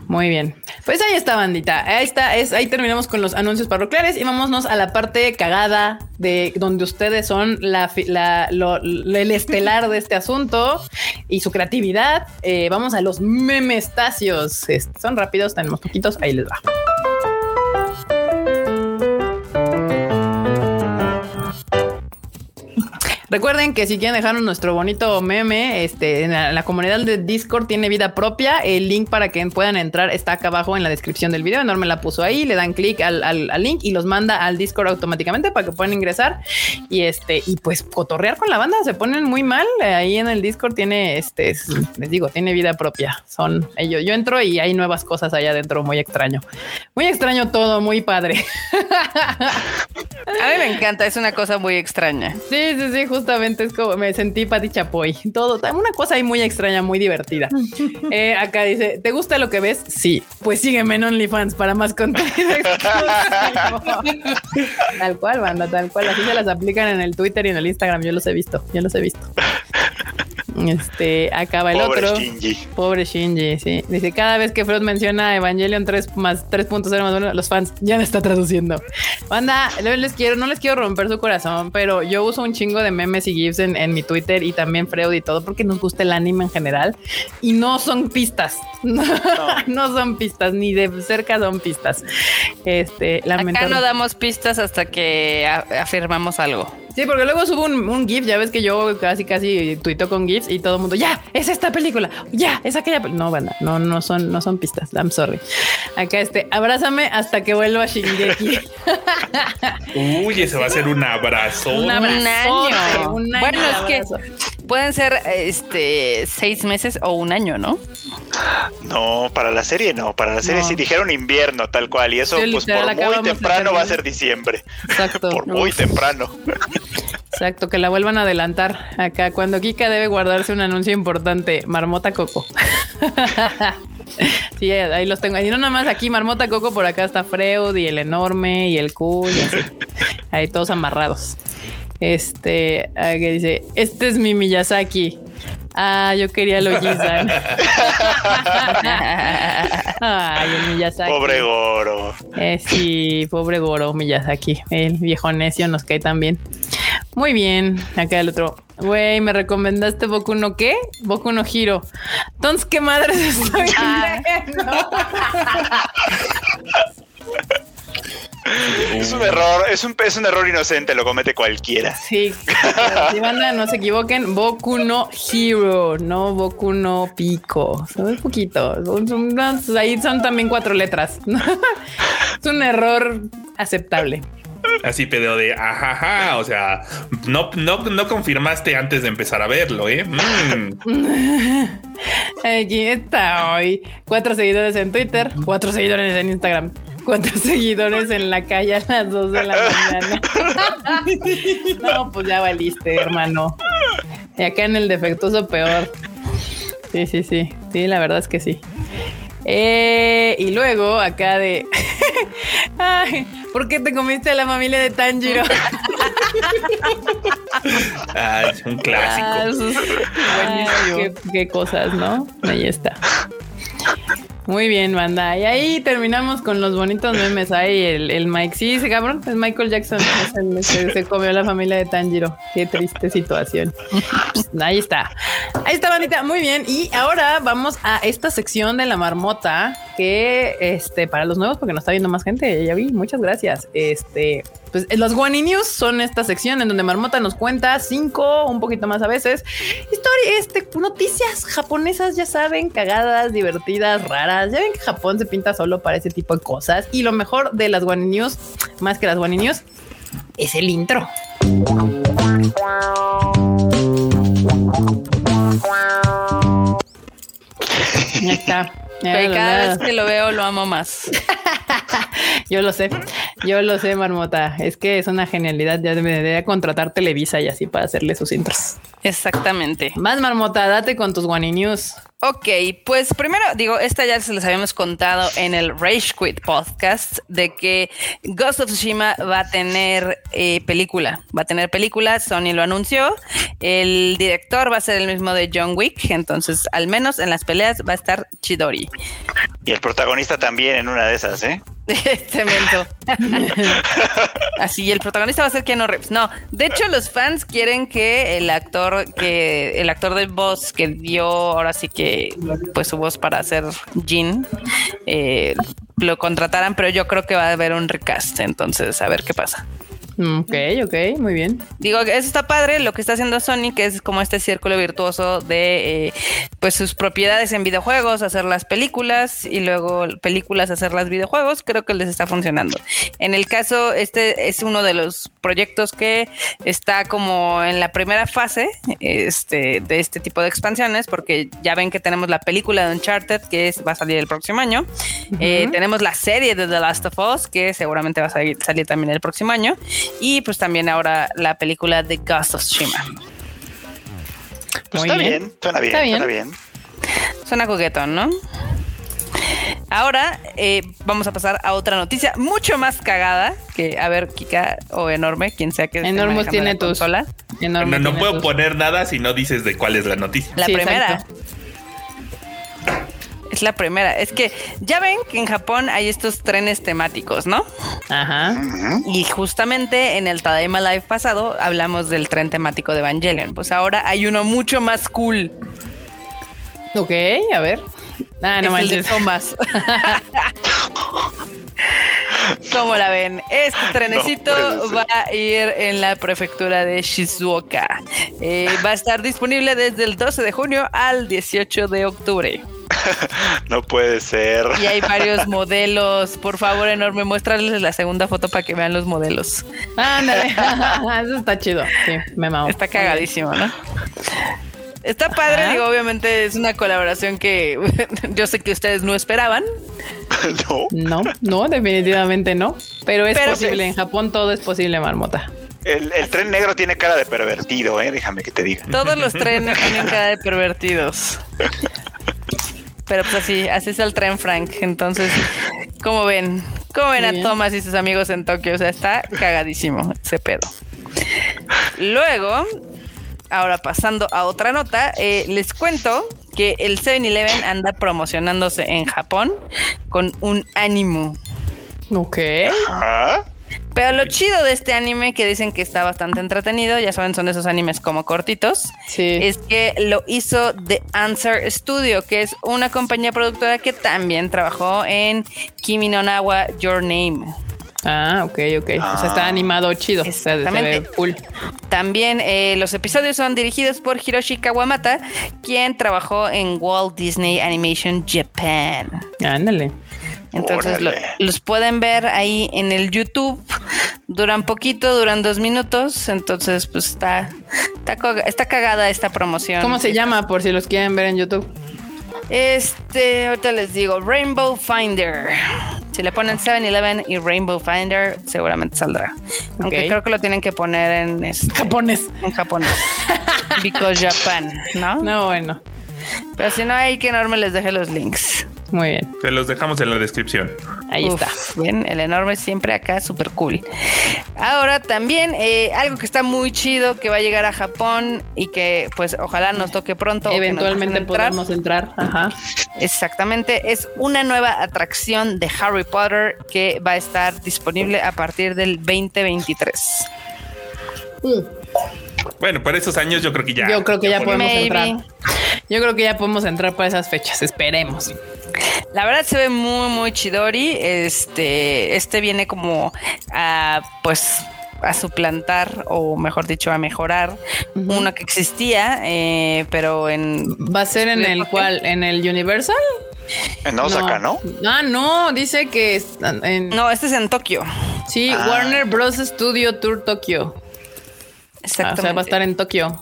Muy bien. Pues ahí está, bandita. Ahí está, es, ahí terminamos con los anuncios parroquiales y vámonos a la parte cagada de donde ustedes son la, el estelar de este asunto y su creatividad. Eh, vamos a los memestacios. Son rápidos, tenemos poquitos, ahí les va. Recuerden que si quieren dejarnos nuestro bonito meme, este, en la, comunidad de Discord tiene vida propia. El link para que puedan entrar está acá abajo en la descripción del video. Enorme la puso ahí, le dan clic al, link y los manda al Discord automáticamente para que puedan ingresar y este, y pues cotorrear con la banda. Se ponen muy mal. Ahí en el Discord tiene, este, les digo, tiene vida propia. Son ellos. Yo entro y hay nuevas cosas allá adentro, muy extraño. Muy extraño todo, muy padre. A mí me encanta, es una cosa muy extraña. Sí, sí, sí, justamente es como me sentí Pati Chapoy. Todo, una cosa ahí muy extraña, muy divertida. Eh, acá dice: ¿Te gusta lo que ves? Sí. Pues sígueme en OnlyFans para más contenido. tal cual, banda, tal cual. Así se las aplican en el Twitter y en el Instagram. Yo los he visto, yo los he visto. Este, acaba el Pobre otro. Shinji. Pobre Shinji, sí. Dice, cada vez que Freud menciona Evangelion 3 más 3.0 más bueno, los fans ya no está traduciendo. Banda, les quiero, no les quiero romper su corazón, pero yo uso un chingo de memes y gifs en, mi Twitter y también Freud y todo porque nos gusta el anime en general y no son pistas. No, son pistas, ni de cerca son pistas. Este, Acá no damos pistas hasta que afirmamos algo. Sí, porque luego subo un, GIF, ya ves que yo casi casi tuito con GIFs y todo el mundo, ya, es esta película, ya, es aquella No, banda, no, no son, no son pistas, I'm sorry. Acá este, abrázame hasta que vuelva a Shingeki. Uy, ese va a ser un abrazo. Un, año. bueno, es que pueden ser este seis meses o un año, ¿no? No, para la serie no, para la serie No. sí dijeron invierno tal cual y eso Sí, pues por muy temprano va a ser diciembre. Exacto. Por muy Uf. temprano. Exacto, que la vuelvan a adelantar acá. Cuando Kika debe guardarse un anuncio importante, Marmota Coco. sí, ahí los tengo. Y no nada más aquí, Marmota Coco, por acá está Freud y el enorme y el cool. y así. Ahí todos amarrados. Este, ah, que dice, este es mi Miyazaki. Ah, yo quería lo Gizan. Ay, el Miyazaki. Pobre Goro. Eh, sí, pobre Goro Miyazaki. El viejo necio nos cae también. Muy bien. Acá el otro. Güey, me recomendaste Boku no qué? Boku no Hiro. Entonces, ¿qué madres estoy viendo? Es un error, es un, es un error inocente, lo comete cualquiera. Sí, si banda, no se equivoquen. Boku no Hero, no Boku no Pico. Son un poquito. Son- son unas- ahí son también cuatro letras. es un error aceptable. Así pedo de ajaja. O sea, no, no, no confirmaste antes de empezar a verlo, ¿eh? Mm. Aquí está hoy. Cuatro seguidores en Twitter, cuatro seguidores en Instagram, cuatro seguidores en la calle a las dos de la mañana. no, pues ya valiste, hermano. Y acá en el defectuoso peor. Sí, sí, sí. Sí, la verdad es que sí. Eh, y luego acá de. Ay, ¿por qué te comiste a la familia de Tanjiro? Ah, es un Ah, clásico. es Ay, qué, qué cosas, ¿no? Ahí está. Muy bien, banda. Y ahí terminamos con los bonitos memes. Ahí el, el Mike. Sí, ese cabrón es Michael Jackson. Es el se, se comió la familia de Tanjiro. Qué triste situación. Pues, ahí está. Ahí está, bandita. Muy bien. Y ahora vamos a esta sección de la marmota que, este, para los nuevos, porque nos está viendo más gente. Ya vi. Muchas gracias. Este, pues los Guani News son esta sección en donde Marmota nos cuenta cinco, un poquito más a veces, historia, este, noticias japonesas, ya saben, cagadas, divertidas, raras. Ya ven que Japón se pinta solo para ese tipo de cosas. Y lo mejor de las Guani News, más que las Guani News, es el intro. Ya está. Pero lo- cada vez que lo veo lo amo más. Yo lo sé, yo lo sé, Marmota. Es que es una genialidad. Ya debería contratar Televisa y así para hacerle sus intros. Exactamente. Más Marmota, date con tus Guani News. Ok, pues primero digo, esta ya se les habíamos contado en el Rage Quit podcast de que Ghost of Tsushima va a tener eh, película, va a tener película, Sony lo anunció, el director va a ser el mismo de John Wick, entonces al menos en las peleas va a estar Chidori. Y el protagonista también en una de esas, ¿eh? Cemento. Así, el protagonista va a ser Keanu Reeves. No, de hecho, los fans quieren que el actor, que el actor de voz que dio ahora sí que pues su voz para hacer Jean, eh, lo contrataran, pero yo creo que va a haber un recast. Entonces, a ver qué pasa. Ok, ok, muy bien. Digo, eso está padre lo que está haciendo Sony, que es como este círculo virtuoso de eh, pues sus propiedades en videojuegos, hacer las películas y luego películas, hacer las videojuegos, creo que les está funcionando. En el caso, este es uno de los proyectos que está como en la primera fase este, de este tipo de expansiones, porque ya ven que tenemos la película de Uncharted, que es, va a salir el próximo año. Eh, tenemos la serie de The Last of Us, que seguramente va a salir, salir también el próximo año. Y pues también ahora la película de Ghost of Tsushima. Pues está bien. bien, suena bien, Está bien. suena bien. Suena coquetón, ¿no? Ahora eh, vamos a pasar a otra noticia mucho más cagada que, a ver, Kika o Enorme, quien sea que manejando tiene tus. Enorme No, no tiene puedo tus- poner nada si no dices de cuál es la noticia. La Sí, primera. exacto. Es la primera. Es que ya ven que en Japón hay estos trenes temáticos, ¿no? Ajá. Y justamente en el Tadaima Live pasado hablamos del tren temático de Evangelion. Pues ahora hay uno mucho más cool. Ok, a ver. Ah, no es el de manches. Thomas. ¿Cómo la ven? Este trenecito No va a ir en la prefectura de Shizuoka. Eh, va a estar disponible desde el 12 de junio al 18 de octubre. No puede ser. Y hay varios modelos. Por favor, enorme, muéstrales la segunda foto para que vean los modelos. Ándale. Eso está chido. Sí, me mamo. Está cagadísimo, ¿no? Está padre, Ajá. digo, obviamente es una colaboración que yo sé que ustedes no esperaban. no. No, no, definitivamente no. Pero es Pero posible. pues- En Japón todo es posible, marmota. El, el tren negro tiene cara de pervertido, eh. Déjame que te diga. Todos los trenes tienen cara de pervertidos. Pero pues así, así es el tren Frank. Entonces, ¿cómo ven? ¿Cómo ven Muy a bien. Thomas y sus amigos en Tokio? O sea, está cagadísimo ese pedo. Luego, ahora pasando a otra nota, eh, les cuento que el 7-Eleven anda promocionándose en Japón con un ánimo. Ok. Ah, Pero lo chido de este anime, que dicen que está bastante entretenido, ya saben, son de esos animes como cortitos, Sí. es que lo hizo The Answer Studio, que es una compañía productora que también trabajó en Kimi no Nawa Your Name. Ah, ok, ok. O sea, está Ah. animado chido. O sea, se ve Exactamente. cool. También eh, los episodios son dirigidos por Hiroshi Kawamata, quien trabajó en Walt Disney Animation Japan. Ándale. Entonces lo- los pueden ver ahí en el YouTube. Duran poquito, duran dos minutos. Entonces, pues está, está, cagada esta promoción. ¿Cómo se llama por si los quieren ver en YouTube? Este, ahorita les digo, Rainbow Finder. Si le ponen 7-Eleven y Rainbow Finder, seguramente saldrá. Aunque creo que lo tienen que poner en, este, Japonés. en japonés. Because Japan, ¿no? No, bueno. Pero si no, hay que enorme les deje los links. Muy bien. Se los dejamos en la descripción. Ahí Uf, está. Bien, el enorme siempre acá, súper cool. Ahora también eh, algo que está muy chido que va a llegar a Japón y que pues ojalá nos toque pronto. Eventualmente podamos entrar. Ajá. Exactamente, es una nueva atracción de Harry Potter que va a estar disponible a partir del 2023. Bueno, para esos años yo creo que ya. Yo creo que ya podemos Maybe. entrar. Yo creo que ya podemos entrar para esas fechas. Esperemos. La verdad se ve muy, muy chidori. Este, este viene como a, pues, a suplantar o mejor dicho, a mejorar una que existía, eh, pero en ¿Va a ser en el cual? ¿En el Universal? en Osaka, ¿no? Ah, no, dice que en, no, este es en Tokio. sí, Ah. Warner Bros. Studio Tour Tokio. Ah, o Exactamente. sea, va a estar en Tokio.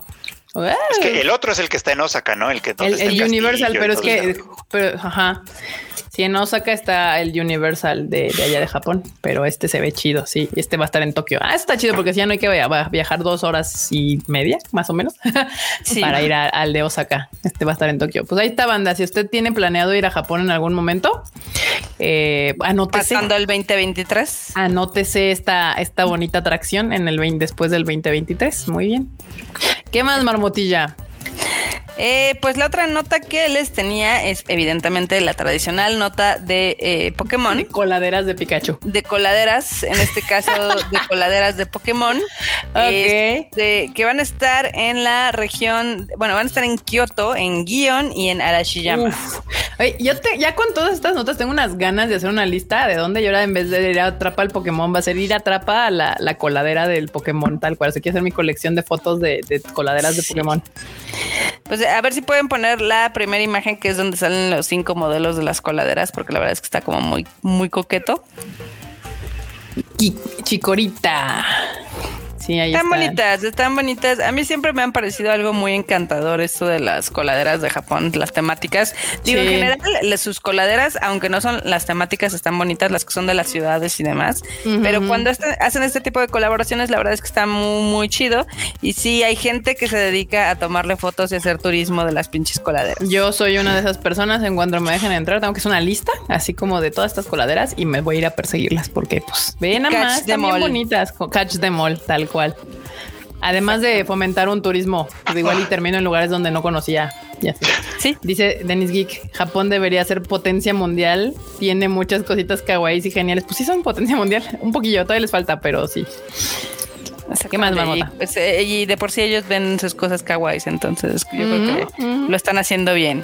Es que el otro es el que está en Osaka, ¿no? El que donde el, está el Universal, pero es que, pero, ajá. Sí, en Osaka está el Universal de, de allá de Japón, pero este se ve chido, sí. Este va a estar en Tokio. Ah, está chido porque si ya no hay que viajar dos horas y media, más o menos, Sí. para ir a- al de Osaka. Este va a estar en Tokio. Pues ahí está, banda. Si usted tiene planeado ir a Japón en algún momento, eh, anótese. Pasando el 2023. Anótese esta, esta bonita atracción en el 20 después del 2023. Muy bien. ¿Qué más, Marmotilla? Eh, pues la otra nota que les tenía es evidentemente la tradicional nota de eh, Pokémon. De coladeras de Pikachu. de coladeras, en este caso de coladeras de Pokémon, Ok. este, que van a estar en la región, bueno, van a estar en Kioto, en Gion y en Arashiyama. Uf. Oye, yo te, ya con todas estas notas tengo unas ganas de hacer una lista de dónde yo ahora en vez de ir a atrapa al Pokémon va a ser ir a atrapa a la, la coladera del Pokémon tal cual. Sea, quiero hacer mi colección de fotos de, de coladeras de. Pokémon. Pues a ver si pueden poner la primera imagen que es donde salen los cinco modelos de las coladeras, porque la verdad es que está como muy, muy coqueto. Chicorita. Sí, ahí Están está. bonitas, están bonitas. A mí siempre me han parecido algo muy encantador esto de las coladeras de Japón, las temáticas. Digo, Sí. en general, sus coladeras, aunque no son las temáticas, están bonitas, las que son de las ciudades y demás. Ujú. Pero cuando este- hacen este tipo de colaboraciones, la verdad es que está muy, muy chido. Y sí, hay gente que se dedica a tomarle fotos y hacer turismo de las pinches coladeras. Yo soy una de esas personas. En cuanto me dejen entrar, tengo que hacer una lista, así como de todas estas coladeras, y me voy a ir a perseguirlas porque, pues, ven Catch más, están bien bonitas. Catch them all, tal cual. Además de fomentar un turismo, pues igual y termino en lugares donde no conocía. Ya sé. Sí, Dice Dennis Geek, Japón debería ser potencia mundial. Tiene muchas cositas kawaiis y geniales. Pues sí son potencia mundial. Un poquillo, todavía les falta, pero sí. ¿Qué más, Y, Marmota? pues, eh, y de por sí ellos ven sus cosas kawaiis, entonces yo creo que lo están haciendo bien.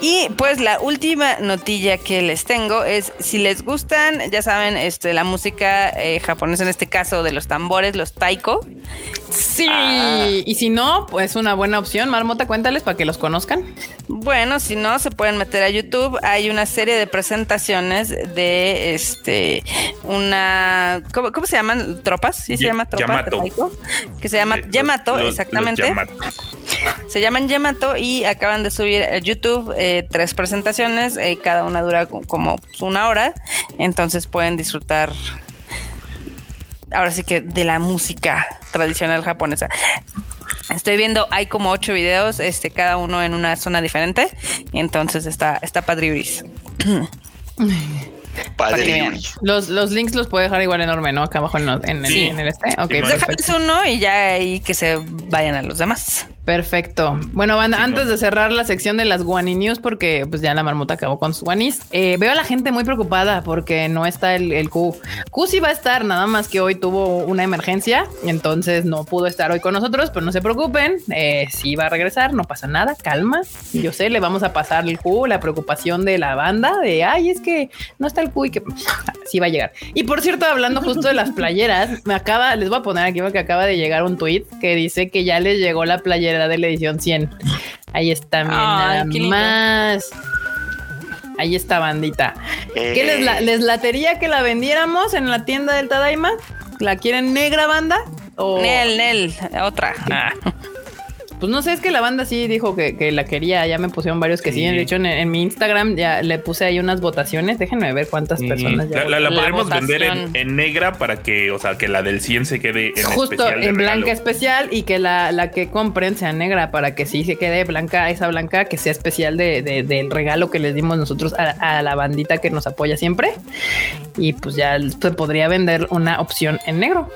Y pues la última notilla que les tengo es si les gustan, ya saben, este la música eh, japonesa en este caso de los tambores, los taiko. Sí. Ah. Y si no, pues una buena opción. Marmota, cuéntales para que los conozcan. Bueno, si no se pueden meter a YouTube, hay una serie de presentaciones de este una ¿cómo, cómo se llaman? tropas, sí se llama tropas de Yamato. que se llama Eh, los- Yamato, los- exactamente. Yamato. Se llaman Yamato y acaban de subir a YouTube eh, tres presentaciones, eh, cada una dura co- como una hora, entonces pueden disfrutar ahora sí que de la música tradicional japonesa. Estoy viendo, hay como ocho videos, este, cada uno en una zona diferente, entonces está, está padriuris. Padre que. Yuri. Los, los links los puedo dejar igual enorme, ¿no? Acá abajo en, el, Sí. en el este. Ok, Sí, perfecto. Déjales uno y ya ahí que se vayan a los demás. Perfecto. Bueno, banda, Sí, antes de cerrar la sección de las Guani News, porque pues ya la marmota acabó con sus guanis, eh, veo a la gente muy preocupada porque no está el, el Q. Q sí va a estar, nada más que hoy tuvo una emergencia, entonces no pudo estar hoy con nosotros, pero no se preocupen, eh, sí va a regresar, no pasa nada, calma. Yo sé, le vamos a pasar el Q, la preocupación de la banda, de, ay, es que no está el Q y que sí va a llegar. Y por cierto, hablando justo de las playeras, me acaba, les voy a poner aquí porque acaba de llegar un tweet que dice que ya les llegó la playera de la edición 100. Ahí está, miren, Ay, nada más. Ahí está, bandita. ¿Qué les, la- les latería que la vendiéramos en la tienda del Tadaima? ¿La quieren negra, banda? O, Nel, Nel, otra. Ah. Pues no sé, es que la banda sí dijo que, que la quería. Ya me pusieron varios que sí. Sí. De hecho, en, en mi Instagram ya le puse ahí unas votaciones. Déjenme ver cuántas personas ya La, la- la La podemos vender en, en negra para que, o sea, que la del 100 se quede en Justo especial de en blanca especial y que la, la que compren sea negra para que sí se quede blanca, esa blanca que sea especial de, de- del regalo que les dimos nosotros a, a la bandita que nos apoya siempre. Y pues ya se podría vender una opción en negro.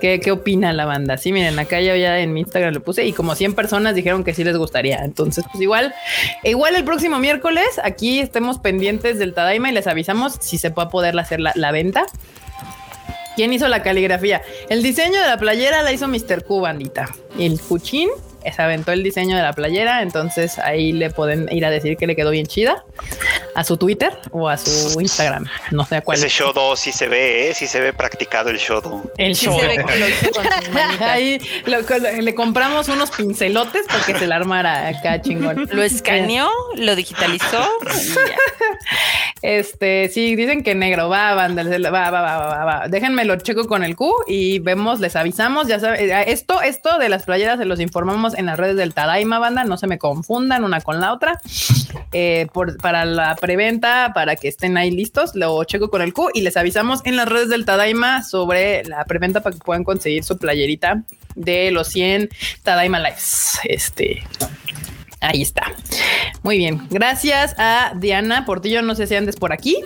¿Qué, qué opina la banda? Sí, miren, acá yo ya en mi Instagram lo puse y como 100 personas dijeron que sí les gustaría. Entonces, pues igual, igual el próximo miércoles aquí estemos pendientes del Tadaima y les avisamos si se puede poder hacer la, la venta. ¿Quién hizo la caligrafía? El diseño de la playera la hizo Mr. Q, bandita. El Cuchín se aventó el diseño de la playera, entonces ahí le pueden ir a decir que le quedó bien chida a su Twitter o a su Instagram. No sé a cuál. Ese Shodo sí se ve, ¿eh? sí se ve practicado el Shodo. El Sí sus manitas. Ahí lo- le compramos unos pincelotes para que se la armara acá chingón. Lo escaneó, lo digitalizó. Este, sí, dicen que negro, va, va, va, va, va, va, va. Déjenme lo checo con el Q y vemos, les avisamos, ya saben, esto, esto de las playeras se los informamos en las redes del Tadaima, banda, no se me confundan una con la otra. Eh, por, para la preventa, para que estén ahí listos, lo checo con el Q y les avisamos en las redes del Tadaima sobre la preventa para que puedan conseguir su playerita de los 100 Tadaima Lives. Este, Ahí está. Muy bien. Gracias a Diana Portillo. No sé si andes por aquí,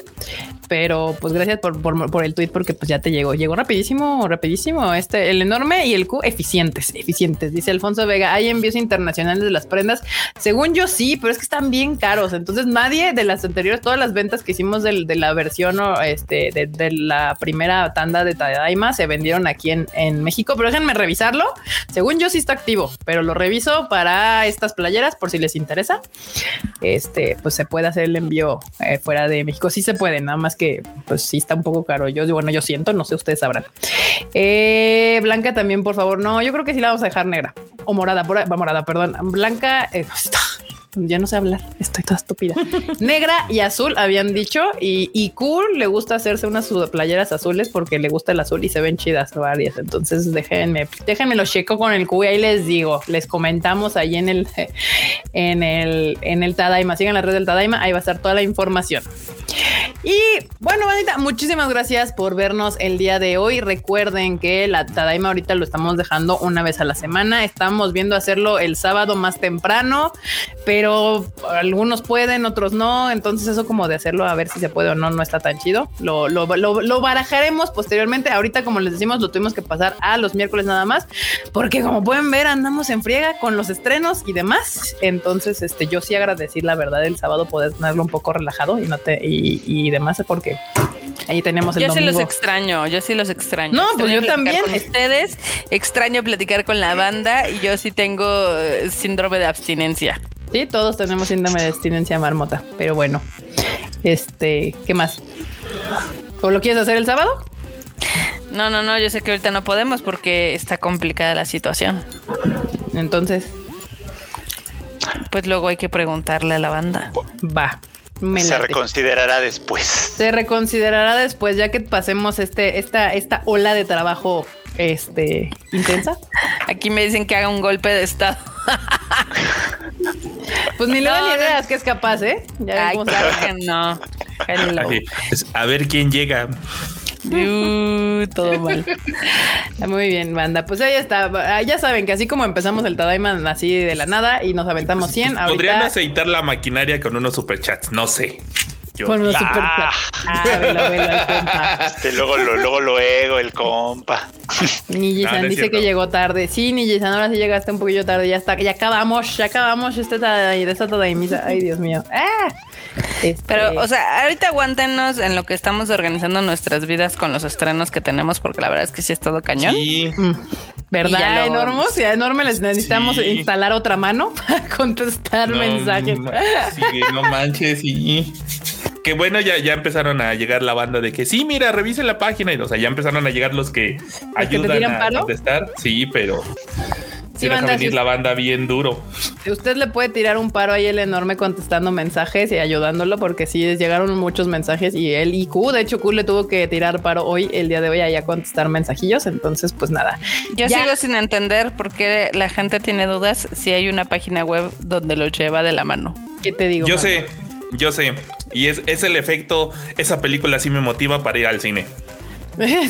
pero pues gracias por, por, por el tweet porque pues ya te llegó. Llegó rapidísimo, rapidísimo. Este, el enorme y el Q eficientes, eficientes. Dice Alfonso Vega. Hay envíos internacionales de las prendas. Según yo sí, pero es que están bien caros. Entonces nadie de las anteriores, todas las ventas que hicimos del- de, la versión o este de, de la primera tanda de Tadaima se vendieron aquí en, en México. Pero déjenme revisarlo. Según yo sí está activo, pero lo reviso para estas playeras por si les interesa. Este, pues se puede hacer el envío eh, fuera de México. Sí se puede, nada más que pues sí está un poco caro. Yo, bueno, yo siento, no sé, ustedes sabrán. Eh, Blanca también, por favor. No, yo creo que sí la vamos a dejar negra o morada, por, va, morada, perdón. Blanca, eh, ya no sé hablar, estoy toda estúpida. Negra y azul habían dicho y, y cool le gusta hacerse unas playeras azules porque le gusta el azul y se ven chidas varias. Entonces déjenme, déjenme lo checo con el Q y ahí les digo, les comentamos ahí en el, en el, en el Tadaima. Sigan la red del Tadaima, ahí va a estar toda la información. Y bueno, bandita, muchísimas gracias por vernos el día de hoy. Recuerden que la Tadaima ahorita lo estamos dejando una vez a la semana. Estamos viendo hacerlo el sábado más temprano, pero algunos pueden, otros no. Entonces, eso como de hacerlo a ver si se puede o no, no está tan chido. Lo, lo, lo, lo barajaremos posteriormente. Ahorita, como les decimos, lo tuvimos que pasar a los miércoles nada más, porque como pueden ver, andamos en friega con los estrenos y demás. Entonces, este, yo sí agradecí la verdad el sábado poder tenerlo un poco relajado y no te y, y demás, porque ahí tenemos el Yo sí domingo. los extraño, yo sí los extraño. No, pues yo también. Con ustedes, extraño platicar con la banda y yo sí tengo eh, síndrome de abstinencia. Sí, todos tenemos síndrome de abstinencia marmota, pero bueno, este, ¿qué más? ¿O lo quieres hacer el sábado? No, no, no, yo sé que ahorita no podemos porque está complicada la situación. Entonces, Pues luego hay que preguntarle a la banda. va. Me Se late. reconsiderará después. Se reconsiderará después, ya que pasemos este, esta, esta ola de trabajo este intensa. Aquí me dicen que haga un golpe de estado. Pues ni le dan No, ideas que es capaz, ¿eh? Ya Ay, que no. A ver quién llega. Uh, todo mal. Muy bien, banda. Pues ahí está. Ah, Ya saben que así como empezamos el Tadaiman así de la nada y nos aventamos 100, Podrían ahorita aceitar la maquinaria con unos superchats, no sé. Yo- con los Ah. super Ah, velo, velo, al compa. Este, luego, lo, luego luego el compa. Nijisan No, dice cierto. que llegó tarde. Sí, Nijisan, ahora sí llegaste un poquillo tarde. Ya está, ya acabamos, ya acabamos este Tadai, de Tadaimisa. Ay, Dios mío. Ah. Este, Pero, o sea, ahorita aguántenos en lo que estamos organizando nuestras vidas con los estrenos que tenemos, porque la verdad es que sí es todo cañón. Sí, mm, ya ¿verdad, lo- Enormos? Ya, enorme, les necesitamos Sí. instalar otra mano para contestar no, mensajes. sí, no manches, sí. Que bueno, ya, ya empezaron a llegar la banda de que sí, mira, revise la página. Y, o sea, ya empezaron a llegar los que ayudan tiran a contestar. Sí, pero Sí, deja banda, venir sí. la banda bien duro. Usted le puede tirar un paro ahí el enorme contestando mensajes y ayudándolo porque sí llegaron muchos mensajes y él y Q, de hecho Q le tuvo que tirar paro hoy, el día de hoy, ahí a contestar mensajillos. Entonces, pues nada. Yo Ya. sigo sin entender por qué la gente tiene dudas si hay una página web donde lo lleva de la mano. ¿Qué te digo? Yo mano? sé, yo sé. Y es, es el efecto, esa película sí me motiva para ir al cine.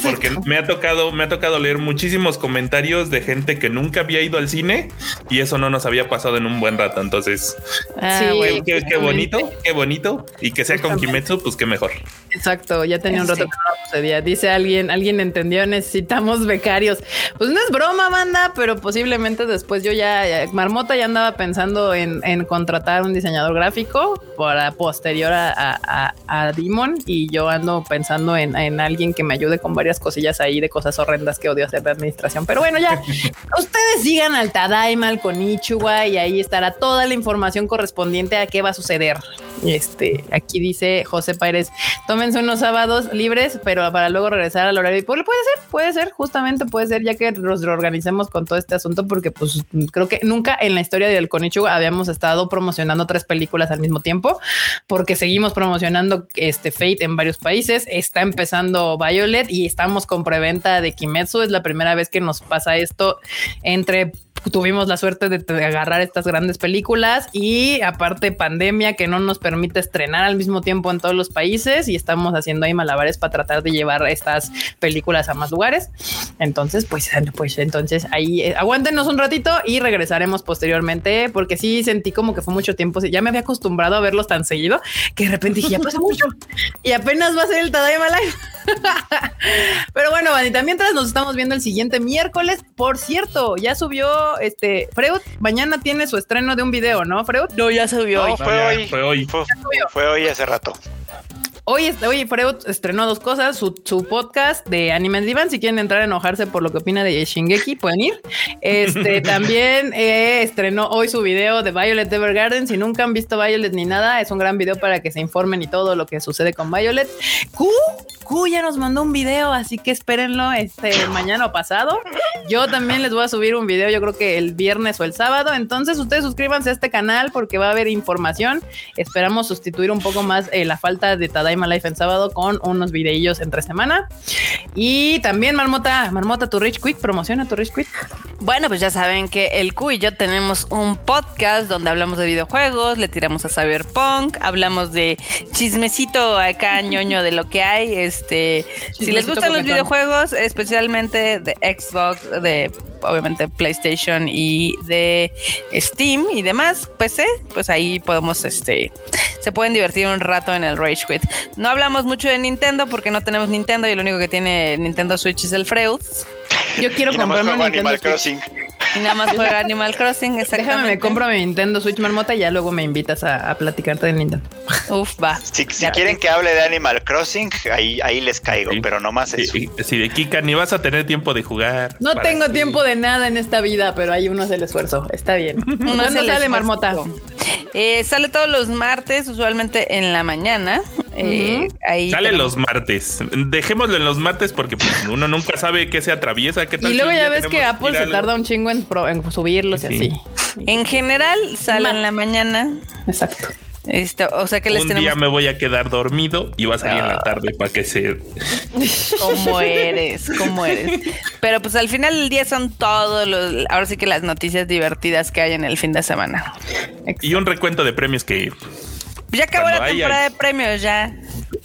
Porque me ha tocado, me ha tocado leer muchísimos comentarios de gente que nunca había ido al cine y eso no nos había pasado en un buen rato. Entonces, Ah, Sí, qué, bueno. qué- qué bonito, qué bonito. Y que sea con. Kimetsu, pues qué mejor. Exacto, ya tenía un rato Sí. que no sucedía. Dice alguien, alguien entendió, necesitamos becarios. Pues no es broma, banda, pero posiblemente después yo ya, ya- Marmota ya andaba pensando en, en contratar un diseñador gráfico para posterior a, a, a- a Demon y yo ando pensando en, en alguien que me ayude con varias cosillas ahí de cosas horrendas que odio hacer de administración. Pero bueno, ya ustedes sigan al Tadaima, al Konichiwa y ahí estará toda la información correspondiente a qué va a suceder. Este, aquí dice José Pérez, tómense unos sábados libres, pero para luego regresar al horario. Pues, puede ser, puede ser, justamente puede ser, ya que nos reorganicemos con todo este asunto, porque pues creo que nunca en la historia del Konichiwa habíamos estado promocionando tres películas al mismo tiempo, porque seguimos promocionando este Fate en varios países. Está empezando Violet y estamos con preventa de Kimetsu. Es la primera vez que nos pasa esto entre tuvimos la suerte de, agarrar estas grandes películas y aparte pandemia que no nos permite estrenar al mismo tiempo en todos los países y estamos haciendo ahí malabares para tratar de llevar estas películas a más lugares. Entonces, pues, pues entonces ahí eh, aguántenos un ratito y regresaremos posteriormente porque sí sentí como que fue mucho tiempo. Ya me había acostumbrado a verlos tan seguido que de repente dije, ya pasó mucho y apenas va a ser el Tadaima Live. Pero bueno, Vanita, mientras nos estamos viendo el siguiente miércoles, por cierto, ya subió este Freud. Mañana tiene su estreno de un video, ¿no, Freud? No, ya subió. No, hoy. fue ya, hoy. fue hoy. Fue, fue hoy hace rato. Hoy, hoy Freud estrenó dos cosas, su, su podcast de Anime Divan, si quieren entrar a enojarse por lo que opina de Shingeki, pueden ir. Este también eh, estrenó hoy su video de Violet Evergarden, si nunca han visto Violet ni nada, es un gran video para que se informen y todo lo que sucede con Violet. Q, Q ya nos mandó un video, así que espérenlo este mañana o pasado. Yo también les voy a subir un video, yo creo que el viernes o el sábado, entonces ustedes suscríbanse a este canal porque va a haber información. Esperamos sustituir un poco más eh, la falta de Tadaima Life en sábado con unos videillos entre semana. Y también Marmota, Marmota, tu Rich Quit, promociona tu Rich Quit. Bueno, pues ya saben que el Q y yo tenemos un podcast donde hablamos de videojuegos, le tiramos a Cyberpunk, hablamos de chismecito acá ñoño de lo que hay. Este, si les gustan los videojuegos, especialmente de Xbox, de obviamente PlayStation y de Steam y demás PC, pues ahí podemos, este, se pueden divertir un rato en el Rage Quit. No hablamos mucho de Nintendo porque no tenemos Nintendo y lo único que tiene Nintendo Switch es el Freud. Yo quiero Y nada más comprarme un juego Nintendo Animal Switch. Crossing. Y nada más juega Animal Crossing, exactamente. Déjame, me compro mi Nintendo Switch Marmota y ya luego me invitas a, a platicarte de Nintendo. Uf, va. Si, si quieren que hable de Animal Crossing, ahí, ahí les caigo, Sí. pero no más eso. Si, si de Kika ni vas a tener tiempo de jugar. No tengo ti. tiempo de nada en esta vida, pero hay uno hace el esfuerzo. Está bien. Uno ¿Cuándo hace el sale esfuerzo. Marmota? Eh, sale todos los martes, usualmente en la mañana. Eh, ahí Sale tenemos- los martes. Dejémoslo en los martes porque pues, uno nunca sabe qué se atraviesa. ¿Qué tal Y luego ya ves que Apple se tarda un chingo en, pro- en subirlos y Sí. así. En general sale en la mañana. Exacto. Este, o sea que les Un tenemos día me voy a quedar dormido y va a salir en Ah. la tarde para que se. cómo eres, cómo eres. Pero pues al final del día son todos los, ahora sí que las noticias divertidas que hay en el fin de semana. y un recuento de premios que Ya acabó Cuando la temporada de premios, ya.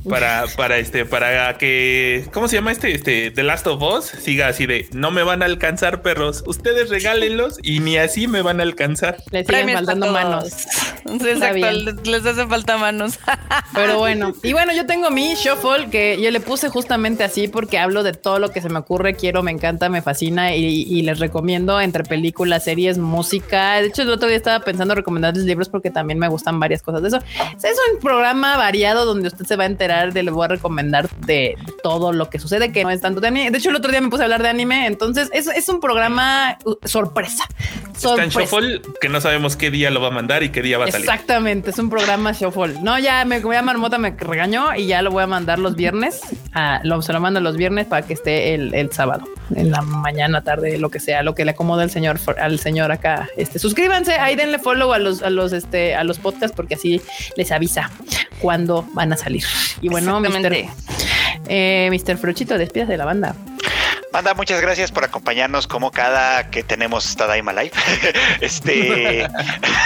Para, para este, para que, ¿cómo se llama este? Este, The Last of Us siga así de, no me van a alcanzar perros, ustedes regálenlos y ni así me van a alcanzar. Le siguen Premios faltando manos. Sí, Exacto, les, les hace falta manos. Pero bueno, y bueno, yo tengo mi shuffle que yo le puse justamente así porque hablo de todo lo que se me ocurre, quiero, me encanta, me fascina y, y les recomiendo entre películas, series, música. De hecho, el otro día estaba pensando recomendarles libros porque también me gustan varias cosas de eso. Es un programa variado donde usted se va a enterar de, le voy a recomendar de todo lo que sucede, que no es tanto de anime. De hecho, el otro día me puse a hablar de anime, entonces es, es un programa uh, sorpresa. Está en Sorpresa. Shuffle, que no sabemos qué día lo va a mandar y qué día va a salir. Exactamente, es un programa shuffle. No, ya me voy a Marmota, me regañó y ya lo voy a mandar los viernes. Ah, lo, se lo mando los viernes para que esté el, el sábado, en la mañana, tarde, lo que sea, lo que le acomode al señor, al señor acá. Este, suscríbanse, ahí denle follow a los, a los, este, a los podcasts porque así les avisa cuándo van a salir. Y bueno, Mr. Eh, Mr. Fruchito, despídase de la banda. Manda, muchas gracias por acompañarnos como cada que tenemos Tadaima Live. este.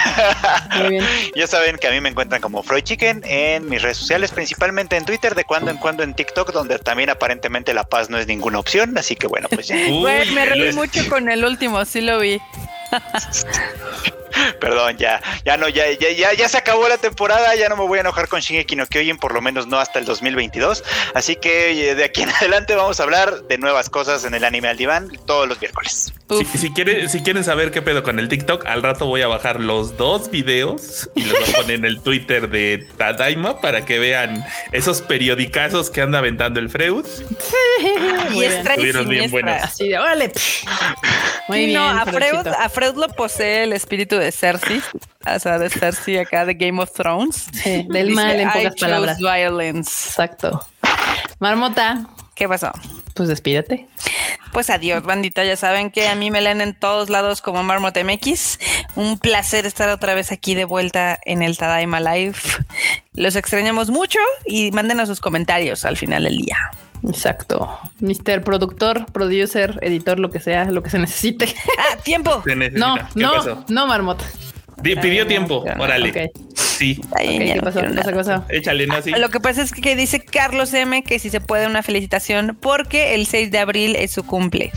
Muy bien. ya saben que a mí me encuentran como Freud Chicken en mis redes sociales, principalmente en Twitter, de cuando en cuando en TikTok, donde también aparentemente la paz no es ninguna opción. Así que bueno, pues ya. Uy, me reí mucho con el último, sí lo vi. Perdón, ya, ya no, ya, ya, ya, ya se acabó la temporada, ya no me voy a enojar con Shingeki no Kyojin, por lo menos no hasta el 2022. Así que de aquí en adelante vamos a hablar de nuevas cosas en el anime al diván todos los miércoles. Si, si, quiere- si quieren saber qué pedo con el TikTok, al rato voy a bajar los dos videos y los voy a poner en el Twitter de Tadaima para que vean esos periodicazos que anda aventando el Freud. Y Estuvieron bien buenos. Así de órale. Muy Sí, bien. no, a Freud, Fruchito. a Freud lo posee el espíritu de Cersei, o sea, de Cersei acá de Game of Thrones. Sí, del Dice, mal en "I pocas palabras. violence. Exacto. Marmota, ¿Qué pasó? pues despídete. Pues adiós, bandita. Ya saben que a mí me leen en todos lados como Marmot MX. Un placer estar otra vez aquí de vuelta en el Tadaima Live. Los extrañamos mucho y mándenos sus comentarios al final del día. Exacto. Mister productor, producer, editor, lo que sea, lo que se necesite. ¡Ah, tiempo! Se necesita. No, ¿Qué no, pasó? no, Marmota. Di- pidió tiempo. ok. Órale. Ok. Sí. Ay, Ok, ya ¿Qué no pasó? quiero ¿Qué nada. cosa? Échale, ¿no? Sí. Lo que pasa es que dice Carlos M que si se puede una felicitación porque el 6 de abril es su cumple.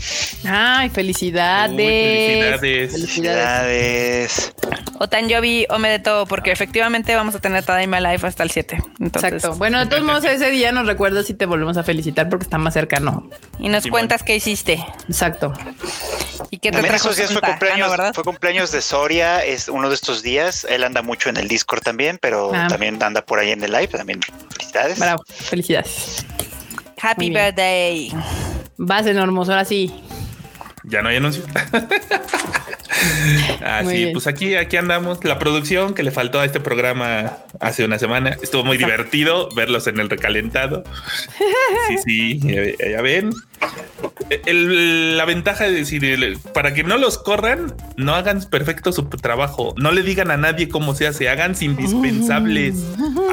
Ay, felicidades. Uy, felicidades. Felicidades. O Tanjobi o me de todo porque efectivamente vamos a tener Tadaima Live hasta el 7. Entonces, Exacto. Bueno, de todos modos, ese día nos recuerdas si te volvemos a felicitar porque está más cercano. Y nos Simón. cuentas qué hiciste Exacto. y qué te También trajo esos días fue Santa. Ah, cumpleaños, no, ¿verdad? fue cumpleaños de Soria, es uno de estos días. Él anda mucho en el Discord también, pero Ah. también anda por ahí en el live. También felicidades. Bravo. Felicidades. Happy birthday. Vas enormos, ahora sí. Ya no hay anuncio. Así, bien. pues aquí, aquí andamos. La producción que le faltó a este programa hace una semana. Estuvo muy divertido verlos en el recalentado. Sí, sí, ya, ya ven. El- la ventaja de decir, para que no los corran, no hagan perfecto su trabajo. No le digan a nadie cómo se hace, hagan indispensables.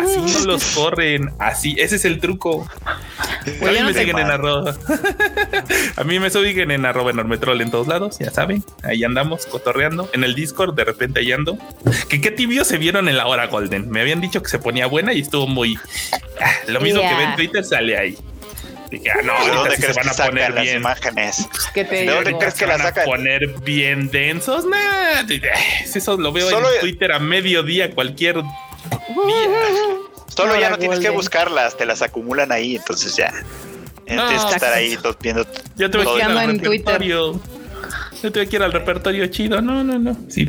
Así no los corren. Así, ese es el truco. A Pues mí yo no me siguen en arroba. A mí me siguen en arroba enormetrol en todos lados, ya saben. Ahí andamos cotorreando. En el Discord, de repente ahí ando. Que qué tibio se vieron en la hora Golden. Me habían dicho que se ponía buena y estuvo muy. Ah, lo mismo que Yeah. ve en Twitter sale ahí. Dije, ah, no, ¿De dónde crees se que van a poner las bien. imágenes? ¿Qué te ¿De digo? dónde crees que la van a sacan? poner bien densos. Nah, eso lo veo Solo- en Twitter a mediodía, cualquier día. Solo ya no tienes que buscarlas, te las acumulan ahí, entonces ya. No, tienes que estar exacto. ahí viendo. Ya tuve que ir al en Twitter. repertorio. Yo tuve que ir al repertorio chido. No, no, no. Sí,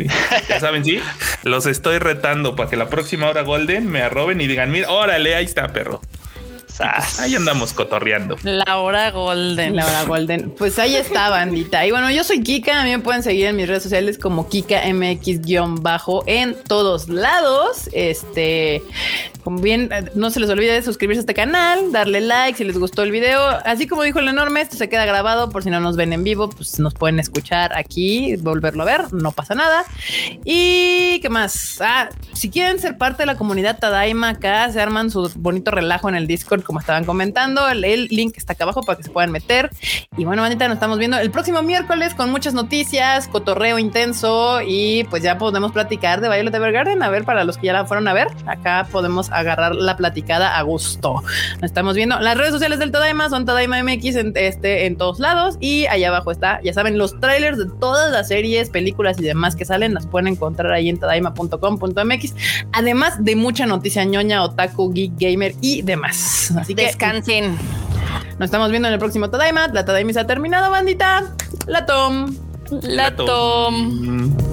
ya saben, sí. Los estoy retando para que la próxima hora Golden me arroben y digan, mira, órale, ahí está, perro. Sas. Ahí andamos cotorreando. La hora golden. La hora golden. Pues ahí está, bandita. Y bueno, yo soy Kika. A mí me pueden seguir en mis redes sociales como Kika MX-bajo en todos lados. Este, como bien, eh, no se les olvide suscribirse a este canal, darle like si les gustó el video. Así como dijo el enorme, esto se queda grabado por si no nos ven en vivo, pues nos pueden escuchar aquí, volverlo a ver, no pasa nada. Y qué más? Ah, si quieren ser parte de la comunidad Tadaima acá, se arman su bonito relajo en el Discord como estaban comentando. El, link está acá abajo para que se puedan meter. Y bueno, bandita, nos estamos viendo el próximo miércoles con muchas noticias, cotorreo intenso y pues ya podemos platicar de Violet Evergarden. A ver, para los que ya la fueron a ver, acá podemos agarrar la platicada a gusto. Nos estamos viendo. Las redes sociales del Tadaima son Tadaima MX en, este, en todos lados y allá abajo está, ya saben, los trailers de todas las series, películas y demás que salen, las pueden encontrar ahí en tadaima.com.mx, además de mucha noticia ñoña, otaku, geek, gamer y demás. Así que Descansen. nos estamos viendo en el próximo Tadaima. La Tadaima se ha terminado, bandita. La Tom. La tom.